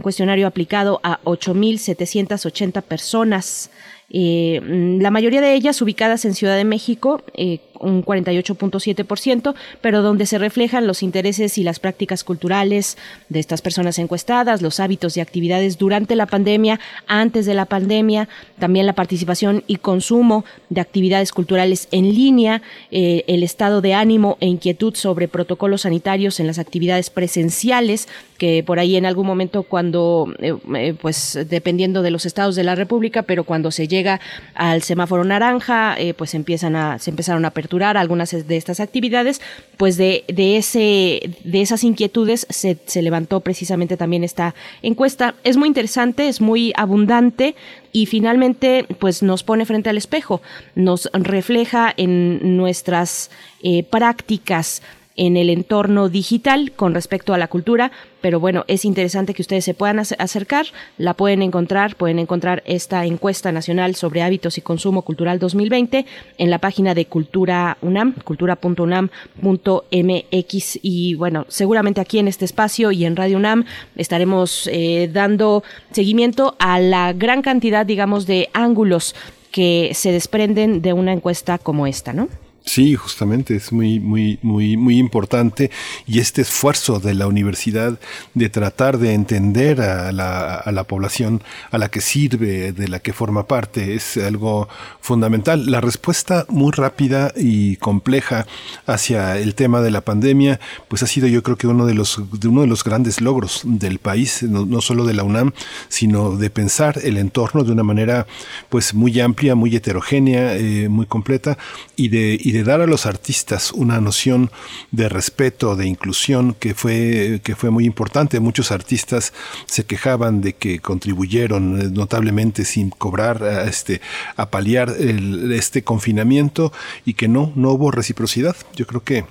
cuestionario aplicado a 8.780 personas. Eh, la mayoría de ellas ubicadas en Ciudad de México, eh, un 48.7%, pero donde se reflejan los intereses y las prácticas culturales de estas personas encuestadas, los hábitos y actividades durante la pandemia, antes de la pandemia, también la participación y consumo de actividades culturales en línea, eh, el estado de ánimo e inquietud sobre protocolos sanitarios en las actividades presenciales, que por ahí en algún momento cuando, eh, eh, pues dependiendo de los estados de la República, pero cuando se llega al semáforo naranja, pues empiezan a, se empezaron a algunas de estas actividades, pues de, de, ese, de esas inquietudes se, se levantó precisamente también esta encuesta. Es muy interesante, es muy abundante y finalmente pues nos pone frente al espejo, nos refleja en nuestras eh, prácticas en el entorno digital con respecto a la cultura, pero bueno, es interesante que ustedes se puedan acercar, la pueden encontrar, pueden encontrar esta encuesta nacional sobre hábitos y consumo cultural 2020 en la página de Cultura UNAM, cultura.unam.mx y bueno, seguramente aquí en este espacio y en Radio UNAM estaremos eh, dando seguimiento a la gran cantidad, digamos, de ángulos que se desprenden de una encuesta como esta, ¿no? Sí, justamente es muy, muy, muy, muy importante y este esfuerzo de la universidad de tratar de entender a la, a la población a la que sirve, de la que forma parte, es algo fundamental. La respuesta muy rápida y compleja hacia el tema de la pandemia, pues ha sido yo creo que uno de los, de uno de los grandes logros del país, no, no solo de la UNAM, sino de pensar el entorno de una manera pues muy amplia, muy heterogénea, eh, muy completa y de de dar a los artistas una noción de respeto, de inclusión que fue, que fue muy importante. Muchos artistas se quejaban de que contribuyeron eh, notablemente sin cobrar a, este, a paliar este confinamiento y que no, no hubo reciprocidad. Yo creo que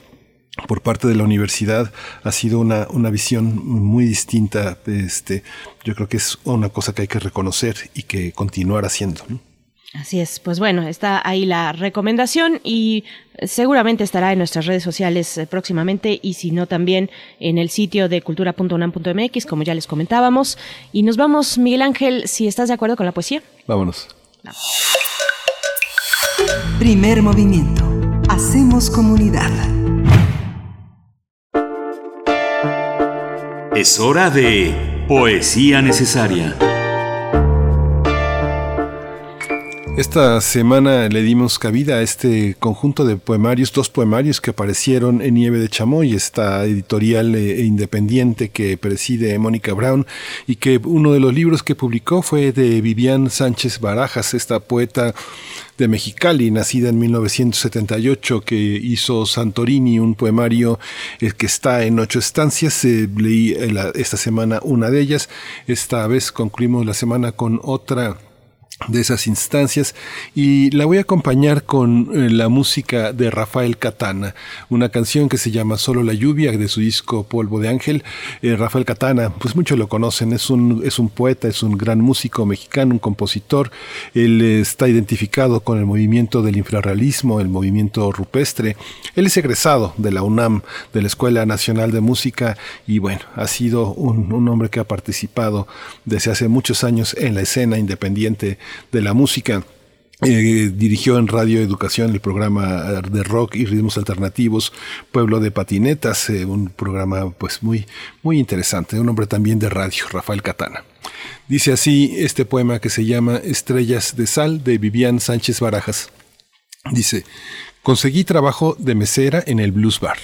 por parte de la universidad ha sido una, una visión muy distinta. Este, yo creo que es una cosa que hay que reconocer y que continuar haciendo. Así es, pues bueno, está ahí la recomendación y seguramente estará en nuestras redes sociales eh, próximamente y si no también en el sitio de cultura.unam.mx, como ya les comentábamos. Y nos vamos, Miguel Ángel, si estás de acuerdo con la poesía. Vámonos. Primer movimiento. Hacemos comunidad. Es hora de poesía necesaria. Esta semana le dimos cabida a este conjunto de poemarios, dos poemarios que aparecieron en Nieve de Chamoy, esta editorial eh, independiente que preside Mónica Brown y que uno de los libros que publicó fue de Vivian Sánchez Barajas, esta poeta de Mexicali, nacida en 1978, que hizo Santorini, un poemario eh, que está en ocho estancias. Eh, leí esta semana una de ellas. Esta vez concluimos la semana con otra de esas instancias y la voy a acompañar con eh, la música de Rafael Catana, una canción que se llama Solo la lluvia de su disco Polvo de Ángel. Eh, Rafael Catana, pues muchos lo conocen, es un, es un poeta, es un gran músico mexicano, un compositor. Él está identificado con el movimiento del infrarrealismo, el movimiento rupestre. Él es egresado de la UNAM, de la Escuela Nacional de Música y bueno, ha sido un, un hombre que ha participado desde hace muchos años en la escena independiente de la música. Eh, dirigió en Radio Educación el programa de rock y ritmos alternativos Pueblo de Patinetas, eh, un programa pues muy, muy interesante, un hombre también de radio, Rafael Catana. Dice así este poema que se llama Estrellas de Sal de Vivian Sánchez Barajas. Dice, conseguí trabajo de mesera en el Blues Bar.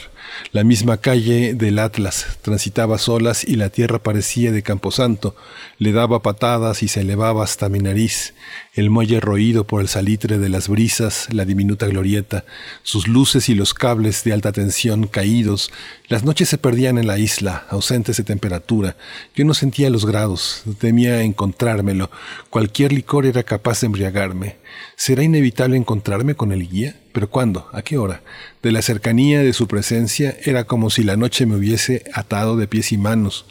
La misma calle del Atlas transitaba solas y la tierra parecía de camposanto. Le daba patadas y se elevaba hasta mi nariz. El muelle roído por el salitre de las brisas, la diminuta glorieta, sus luces y los cables de alta tensión caídos. Las noches se perdían en la isla, ausentes de temperatura. Yo no sentía los grados, temía encontrármelo. Cualquier licor era capaz de embriagarme. ¿Será inevitable encontrarme con el guía? ¿Pero cuándo? ¿A qué hora? De la cercanía de su presencia era como si la noche me hubiese atado de pies y manos.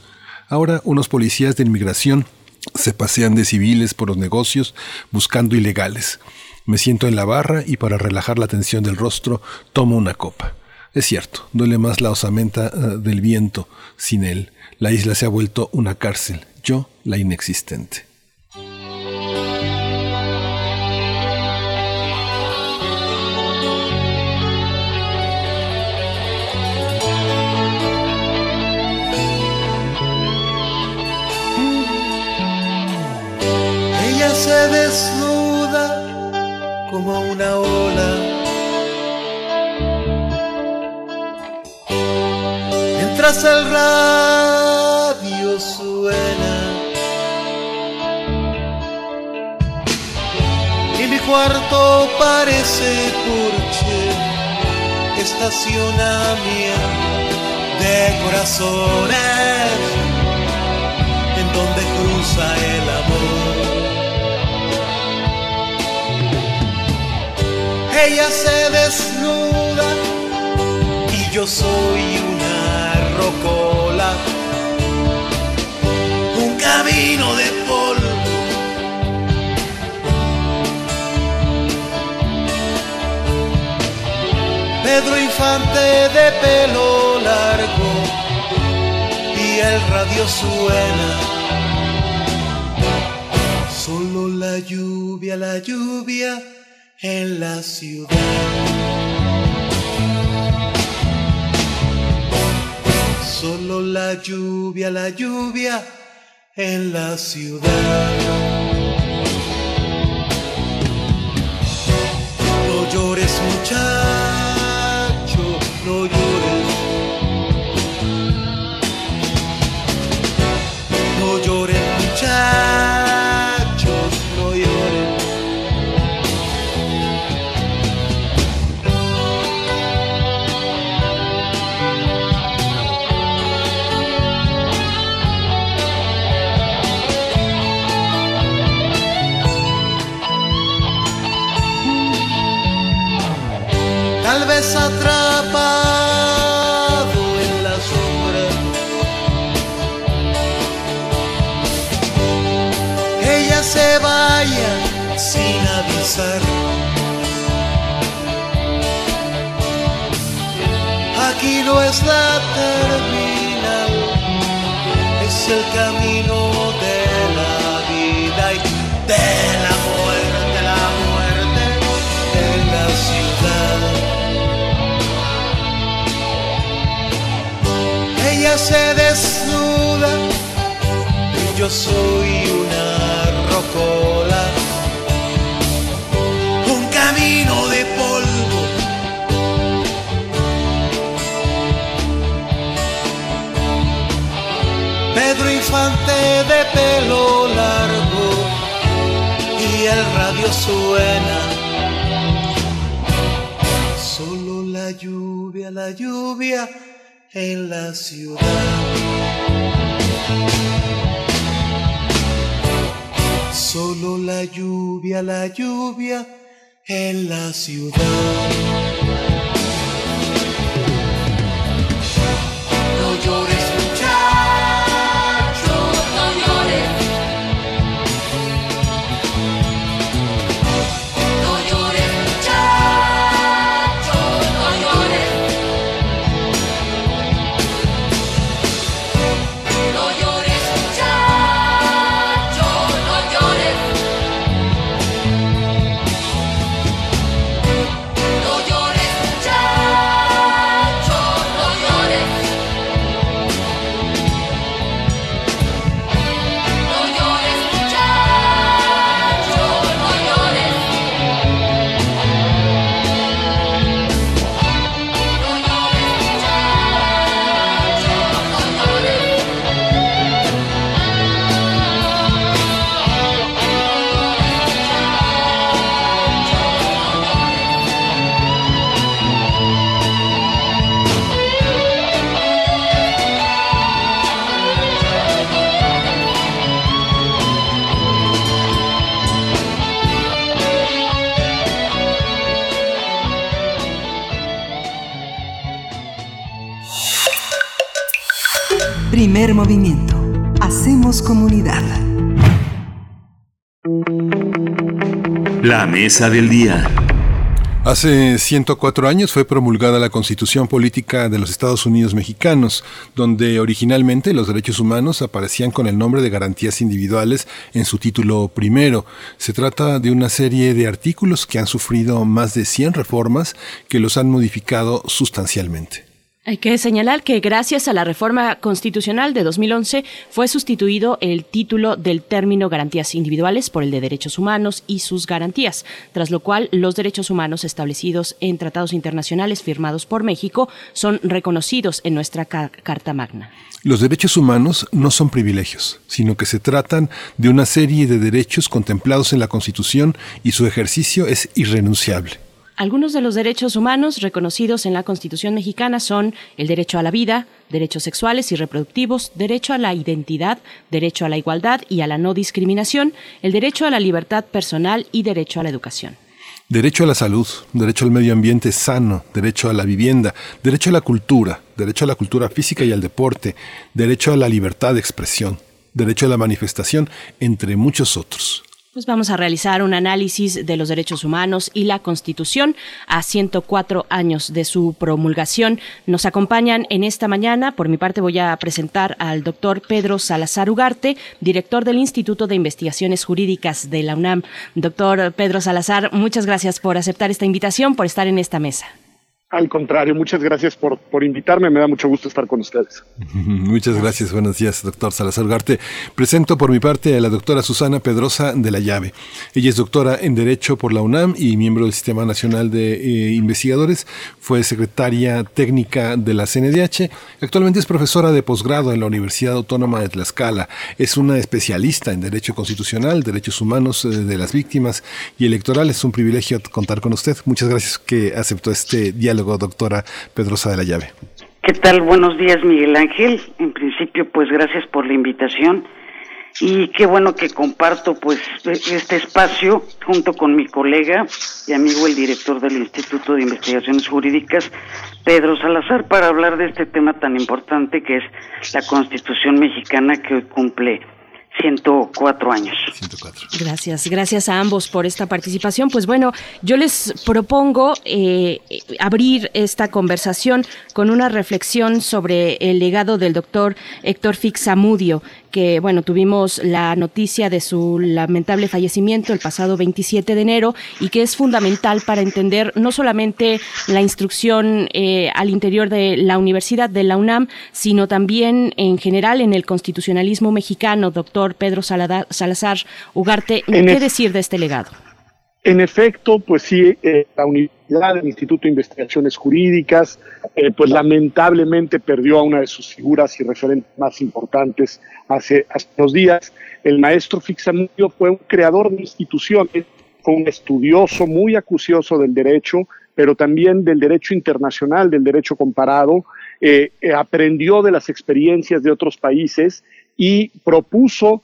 Ahora unos policías de inmigración se pasean de civiles por los negocios buscando ilegales. Me siento en la barra y para relajar la tensión del rostro tomo una copa. Es cierto, duele más la osamenta uh, del viento sin él. La isla se ha vuelto una cárcel, yo la inexistente. Ella se desnuda como una ola. Mientras el radio suena. Y mi cuarto parece porche, estacionamiento de corazones en donde cruza el amor. Ella se desnuda y yo soy una rocola, un camino de polvo. Pedro Infante de pelo largo y el radio suena. Solo la lluvia, la lluvia en la ciudad. Solo la lluvia, la lluvia en la ciudad. No llores muchacho, es la terminal, es el camino de la vida y de la muerte, la muerte de la ciudad. ella se desnuda y yo soy una rocola, De pelo largo y el radio suena. Solo la lluvia, la lluvia en la ciudad. Solo la lluvia, la lluvia en la ciudad. Movimiento. Hacemos comunidad. La mesa del día. Hace 104 años fue promulgada la Constitución Política de los Estados Unidos Mexicanos, donde originalmente los derechos humanos aparecían con el nombre de garantías individuales en su título primero. Se trata de una serie de artículos que han sufrido más de 100 reformas que los han modificado sustancialmente. Hay que señalar que gracias a la reforma constitucional de 2011 fue sustituido el título del término garantías individuales por el de derechos humanos y sus garantías, tras lo cual los derechos humanos establecidos en tratados internacionales firmados por México son reconocidos en nuestra Carta Magna. Los derechos humanos no son privilegios, sino que se tratan de una serie de derechos contemplados en la Constitución y su ejercicio es irrenunciable. Algunos de los derechos humanos reconocidos en la Constitución mexicana son el derecho a la vida, derechos sexuales y reproductivos, derecho a la identidad, derecho a la igualdad y a la no discriminación, el derecho a la libertad personal y derecho a la educación. Derecho a la salud, derecho al medio ambiente sano, derecho a la vivienda, derecho a la cultura, derecho a la cultura física y al deporte, derecho a la libertad de expresión, derecho a la manifestación, entre muchos otros. Pues vamos a realizar un análisis de los derechos humanos y la Constitución a 104 años de su promulgación. Nos acompañan en esta mañana. Por mi parte voy a presentar al doctor Pedro Salazar Ugarte, director del Instituto de Investigaciones Jurídicas de la UNAM. Doctor Pedro Salazar, muchas gracias por aceptar esta invitación, por estar en esta mesa. Al contrario, muchas gracias por, por invitarme, me da mucho gusto estar con ustedes. Muchas gracias, buenos días, doctor Salazar Garte. Presento por mi parte a la doctora Susana Pedrosa de la Llave. Ella es doctora en Derecho por la UNAM y miembro del Sistema Nacional de eh, Investigadores. Fue secretaria técnica de la CNDH. Actualmente es profesora de posgrado en la Universidad Autónoma de Tlaxcala. Es una especialista en Derecho Constitucional, Derechos Humanos eh, de las Víctimas y Electoral. Es un privilegio contar con usted. Muchas gracias que aceptó este diálogo doctora Pedrosa de la Llave. ¿Qué tal? Buenos días, Miguel Ángel. En principio, pues gracias por la invitación y qué bueno que comparto pues este espacio junto con mi colega y amigo el director del Instituto de Investigaciones Jurídicas, Pedro Salazar, para hablar de este tema tan importante que es la Constitución mexicana que hoy cumple 104 años. 104. Gracias, gracias a ambos por esta participación. Pues bueno, yo les propongo eh, abrir esta conversación con una reflexión sobre el legado del doctor Héctor Fixamudio, que bueno, tuvimos la noticia de su lamentable fallecimiento el pasado 27 de enero y que es fundamental para entender no solamente la instrucción eh, al interior de la Universidad de la UNAM, sino también en general en el constitucionalismo mexicano, doctor Pedro Salazar Ugarte, ¿qué decir de este legado? En efecto, pues sí, eh, la Universidad, el Instituto de Investigaciones Jurídicas, eh, pues lamentablemente perdió a una de sus figuras y referentes más importantes hace, hace unos días. El maestro Fixamudio fue un creador de instituciones, fue un estudioso muy acucioso del derecho, pero también del derecho internacional, del derecho comparado, eh, aprendió de las experiencias de otros países y propuso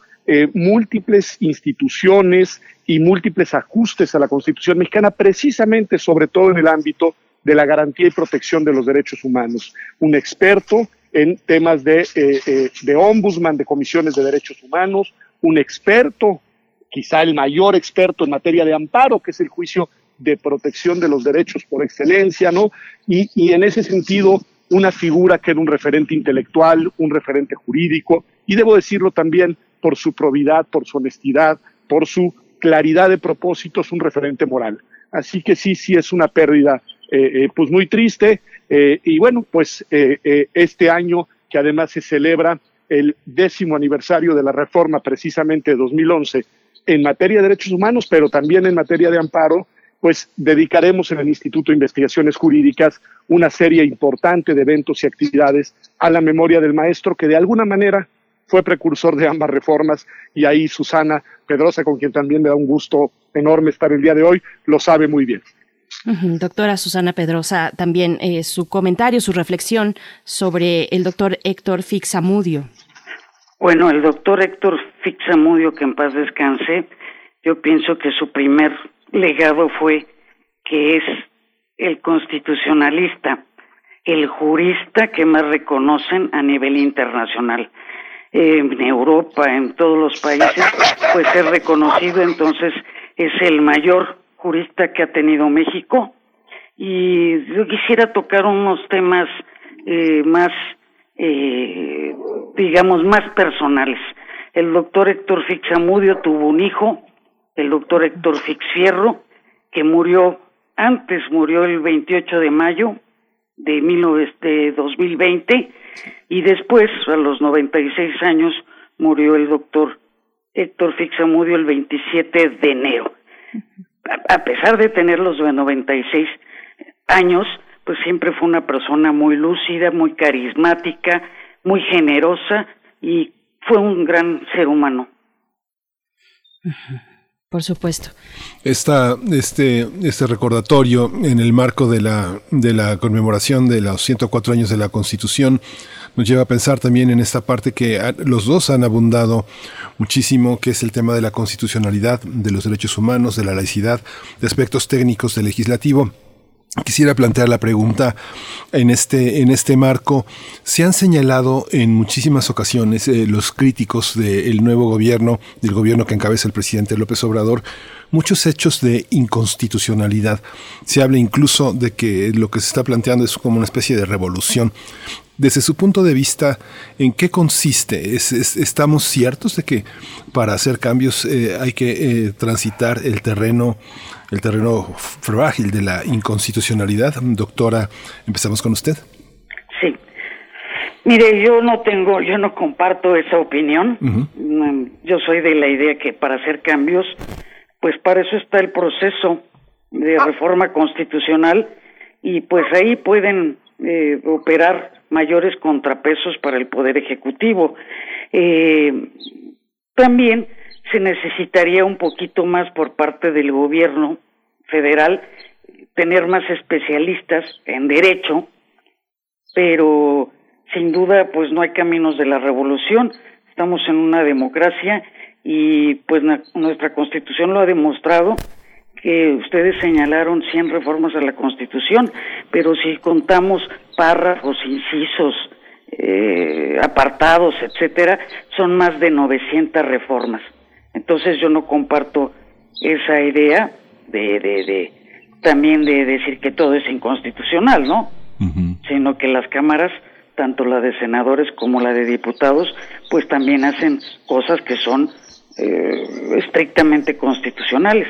múltiples instituciones y múltiples ajustes a la Constitución mexicana, precisamente sobre todo en el ámbito de la garantía y protección de los derechos humanos. Un experto en temas de, eh, eh, de ombudsman, de comisiones de derechos humanos, un experto, quizá el mayor experto en materia de amparo, que es el juicio de protección de los derechos por excelencia, ¿no? Y, y en ese sentido, una figura que era un referente intelectual, un referente jurídico, y debo decirlo también por su probidad, por su honestidad, por su claridad de propósitos, un referente moral. Así que sí, sí es una pérdida eh, eh, pues muy triste. Eh, y bueno, pues este año que además se celebra el décimo aniversario de la reforma precisamente de 2011 en materia de derechos humanos, pero también en materia de amparo, pues dedicaremos en el Instituto de Investigaciones Jurídicas una serie importante de eventos y actividades a la memoria del maestro que de alguna manera fue precursor de ambas reformas y ahí Susana Pedrosa, con quien también me da un gusto enorme estar el día de hoy, lo sabe muy bien. Doctora Susana Pedrosa, también eh, su comentario, su reflexión sobre el doctor Héctor Fixamudio. Bueno, el doctor Héctor Fixamudio, que en paz descanse, yo pienso que su primer legado fue que es el constitucionalista, el jurista que más reconocen a nivel internacional. En Europa, en todos los países, pues es reconocido, entonces es el mayor jurista que ha tenido México. Y yo quisiera tocar unos temas eh, más, eh, digamos, más personales. El doctor Héctor Fixamudio tuvo un hijo, el doctor Héctor Fixfierro, que murió antes, murió el 28 de mayo de, de 2020 y después, a los 96 años, murió el doctor Héctor Fixamudio el 27 de enero. A, pesar de tener los 96 años, pues siempre fue una persona muy lúcida, muy carismática, muy generosa y fue un gran ser humano. Por supuesto. Esta, este, este recordatorio en el marco de la, de la conmemoración de los 104 años de la Constitución nos lleva a pensar también en esta parte que los dos han abundado muchísimo, que es el tema de la constitucionalidad, de los derechos humanos, de la laicidad, de aspectos técnicos del legislativo. Quisiera plantear la pregunta en este, en este marco. Se han señalado en muchísimas ocasiones eh, los críticos del nuevo gobierno, del gobierno que encabeza el presidente López Obrador, muchos hechos de inconstitucionalidad. Se habla incluso de que lo que se está planteando es como una especie de revolución. Desde su punto de vista, ¿en qué consiste? ¿Estamos ciertos de que para hacer cambios eh, hay que eh, transitar el terreno el terreno frágil de la inconstitucionalidad. Doctora, empezamos con usted. Sí. Mire, yo no tengo, yo no comparto esa opinión. Mm, yo soy de la idea que para hacer cambios, pues para eso está el proceso de reforma constitucional y pues ahí pueden eh, operar mayores contrapesos para el poder ejecutivo. Eh, también se necesitaría un poquito más por parte del gobierno federal tener más especialistas en derecho, pero sin duda pues no hay caminos de la revolución, estamos en una democracia y pues nuestra constitución lo ha demostrado que ustedes señalaron 100 reformas a la constitución, pero si contamos párrafos, incisos, eh, apartados, etcétera, son más de 900 reformas. Entonces yo no comparto esa idea de, de, de también de decir que todo es inconstitucional, ¿no? Sino que las cámaras, tanto la de senadores como la de diputados, pues también hacen cosas que son eh, estrictamente constitucionales.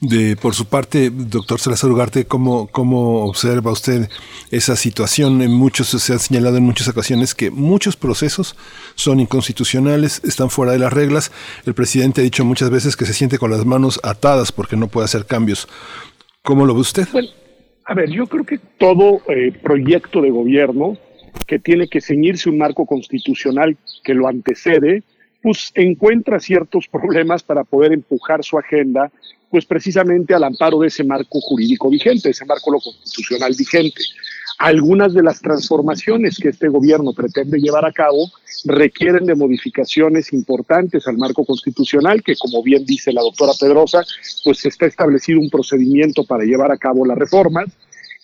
De, por su parte, doctor Salazar Ugarte, ¿cómo, ¿cómo observa usted esa situación? En muchos, se ha señalado en muchas ocasiones que muchos procesos son inconstitucionales, están fuera de las reglas. El presidente ha dicho muchas veces que se siente con las manos atadas porque no puede hacer cambios. ¿Cómo lo ve usted? a ver, yo creo que todo eh, proyecto de gobierno que tiene que ceñirse un marco constitucional que lo antecede, pues encuentra ciertos problemas para poder empujar su agenda, pues precisamente al amparo de ese marco jurídico vigente, ese marco lo constitucional vigente. Algunas de las transformaciones que este gobierno pretende llevar a cabo requieren de modificaciones importantes al marco constitucional, que como bien dice la doctora Pedrosa, pues está establecido un procedimiento para llevar a cabo las reformas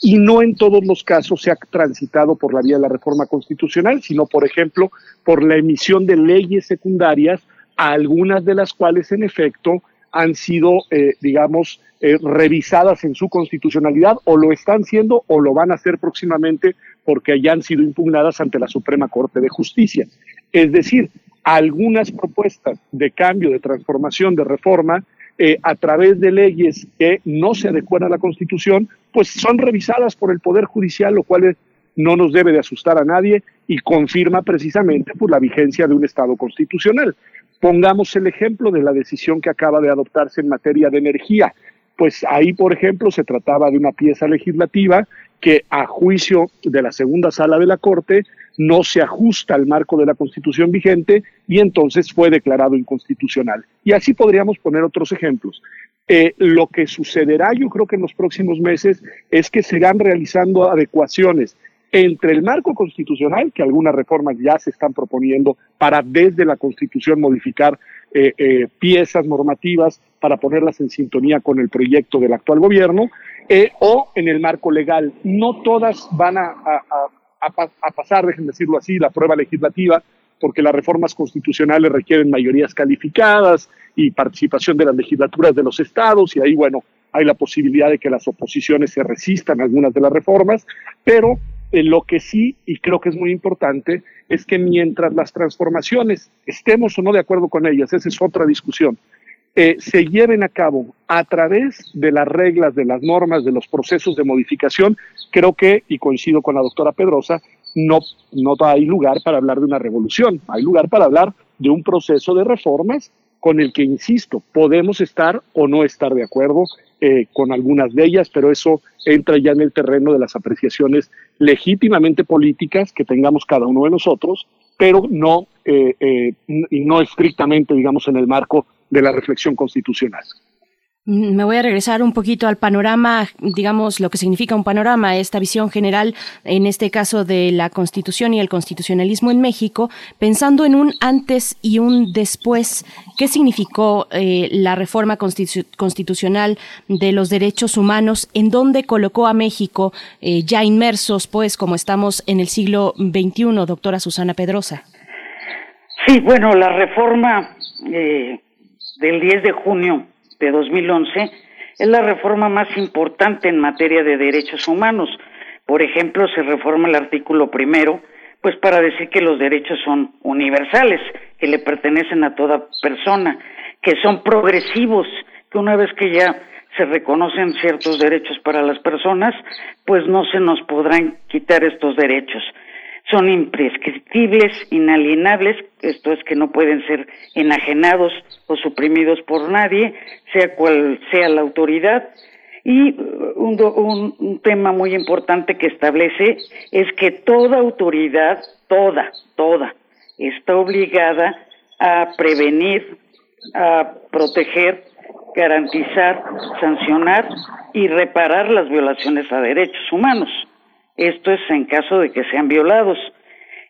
y no en todos los casos se ha transitado por la vía de la reforma constitucional, sino, por ejemplo, por la emisión de leyes secundarias, algunas de las cuales, en efecto, han sido, eh, digamos, eh, revisadas en su constitucionalidad o lo están siendo o lo van a hacer próximamente porque hayan sido impugnadas ante la Suprema Corte de Justicia. Es decir, algunas propuestas de cambio, de transformación, de reforma, eh, a través de leyes que no se adecuan a la Constitución, pues son revisadas por el Poder Judicial, lo cual no nos debe de asustar a nadie y confirma precisamente pues, la vigencia de un Estado constitucional. Pongamos el ejemplo de la decisión que acaba de adoptarse en materia de energía. Pues ahí, por ejemplo, se trataba de una pieza legislativa que a juicio de la segunda sala de la Corte no se ajusta al marco de la Constitución vigente y entonces fue declarado inconstitucional. Y así podríamos poner otros ejemplos. Eh, lo que sucederá yo creo que en los próximos meses es que se irán realizando adecuaciones entre el marco constitucional, que algunas reformas ya se están proponiendo para desde la Constitución modificar eh, eh, piezas normativas para ponerlas en sintonía con el proyecto del actual gobierno, o en el marco legal. No todas van a pasar, déjenme decirlo así, la prueba legislativa, porque las reformas constitucionales requieren mayorías calificadas y participación de las legislaturas de los estados, y ahí, bueno, hay la posibilidad de que las oposiciones se resistan a algunas de las reformas, pero eh, lo que sí, y creo que es muy importante, es que mientras las transformaciones, estemos o no de acuerdo con ellas, esa es otra discusión, eh, se lleven a cabo a través de las reglas, de las normas, de los procesos de modificación, creo que, y coincido con la doctora Pedrosa, no, no hay lugar para hablar de una revolución, hay lugar para hablar de un proceso de reformas con el que, insisto, podemos estar o no estar de acuerdo eh, con algunas de ellas, pero eso entra ya en el terreno de las apreciaciones legítimamente políticas que tengamos cada uno de nosotros, pero no, eh, no estrictamente, digamos, en el marco de la reflexión constitucional. Me voy a regresar un poquito al panorama, digamos, lo que significa un panorama, esta visión general, en este caso de la Constitución y el constitucionalismo en México, pensando en un antes y un después. ¿Qué significó eh, la reforma constitucional de los derechos humanos? ¿En dónde colocó a México eh, ya inmersos, pues, como estamos en el siglo XXI, doctora Susana Pedrosa? Sí, bueno, la reforma eh, del 10 de junio de 2011 es la reforma más importante en materia de derechos humanos. Por ejemplo, se reforma el artículo primero, pues para decir que los derechos son universales, que le pertenecen a toda persona, que son progresivos, que una vez que ya se reconocen ciertos derechos para las personas, pues no se nos podrán quitar estos derechos son imprescriptibles, inalienables, esto es que no pueden ser enajenados o suprimidos por nadie, sea cual sea la autoridad. Y uh, un, un, tema muy importante que establece es que toda autoridad, toda, toda, está obligada a prevenir, a proteger, garantizar, sancionar y reparar las violaciones a derechos humanos. Esto es en caso de que sean violados.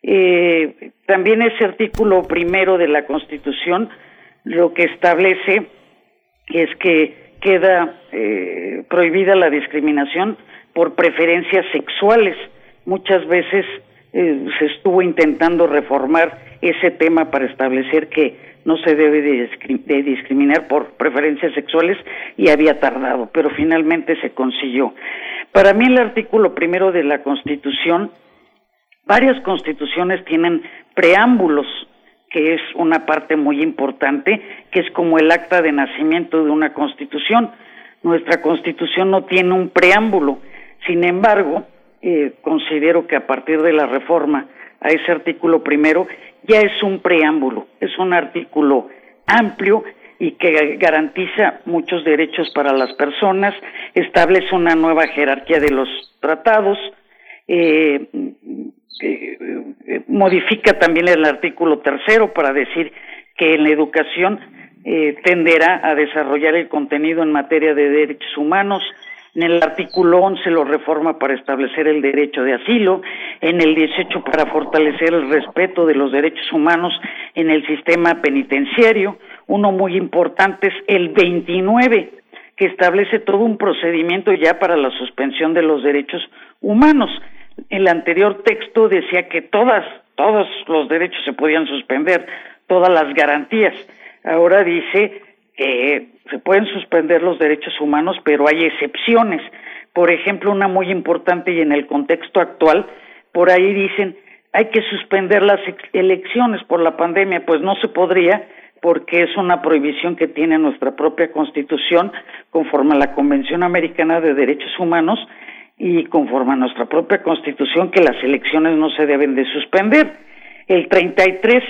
Eh, también ese artículo primero de la Constitución lo que establece es que queda eh, prohibida la discriminación por preferencias sexuales. Muchas veces eh, se estuvo intentando reformar ese tema para establecer que no se debe de, discriminar por preferencias sexuales y había tardado, pero finalmente se consiguió. Para mí el artículo primero de la Constitución, varias constituciones tienen preámbulos, que es una parte muy importante, que es como el acta de nacimiento de una constitución. Nuestra constitución no tiene un preámbulo, sin embargo, eh, considero que a partir de la reforma a ese artículo primero ya es un preámbulo, es un artículo amplio y que garantiza muchos derechos para las personas, establece una nueva jerarquía de los tratados, eh, eh, modifica también el artículo tercero para decir que en la educación eh, tenderá a desarrollar el contenido en materia de derechos humanos, en el artículo 11 lo reforma para establecer el derecho de asilo, en el 18 para fortalecer el respeto de los derechos humanos en el sistema penitenciario, uno muy importante es el 29 que establece todo un procedimiento ya para la suspensión de los derechos humanos. El anterior texto decía que todas, todos los derechos se podían suspender, todas las garantías. Ahora dice que se pueden suspender los derechos humanos, pero hay excepciones. Por ejemplo, una muy importante y en el contexto actual, por ahí dicen, hay que suspender las elecciones por la pandemia, pues no se podría porque es una prohibición que tiene nuestra propia Constitución conforme a la Convención Americana de Derechos Humanos y conforme a nuestra propia Constitución que las elecciones no se deben de suspender. El 33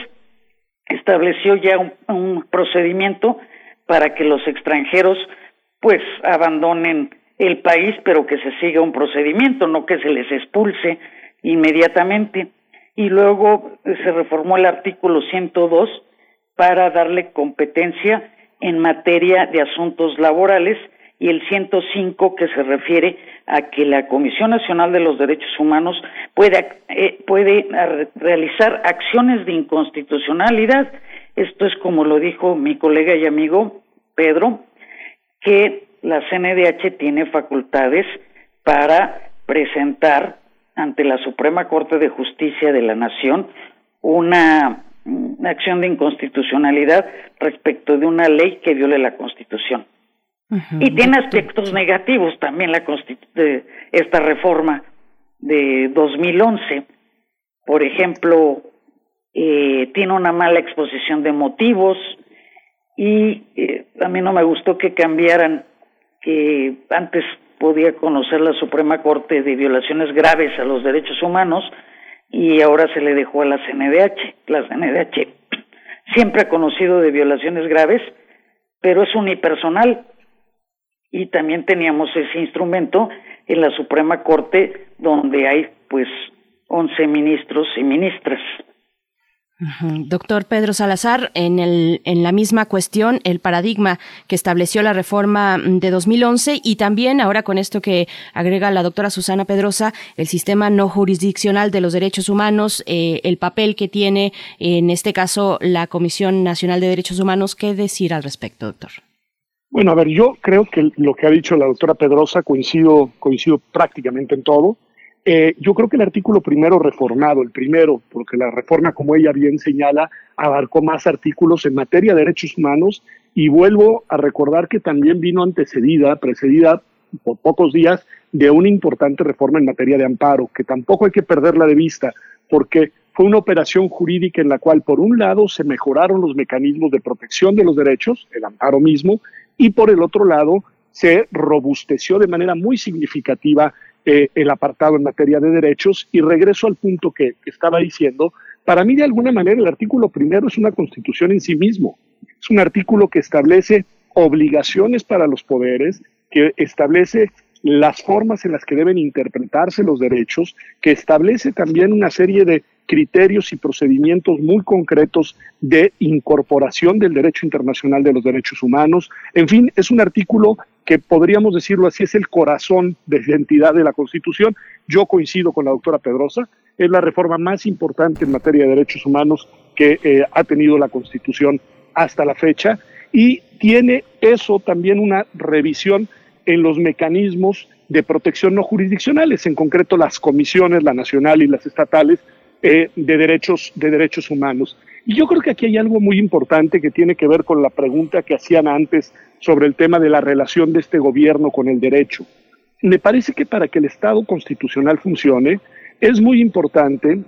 estableció ya un, procedimiento para que los extranjeros pues abandonen el país, pero que se siga un procedimiento, no que se les expulse inmediatamente. Y luego se reformó el artículo 102 para darle competencia en materia de asuntos laborales y el 105 que se refiere a que la Comisión Nacional de los Derechos Humanos puede, eh, puede realizar acciones de inconstitucionalidad. Esto es como lo dijo mi colega y amigo Pedro, que la CNDH tiene facultades para presentar ante la Suprema Corte de Justicia de la Nación una una acción de inconstitucionalidad respecto de una ley que viole la Constitución. Y tiene aspectos negativos también la de esta reforma de 2011. Por ejemplo, eh, tiene una mala exposición de motivos y eh, a mí no me gustó que cambiaran que antes podía conocer la Suprema Corte de violaciones graves a los derechos humanos y ahora se le dejó a la CNDH. La CNDH siempre ha conocido de violaciones graves, pero es unipersonal y también teníamos ese instrumento en la Suprema Corte donde hay pues 11 ministros y ministras. Doctor Pedro Salazar, en, el, en la misma cuestión, el paradigma que estableció la reforma de 2011 y también ahora con esto que agrega la doctora Susana Pedrosa, el sistema no jurisdiccional de los derechos humanos, eh, el papel que tiene en este caso la Comisión Nacional de Derechos Humanos, ¿qué decir al respecto, doctor? Bueno, a ver, yo creo que lo que ha dicho la doctora Pedrosa coincido, coincido prácticamente en todo. Eh, yo creo que el artículo primero reformado, el primero, porque la reforma, como ella bien señala, abarcó más artículos en materia de derechos humanos y vuelvo a recordar que también vino antecedida, precedida por pocos días de una importante reforma en materia de amparo, que tampoco hay que perderla de vista, porque fue una operación jurídica en la cual, por un lado, se mejoraron los mecanismos de protección de los derechos, el amparo mismo, y por el otro lado, se robusteció de manera muy significativa eh, el apartado en materia de derechos y regreso al punto que, estaba diciendo, para mí de alguna manera el artículo primero es una constitución en sí mismo, es un artículo que establece obligaciones para los poderes, que establece las formas en las que deben interpretarse los derechos, que establece también una serie de criterios y procedimientos muy concretos de incorporación del derecho internacional de los derechos humanos. En fin, es un artículo que podríamos decirlo así, es el corazón de identidad de la Constitución. Yo coincido con la doctora Pedrosa, es la reforma más importante en materia de derechos humanos que eh, ha tenido la Constitución hasta la fecha y tiene eso también una revisión en los mecanismos de protección no jurisdiccionales, en concreto las comisiones, la nacional y las estatales, eh, de, derechos, de derechos humanos. Y yo creo que aquí hay algo muy importante que tiene que ver con la pregunta que hacían antes sobre el tema de la relación de este gobierno con el derecho. Me parece que para que el Estado constitucional funcione, es muy importante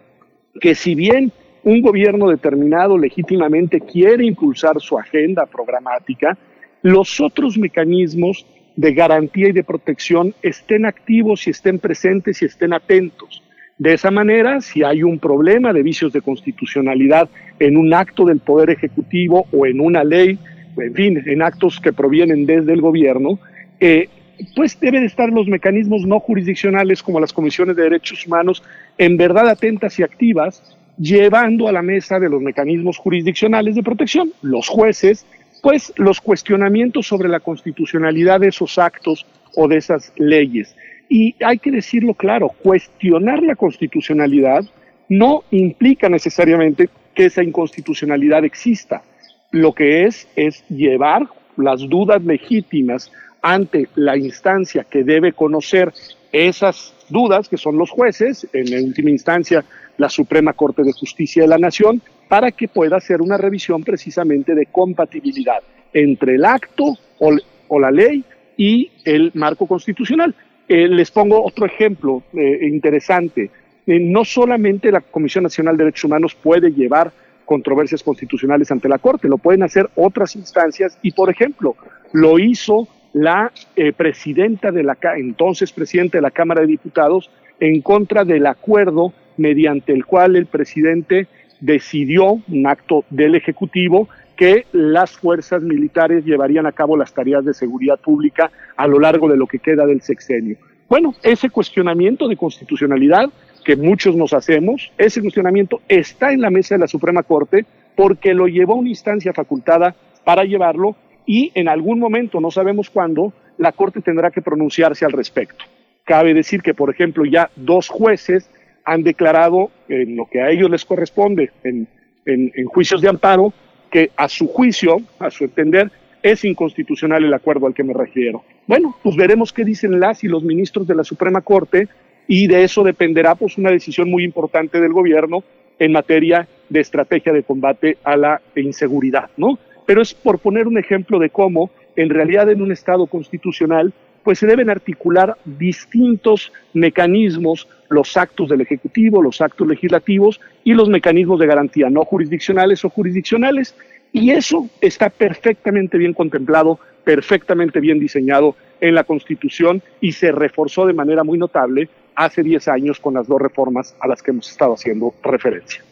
que si bien un gobierno determinado legítimamente quiere impulsar su agenda programática, los otros mecanismos de garantía y de protección estén activos y estén presentes y estén atentos. De esa manera, si hay un problema de vicios de constitucionalidad en un acto del Poder Ejecutivo o en una ley, en fin, en actos que provienen desde el gobierno, eh, pues deben estar los mecanismos no jurisdiccionales como las comisiones de derechos humanos en verdad atentas y activas, llevando a la mesa de los mecanismos jurisdiccionales de protección, los jueces, pues los cuestionamientos sobre la constitucionalidad de esos actos o de esas leyes. Y hay que decirlo claro, cuestionar la constitucionalidad no implica necesariamente que esa inconstitucionalidad exista. Lo que es es llevar las dudas legítimas ante la instancia que debe conocer esas dudas, que son los jueces, en última instancia la Suprema Corte de Justicia de la Nación, para que pueda hacer una revisión precisamente de compatibilidad entre el acto o, la ley y el marco constitucional. Eh, les pongo otro ejemplo eh, interesante. Eh, no solamente la Comisión Nacional de Derechos Humanos puede llevar controversias constitucionales ante la Corte, lo pueden hacer otras instancias y, por ejemplo, lo hizo la presidenta de la entonces presidente de la Cámara de Diputados en contra del acuerdo mediante el cual el presidente decidió, un acto del Ejecutivo, que las fuerzas militares llevarían a cabo las tareas de seguridad pública a lo largo de lo que queda del sexenio. Bueno, ese cuestionamiento de constitucionalidad que muchos nos hacemos, ese cuestionamiento está en la mesa de la Suprema Corte porque lo llevó a una instancia facultada para llevarlo y en algún momento, no sabemos cuándo, la Corte tendrá que pronunciarse al respecto. Cabe decir que, por ejemplo, ya dos jueces han declarado en lo que a ellos les corresponde en, en juicios de amparo que a su juicio, a su entender, es inconstitucional el acuerdo al que me refiero. Bueno, pues veremos qué dicen las y los ministros de la Suprema Corte y de eso dependerá pues una decisión muy importante del gobierno en materia de estrategia de combate a la inseguridad, ¿no? Pero es por poner un ejemplo de cómo, en realidad, en un Estado constitucional, pues se deben articular distintos mecanismos, los actos del Ejecutivo, los actos legislativos y los mecanismos de garantía no jurisdiccionales o jurisdiccionales. Y eso está perfectamente bien contemplado, perfectamente bien diseñado en la Constitución y se reforzó de manera muy notable hace 10 años con las dos reformas a las que hemos estado haciendo referencia.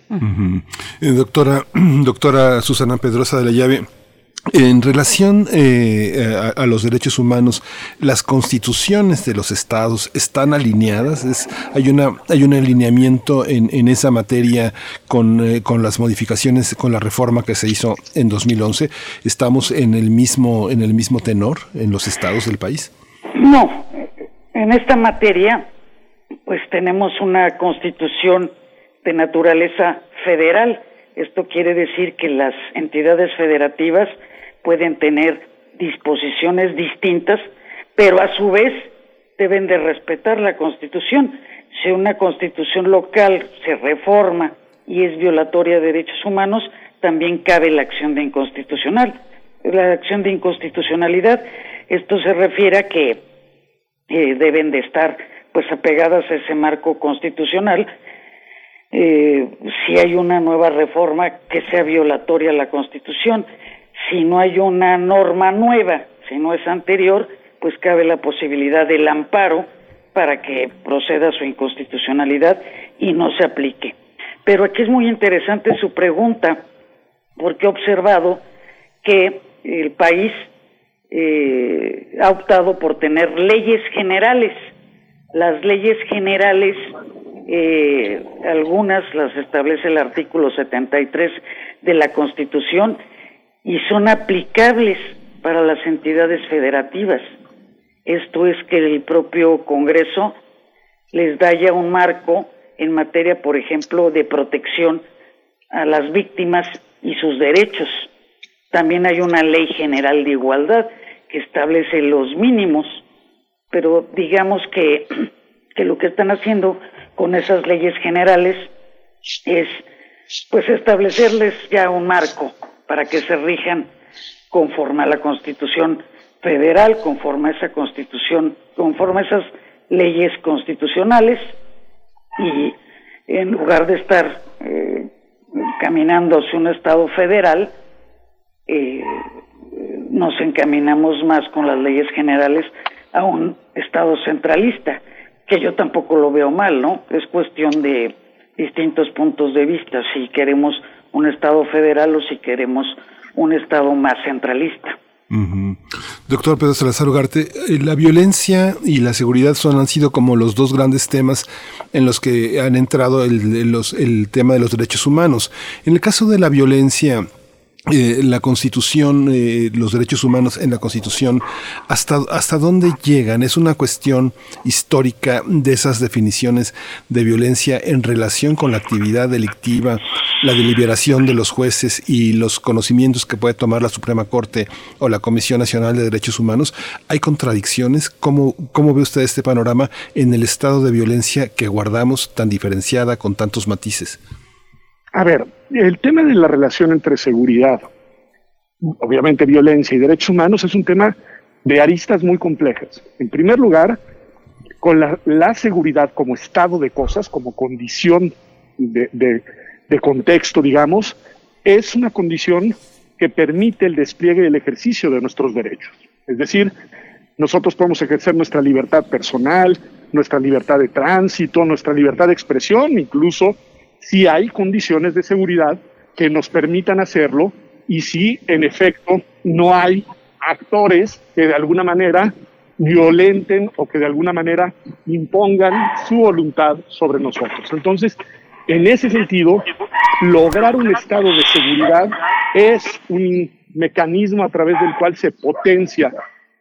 Eh, doctora, doctora Susana Pedrosa de la Llave, en relación eh, a, los derechos humanos, las constituciones de los estados están alineadas. Hay una hay un alineamiento en, en esa materia con, eh, con, las modificaciones, con la reforma que se hizo en 2011. Estamos en el mismo en el mismo tenor en los estados del país. No, en esta materia, pues tenemos una constitución de naturaleza federal. Esto quiere decir que las entidades federativas pueden tener disposiciones distintas, pero a su vez deben de respetar la Constitución. Si una Constitución local se reforma y es violatoria de derechos humanos, también cabe la acción de inconstitucional. La acción de inconstitucionalidad, esto se refiere a que eh, deben de estar pues apegadas a ese marco constitucional. Eh, si hay una nueva reforma que sea violatoria a la Constitución, si no hay una norma nueva, si no es anterior, pues cabe la posibilidad del amparo para que proceda su inconstitucionalidad y no se aplique. Pero aquí es muy interesante su pregunta, porque he observado que el país eh, ha optado por tener leyes generales. Las leyes generales, eh, algunas las establece el artículo 73 de la Constitución, y son aplicables para las entidades federativas. Esto es que el propio Congreso les da ya un marco en materia, por ejemplo, de protección a las víctimas y sus derechos. También hay una ley general de igualdad que establece los mínimos, pero digamos que, que lo que están haciendo con esas leyes generales es pues establecerles ya un marco para que se rijan conforme a la Constitución federal, conforme a esa Constitución, conforme a esas leyes constitucionales y en lugar de estar eh, caminando hacia un Estado federal, eh, nos encaminamos más con las leyes generales a un Estado centralista, que yo tampoco lo veo mal, ¿no? Es cuestión de distintos puntos de vista. Si queremos un Estado federal o si queremos un Estado más centralista. Doctor Pedro Salazar Ugarte, eh, la violencia y la seguridad son, han sido como los dos grandes temas en los que han entrado el, el tema de los derechos humanos. En el caso de la violencia, eh, la constitución, eh, los derechos humanos en la constitución, hasta, hasta dónde llegan. Es una cuestión histórica de esas definiciones de violencia en relación con la actividad delictiva, la deliberación de los jueces y los conocimientos que puede tomar la Suprema Corte o la Comisión Nacional de Derechos Humanos. ¿Hay contradicciones? ¿Cómo, cómo ve usted este panorama en el estado de violencia que guardamos tan diferenciada con tantos matices? A ver, el tema de la relación entre seguridad, obviamente violencia y derechos humanos es un tema de aristas muy complejas. En primer lugar, con la, seguridad como estado de cosas, como condición de, contexto, digamos, es una condición que permite el despliegue y el ejercicio de nuestros derechos. Es decir, nosotros podemos ejercer nuestra libertad personal, nuestra libertad de tránsito, nuestra libertad de expresión, incluso si hay condiciones de seguridad que nos permitan hacerlo y si en efecto no hay actores que de alguna manera violenten o que de alguna manera impongan su voluntad sobre nosotros. Entonces, en ese sentido, lograr un estado de seguridad es un mecanismo a través del cual se potencia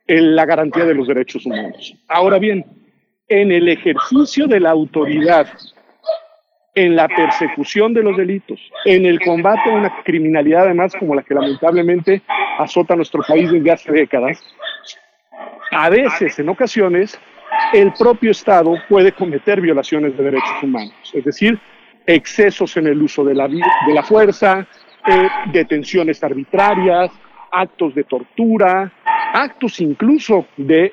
la garantía de los derechos humanos. Ahora bien, en el ejercicio de la autoridad en la persecución de los delitos, en el combate a una criminalidad además como la que lamentablemente azota nuestro país desde hace décadas, a veces, en ocasiones, el propio Estado puede cometer violaciones de derechos humanos. Es decir, excesos en el uso de la, de la fuerza, eh, detenciones arbitrarias, actos de tortura, actos incluso de,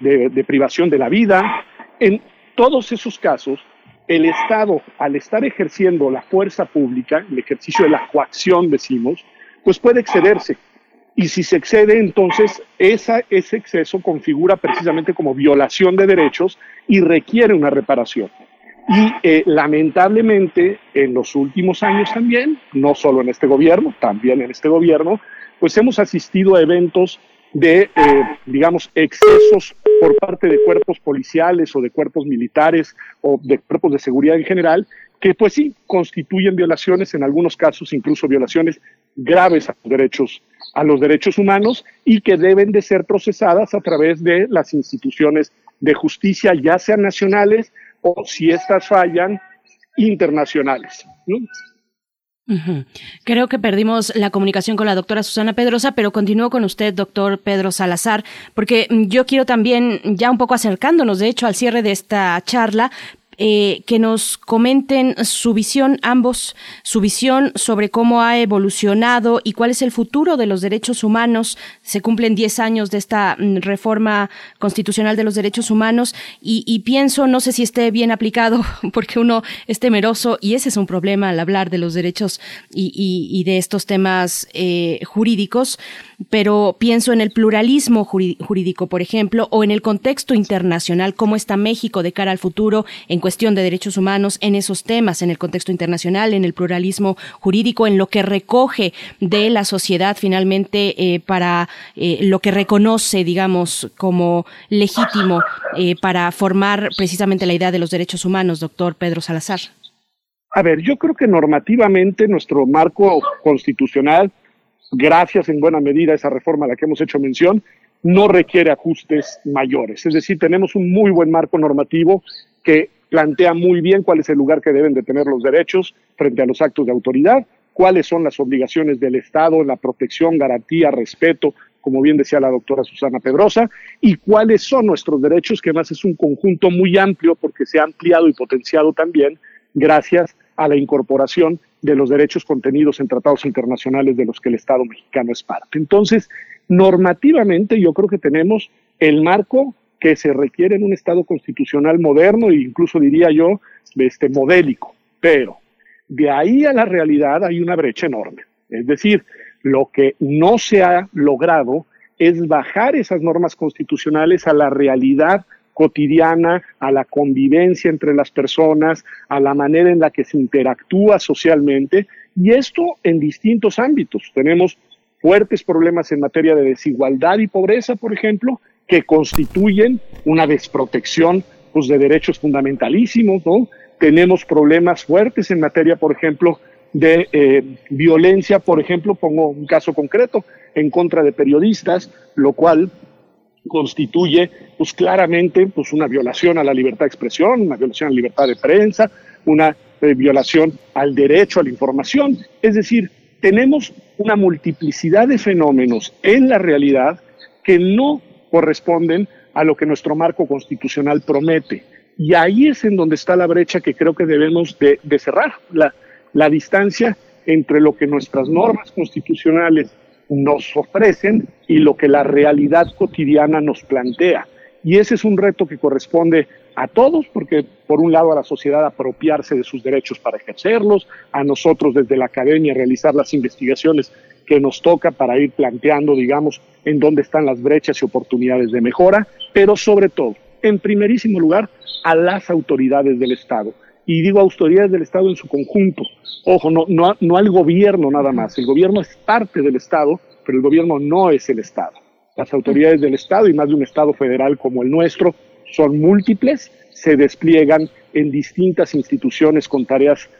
de, privación de la vida. En todos esos casos, el Estado, al estar ejerciendo la fuerza pública, el ejercicio de la coacción, decimos, pues puede excederse. Y si se excede, entonces ese exceso configura precisamente como violación de derechos y requiere una reparación. Y eh, lamentablemente en los últimos años también, no solo en este gobierno, también en este gobierno, pues hemos asistido a eventos de, eh, digamos, excesos por parte de cuerpos policiales o de cuerpos militares o de cuerpos de seguridad en general, que pues sí constituyen violaciones, en algunos casos incluso violaciones graves a los derechos, a los derechos humanos y que deben de ser procesadas a través de las instituciones de justicia, ya sean nacionales o si estas fallan, internacionales. Creo que perdimos la comunicación con la doctora Susana Pedrosa, pero continúo con usted, doctor Pedro Salazar, porque yo quiero también, ya un poco acercándonos, de hecho, al cierre de esta charla, eh, que nos comenten su visión, ambos, su visión sobre cómo ha evolucionado y cuál es el futuro de los derechos humanos. Se cumplen 10 años de esta mm, reforma constitucional de los derechos humanos y, pienso, no sé si esté bien aplicado, porque uno es temeroso y ese es un problema al hablar de los derechos y, de estos temas eh, jurídicos pero pienso en el pluralismo jurídico, por ejemplo, o en el contexto internacional, cómo está México de cara al futuro en cuestión de derechos humanos en esos temas, en el contexto internacional, en el pluralismo jurídico, en lo que recoge de la sociedad finalmente eh, para eh, lo que reconoce, digamos, como legítimo eh, para formar precisamente la idea de los derechos humanos, doctor Pedro Salazar. A ver, yo creo que normativamente nuestro marco constitucional gracias en buena medida a esa reforma a la que hemos hecho mención, no requiere ajustes mayores. Es decir, tenemos un muy buen marco normativo que plantea muy bien cuál es el lugar que deben de tener los derechos frente a los actos de autoridad, cuáles son las obligaciones del Estado, la protección, garantía, respeto, como bien decía la doctora Susana Pedrosa, y cuáles son nuestros derechos, que además es un conjunto muy amplio porque se ha ampliado y potenciado también gracias a la incorporación de los derechos contenidos en tratados internacionales de los que el Estado mexicano es parte. Entonces, normativamente yo creo que tenemos el marco que se requiere en un Estado constitucional moderno e incluso diría yo este modélico, pero de ahí a la realidad hay una brecha enorme. Es decir, lo que no se ha logrado es bajar esas normas constitucionales a la realidad cotidiana, a la convivencia entre las personas, a la manera en la que se interactúa socialmente, y esto en distintos ámbitos. Tenemos fuertes problemas en materia de desigualdad y pobreza, por ejemplo, que constituyen una desprotección pues, de derechos fundamentalísimos, ¿no? Tenemos problemas fuertes en materia, por ejemplo, de eh, violencia, por ejemplo, pongo un caso concreto, en contra de periodistas, lo cual constituye pues claramente pues una violación a la libertad de expresión, una violación a la libertad de prensa, una eh, violación al derecho a la información. Es decir, tenemos una multiplicidad de fenómenos en la realidad que no corresponden a lo que nuestro marco constitucional promete. Y ahí es en donde está la brecha que creo que debemos de, cerrar, la, la distancia entre lo que nuestras normas constitucionales nos ofrecen y lo que la realidad cotidiana nos plantea. Y ese es un reto que corresponde a todos, porque por un lado a la sociedad apropiarse de sus derechos para ejercerlos, a nosotros desde la academia realizar las investigaciones que nos toca para ir planteando, digamos, en dónde están las brechas y oportunidades de mejora, pero sobre todo, en primerísimo lugar, a las autoridades del Estado. Y digo autoridades del Estado en su conjunto, Ojo, no, no, no al gobierno nada más. El gobierno es parte del Estado, pero el gobierno no es el Estado. Las autoridades del Estado y más de un Estado federal como el nuestro son múltiples, se despliegan en distintas instituciones con tareas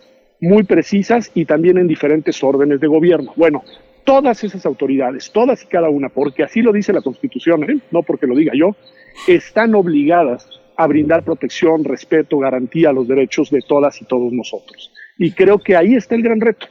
muy precisas y también en diferentes órdenes de gobierno. Bueno, todas esas autoridades, todas y cada una, porque así lo dice la Constitución, ¿eh? no porque lo diga yo, están obligadas a brindar protección, respeto, garantía a los derechos de todas y todos nosotros. Y creo que ahí está el gran reto,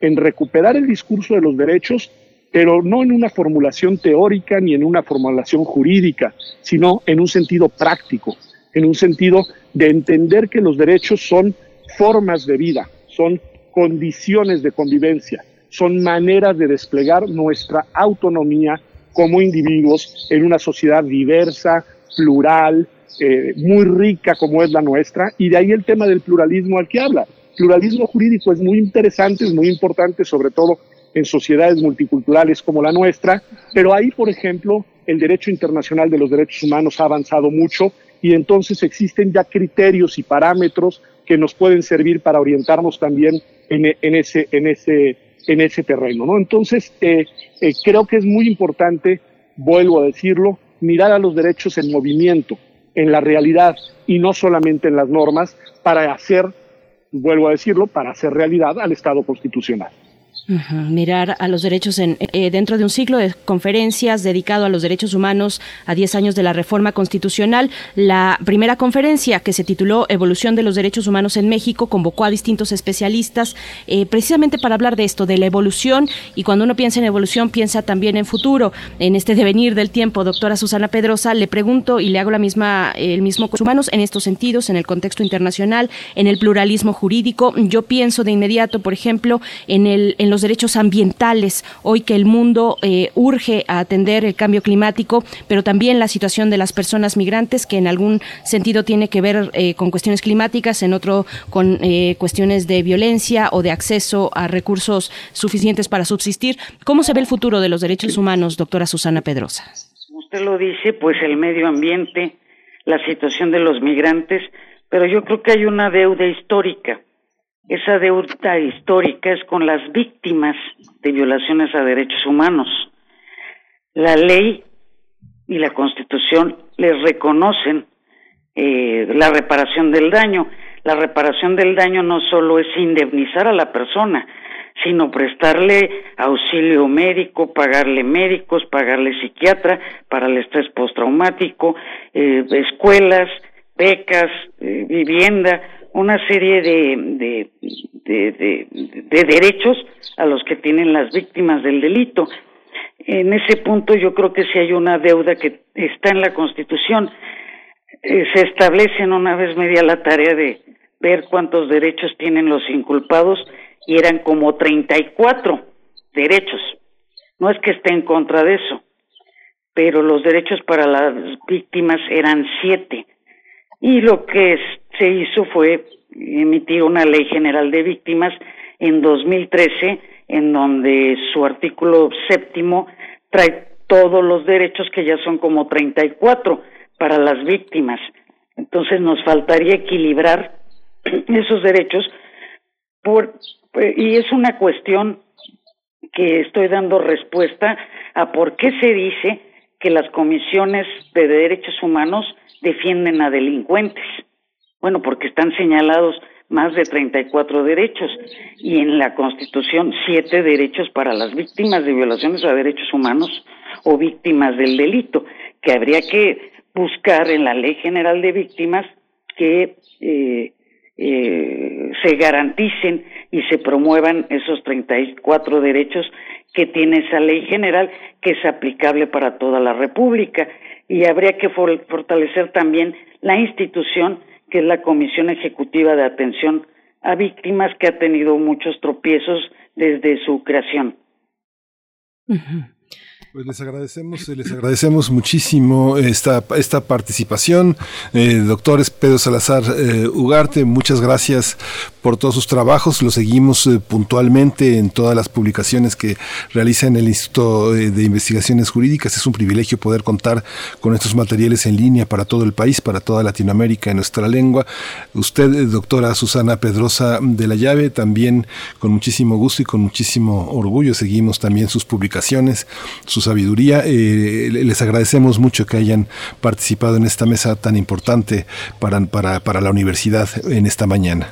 en recuperar el discurso de los derechos, pero no en una formulación teórica ni en una formulación jurídica, sino en un sentido práctico, en un sentido de entender que los derechos son formas de vida, son condiciones de convivencia, son maneras de desplegar nuestra autonomía como individuos en una sociedad diversa, plural, eh, muy rica como es la nuestra, y de ahí el tema del pluralismo al que habla. Pluralismo jurídico es muy interesante, es muy importante, sobre todo en sociedades multiculturales como la nuestra, pero ahí, por ejemplo, el derecho internacional de los derechos humanos ha avanzado mucho y entonces existen ya criterios y parámetros que nos pueden servir para orientarnos también en, ese, en, ese, en ese terreno. ¿no? Entonces, eh, eh, creo que es muy importante, vuelvo a decirlo, mirar a los derechos en movimiento, en la realidad y no solamente en las normas, para hacer, vuelvo a decirlo, para hacer realidad al Estado constitucional. Mirar a los derechos en, eh, dentro de un ciclo de conferencias dedicado a los derechos humanos a 10 años de la reforma constitucional. La primera conferencia que se tituló Evolución de los Derechos Humanos en México convocó a distintos especialistas eh, precisamente para hablar de esto, de la evolución. Y cuando uno piensa en evolución, piensa también en futuro, en este devenir del tiempo. Doctora Susana Pedrosa, le pregunto y le hago la misma, el mismo humanos en estos sentidos, en el contexto internacional, en el pluralismo jurídico. Yo pienso de inmediato, por ejemplo, en, el, en los derechos ambientales, hoy que el mundo eh, urge a atender el cambio climático, pero también la situación de las personas migrantes, que en algún sentido tiene que ver eh, con cuestiones climáticas, en otro con eh, cuestiones de violencia o de acceso a recursos suficientes para subsistir. ¿Cómo se ve el futuro de los derechos humanos, doctora Susana Pedrosa? Usted lo dice, pues el medio ambiente, la situación de los migrantes, pero yo creo que hay una deuda histórica esa deuda histórica es con las víctimas de violaciones a derechos humanos. La ley y la constitución les reconocen eh, la reparación del daño. La reparación del daño no solo es indemnizar a la persona, sino prestarle auxilio médico, pagarle médicos, pagarle psiquiatra para el estrés postraumático, eh, escuelas, becas, eh, vivienda, una serie de, de, de, derechos a los que tienen las víctimas del delito. En ese punto yo creo que si hay una deuda que está en la Constitución. Eh, se establece en una vez media la tarea de ver cuántos derechos tienen los inculpados y eran como 34 derechos. No es que esté en contra de eso, pero los derechos para las víctimas eran siete. Y lo que se hizo fue emitir una ley general de víctimas en 2013, en donde su artículo séptimo trae todos los derechos que ya son como 34 para las víctimas. Entonces nos faltaría equilibrar esos derechos por, y es una cuestión que estoy dando respuesta a por qué se dice que las comisiones de derechos humanos defienden a delincuentes. Bueno, porque están señalados más de 34 derechos y en la Constitución siete derechos para las víctimas de violaciones a derechos humanos o víctimas del delito, que habría que buscar en la Ley General de Víctimas que eh, eh, se garanticen y se promuevan esos 34 derechos que tiene esa ley general que es aplicable para toda la República. Y habría que fortalecer también la institución que es la Comisión Ejecutiva de Atención a Víctimas, que ha tenido muchos tropiezos desde su creación. Pues les agradecemos, les agradecemos muchísimo esta, esta participación. Eh, doctores Pedro Salazar eh, Ugarte, muchas gracias por todos sus trabajos. Lo seguimos eh, puntualmente en todas las publicaciones que realiza en el Instituto de Investigaciones Jurídicas. Es un privilegio poder contar con estos materiales en línea para todo el país, para toda Latinoamérica en nuestra lengua. Usted, doctora Susana Pedrosa de la Llave, también con muchísimo gusto y con muchísimo orgullo seguimos también sus publicaciones, sabiduría. Eh, les agradecemos mucho que hayan participado en esta mesa tan importante para, para, para la universidad en esta mañana.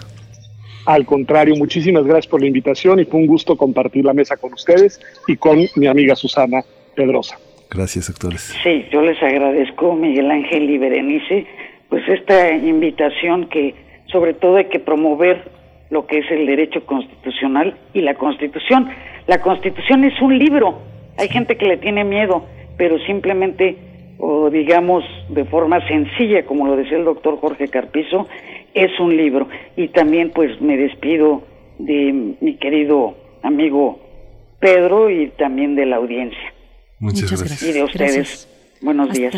Al contrario, muchísimas gracias por la invitación y fue un gusto compartir la mesa con ustedes y con mi amiga Susana Pedrosa. Gracias, doctores. Sí, yo les agradezco, Miguel Ángel y Berenice, pues esta invitación que sobre todo hay que promover lo que es el derecho constitucional y la constitución. La constitución es un libro, hay gente que le tiene miedo, pero simplemente, o digamos de forma sencilla, como lo decía el doctor Jorge Carpizo, es un libro. Y también pues me despido de mi querido amigo Pedro y también de la audiencia. Muchas, gracias. Y de ustedes. Buenos días.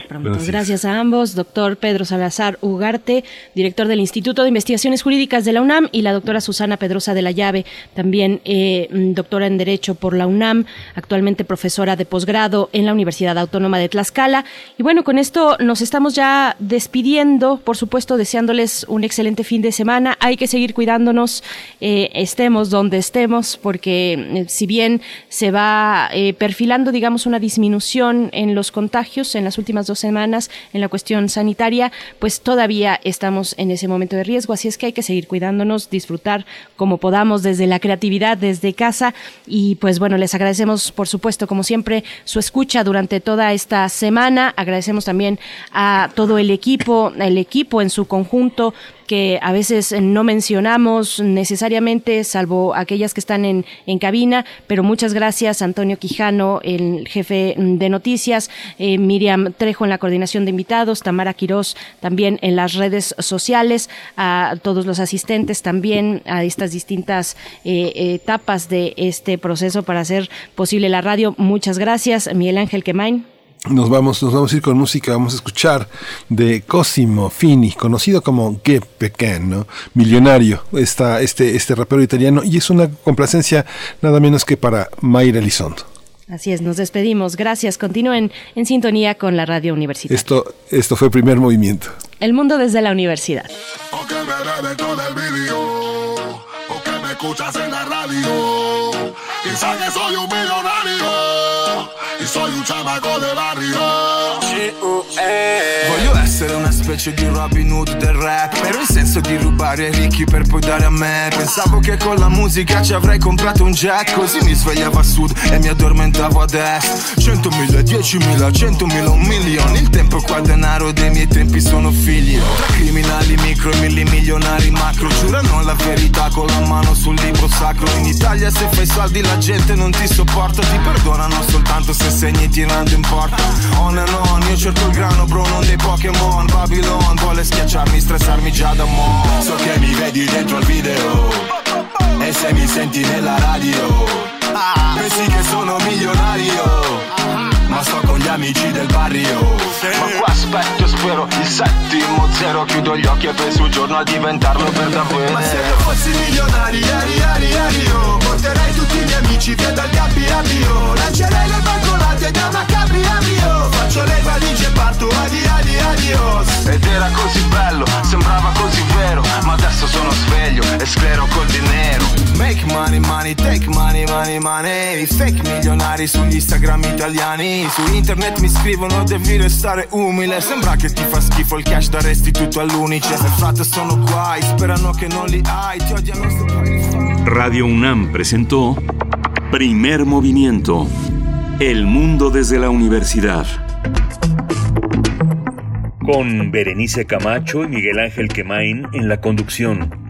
Gracias a ambos, doctor Pedro Salazar Ugarte, director del Instituto de Investigaciones Jurídicas de la UNAM, y la doctora Susana Pedrosa de la Llave, también eh, doctora en Derecho por la UNAM, actualmente profesora de posgrado en la Universidad Autónoma de Tlaxcala. Y bueno, con esto nos estamos ya despidiendo, por supuesto, deseándoles un excelente fin de semana. Hay que seguir cuidándonos, eh, estemos donde estemos, porque eh, si bien se va perfilando, digamos, una disminución en los contagios, en las últimas dos semanas en la cuestión sanitaria, pues todavía estamos en ese momento de riesgo, así es que hay que seguir cuidándonos, disfrutar como podamos desde la creatividad, desde casa. Y pues bueno, les agradecemos por supuesto como siempre su escucha durante toda esta semana, agradecemos también a todo el equipo, el equipo en su conjunto, que a veces no mencionamos necesariamente, salvo aquellas que están en, en cabina, pero muchas gracias Antonio Quijano, el jefe de noticias, eh, Miriam Trejo en la coordinación de invitados, Tamara Quirós también en las redes sociales, a todos los asistentes también a estas distintas eh, etapas de este proceso para hacer posible la radio. Muchas gracias, Miguel Ángel Quemain. Nos vamos, nos vamos a ir con música, vamos a escuchar de Cosimo Fini, conocido como Ge Pequeno, millonario, está este, este rapero italiano, y es una complacencia nada menos que para Mayra Elizondo. Así es, nos despedimos. Gracias. Continúen en sintonía con la radio universitaria. Esto, esto fue primer movimiento. El mundo desde la universidad. O que me con el video, o que me escuchas en la radio, y que soy un millonario. Soy un chamaco de barrio Voglio essere una specie di Robin Hood del rap Però in senso di rubare ai ricchi per poi dare a me. Pensavo che con la musica ci avrei comprato un jet Così mi svegliavo a sud e mi addormentavo a est Centomila, diecimila, centomila, un milione Il tempo qua denaro dei miei tempi sono figli. Tra criminali micro e millimilionari macro Giurano la verità con la mano sul libro sacro. In Italia se fai soldi la gente non ti sopporta Ti perdonano soltanto se segni tirando in porta. On and on, io cerco il grano bro, non dei Pokémon. Babylon vuole schiacciarmi, stressarmi già da mo' So che mi vedi dentro al video. E se mi senti nella radio Pensi che sono milionario ma sto con gli amici del barrio. Ma qua aspetto e spero il settimo zero. Chiudo gli occhi e penso un giorno a diventarlo per davvero. Ma se io fossi milionario, ieri, ieri, ieri io Porterei tutti i miei amici via dal Gabbi a Rio Lancerei le bancolate da Macabri a Rio Faccio le valigie e parto, adi, adi, adios Ed era così bello, sembrava così vero Ma adesso sono sveglio e sclero col dinero. Make money, money, take money, money, money. Fake milionari sugli Instagram italiani su internet mi scrivono devi restare umile. Sembra che ti fa schifo il cash da restituto all'unice. Se frate sono guai, sperano che non li hai Ti odiano se poi Radio UNAM presentó Primer Movimiento El mundo desde la universidad. Con Berenice Camacho y Miguel Ángel Quemain en la conducción,